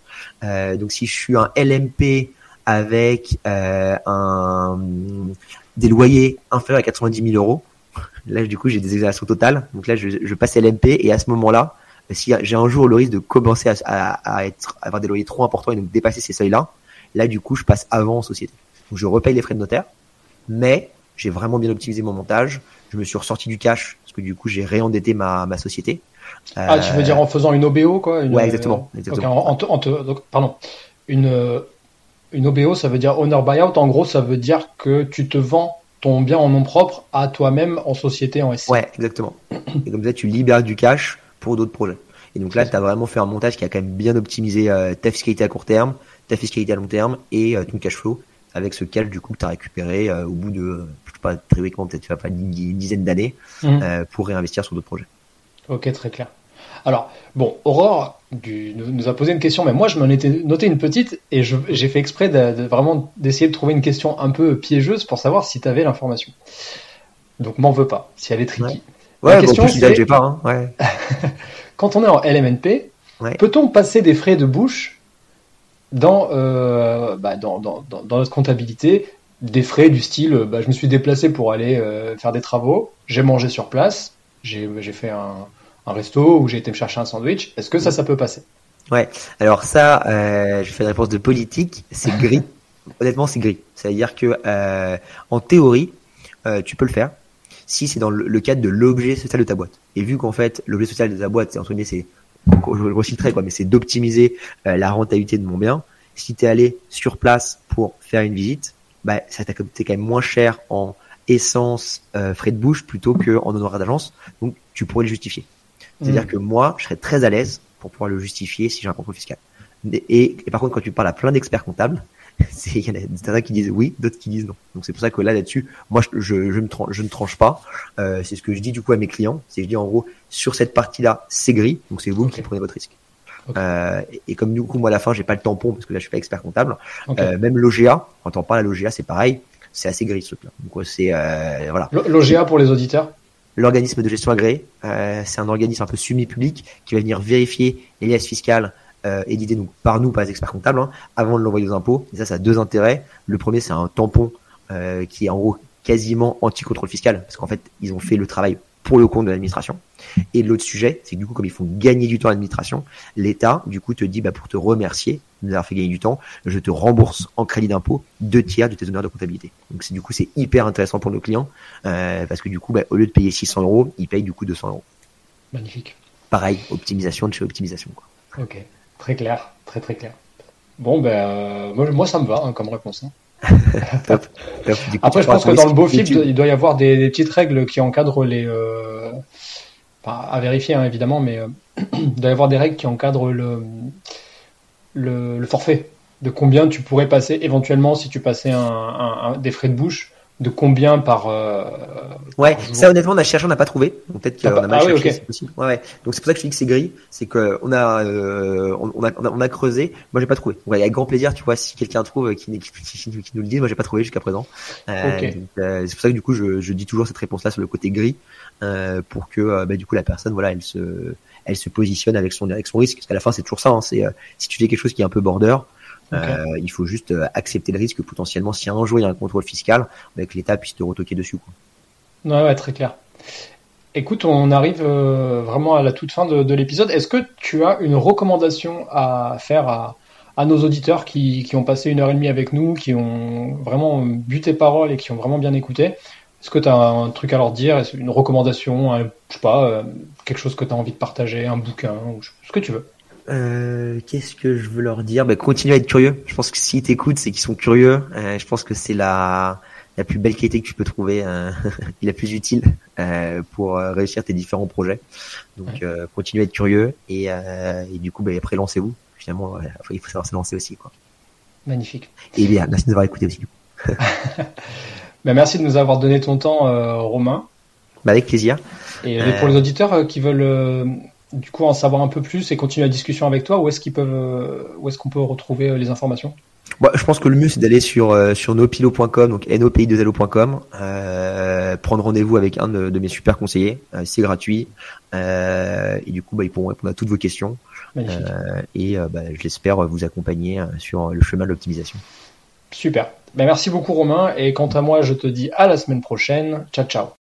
donc, si je suis un LMP avec un des loyers inférieurs à 90 000 euros, là du coup j'ai des exonérations totales. Donc là je, je passe LMP et à ce moment-là, si j'ai un jour le risque de commencer à, être, avoir des loyers trop importants et donc dépasser ces seuils-là, là du coup je passe avant en société. Donc je repaye les frais de notaire, mais j'ai vraiment bien optimisé mon montage. Je me suis ressorti du cash parce que du coup j'ai réendetté ma, ma société. Ah, tu veux dire en faisant une OBO quoi Ouais, exactement. exactement. donc, pardon. Une, une OBO, ça veut dire owner buyout. En gros, ça veut dire que tu te vends ton bien en nom propre à toi-même en société en SC. Ouais, exactement. Et comme ça, tu libères du cash pour d'autres projets. Et donc là, tu as vraiment fait un montage qui a quand même bien optimisé euh, ta fiscalité à court terme, ta fiscalité à long terme et euh, ton cash flow avec ce cash du coup que tu as récupéré euh, au bout de, je sais pas, théoriquement peut-être pas une, dizaine d'années mmh. pour réinvestir sur d'autres projets. Ok, très clair. Alors, bon, Aurore nous a posé une question, mais moi je m'en étais noté une petite et j'ai fait exprès de, vraiment d'essayer de trouver une question un peu piégeuse pour savoir si tu avais l'information. Donc m'en veux pas, si elle est tricky. Ouais, La question c'est pas. Hein, (laughs) quand on est en LMNP, peut-on passer des frais de bouche dans, euh, bah, dans, dans, dans, notre comptabilité des frais du style bah, je me suis déplacé pour aller euh, faire des travaux, j'ai mangé sur place, j'ai fait un, un resto où j'ai été me chercher un sandwich. Est-ce que ça, ça peut passer? Ouais. Alors ça, euh, je fais une réponse de politique. C'est gris. (laughs) Honnêtement, c'est gris. C'est-à-dire que euh, en théorie, euh, tu peux le faire si c'est dans le, cadre de l'objet social de ta boîte. Et vu qu'en fait, l'objet social de ta boîte, c'est entre c'est je le reciterai quoi, mais c'est d'optimiser euh, la rentabilité de mon bien. Si tu es allé sur place pour faire une visite, bah ça t'a coûté quand même moins cher en essence, euh, frais de bouche plutôt que en honoraire d'agence. Donc tu pourrais le justifier. C'est-à-dire mm. que moi, je serais très à l'aise pour pouvoir le justifier si j'ai un contrôle fiscal. Et, par contre, quand tu parles à plein d'experts comptables, (laughs) il y en a certains qui disent oui, d'autres qui disent non. Donc c'est pour ça que là là-dessus, moi je, je, je, je ne tranche pas. Euh, c'est ce que je dis du coup à mes clients. C'est je dis en gros sur cette partie-là, c'est gris, donc c'est vous qui prenez votre risque. Euh, et, comme du coup moi à la fin j'ai pas le tampon parce que là je suis pas expert comptable. Euh, même l'OGA, quand on parle à l'OGA, c'est pareil, c'est assez gris ce truc-là. Donc c'est voilà. L'OGA pour les auditeurs? L'organisme de gestion agréé. Euh, c'est un organisme un peu semi-public qui va venir vérifier les liasses fiscales euh, donc, par nous, pas les experts comptables, hein, avant de l'envoyer aux impôts. Et ça, ça a deux intérêts. Le premier, c'est un tampon euh, qui est en gros quasiment anti-contrôle fiscal, parce qu'en fait, ils ont fait le travail pour le compte de l'administration. Et l'autre sujet, c'est que du coup, comme ils font gagner du temps à l'administration, l'État, du coup, te dit, bah, pour te remercier de nous avoir fait gagner du temps, je te rembourse en crédit d'impôt deux tiers de tes honneurs de comptabilité. Donc, c'est, du coup, c'est hyper intéressant pour nos clients, euh, parce que du coup, bah, au lieu de payer 600 euros, ils payent du coup 200 euros. Magnifique. Pareil, optimisation de chez optimisation. Quoi. Ok, très clair, très très clair. Bon, ben, euh, moi, ça me va hein, comme réponse. Hein. (laughs) Après, je pense que dans le beau film, il doit y avoir des, petites règles qui encadrent les. Euh, à vérifier hein, évidemment, mais euh, (clears throat) il doit y avoir des règles qui encadrent le, le, forfait. De combien tu pourrais passer éventuellement si tu passais un, des frais de bouche de combien par euh, ouais ça honnêtement on a cherché on n'a pas trouvé. Donc peut-être qu'on a mal ah cherché c'est possible. Ouais, ouais, donc c'est pour ça que je dis que c'est gris. C'est que on a, euh, on, a, on a creusé. Moi j'ai pas trouvé. Ouais, avec grand plaisir tu vois si quelqu'un trouve qui, qui, qui, qui, nous le dit moi j'ai pas trouvé jusqu'à présent. Euh, euh, c'est pour ça que du coup je, je dis toujours cette réponse là sur le côté gris euh, pour que bah, du coup la personne voilà elle se elle se positionne avec son avec son risque. Parce qu'à la fin c'est toujours ça hein, c'est si tu fais quelque chose qui est un peu border euh, il faut juste euh, accepter le risque que potentiellement, si un jour il y a un contrôle fiscal, avec l'État puisse te retoquer dessus. Quoi. Ouais, très clair. Écoute, on arrive euh, vraiment à la toute fin de, l'épisode. Est-ce que tu as une recommandation à faire à, nos auditeurs qui, qui, ont passé une heure et demie avec nous, qui ont vraiment bu tes paroles et qui ont vraiment bien écouté? Est-ce que tu as un truc à leur dire Une recommandation, je sais pas, quelque chose que tu as envie de partager, un bouquin, ou ce que tu veux euh, qu'est-ce que je veux leur dire? Bah, Continuez à être curieux. Je pense que s'ils t'écoutent, c'est qu'ils sont curieux. Euh, je pense que c'est la, la plus belle qualité que tu peux trouver euh, (laughs) la plus utile euh, pour euh, réussir tes différents projets. Donc, euh, continuez à être curieux et, euh, et du coup, bah, après, lancez-vous. Finalement, ouais, il faut savoir se lancer aussi. Quoi. Magnifique. Et bien, merci de nous avoir écouté aussi. (laughs) Ben, merci de nous avoir donné ton temps, euh, Romain. Bah, avec plaisir. Et pour les auditeurs qui veulent euh, du coup en savoir un peu plus et continuer la discussion avec toi, où est-ce qu'ils peuvent, euh, où est-ce qu'on peut retrouver euh, les informations? Bon, je pense que le mieux c'est d'aller sur euh, sur nopilo.com donc nopi2lo.com euh, prendre rendez-vous avec un de, de mes super conseillers euh, c'est gratuit et du coup bah, ils pourront répondre à toutes vos questions et bah, j'espère vous accompagner sur le chemin de l'optimisation Super. Ben, merci beaucoup, Romain. Et quant à moi, je te dis à la semaine prochaine. Ciao, ciao.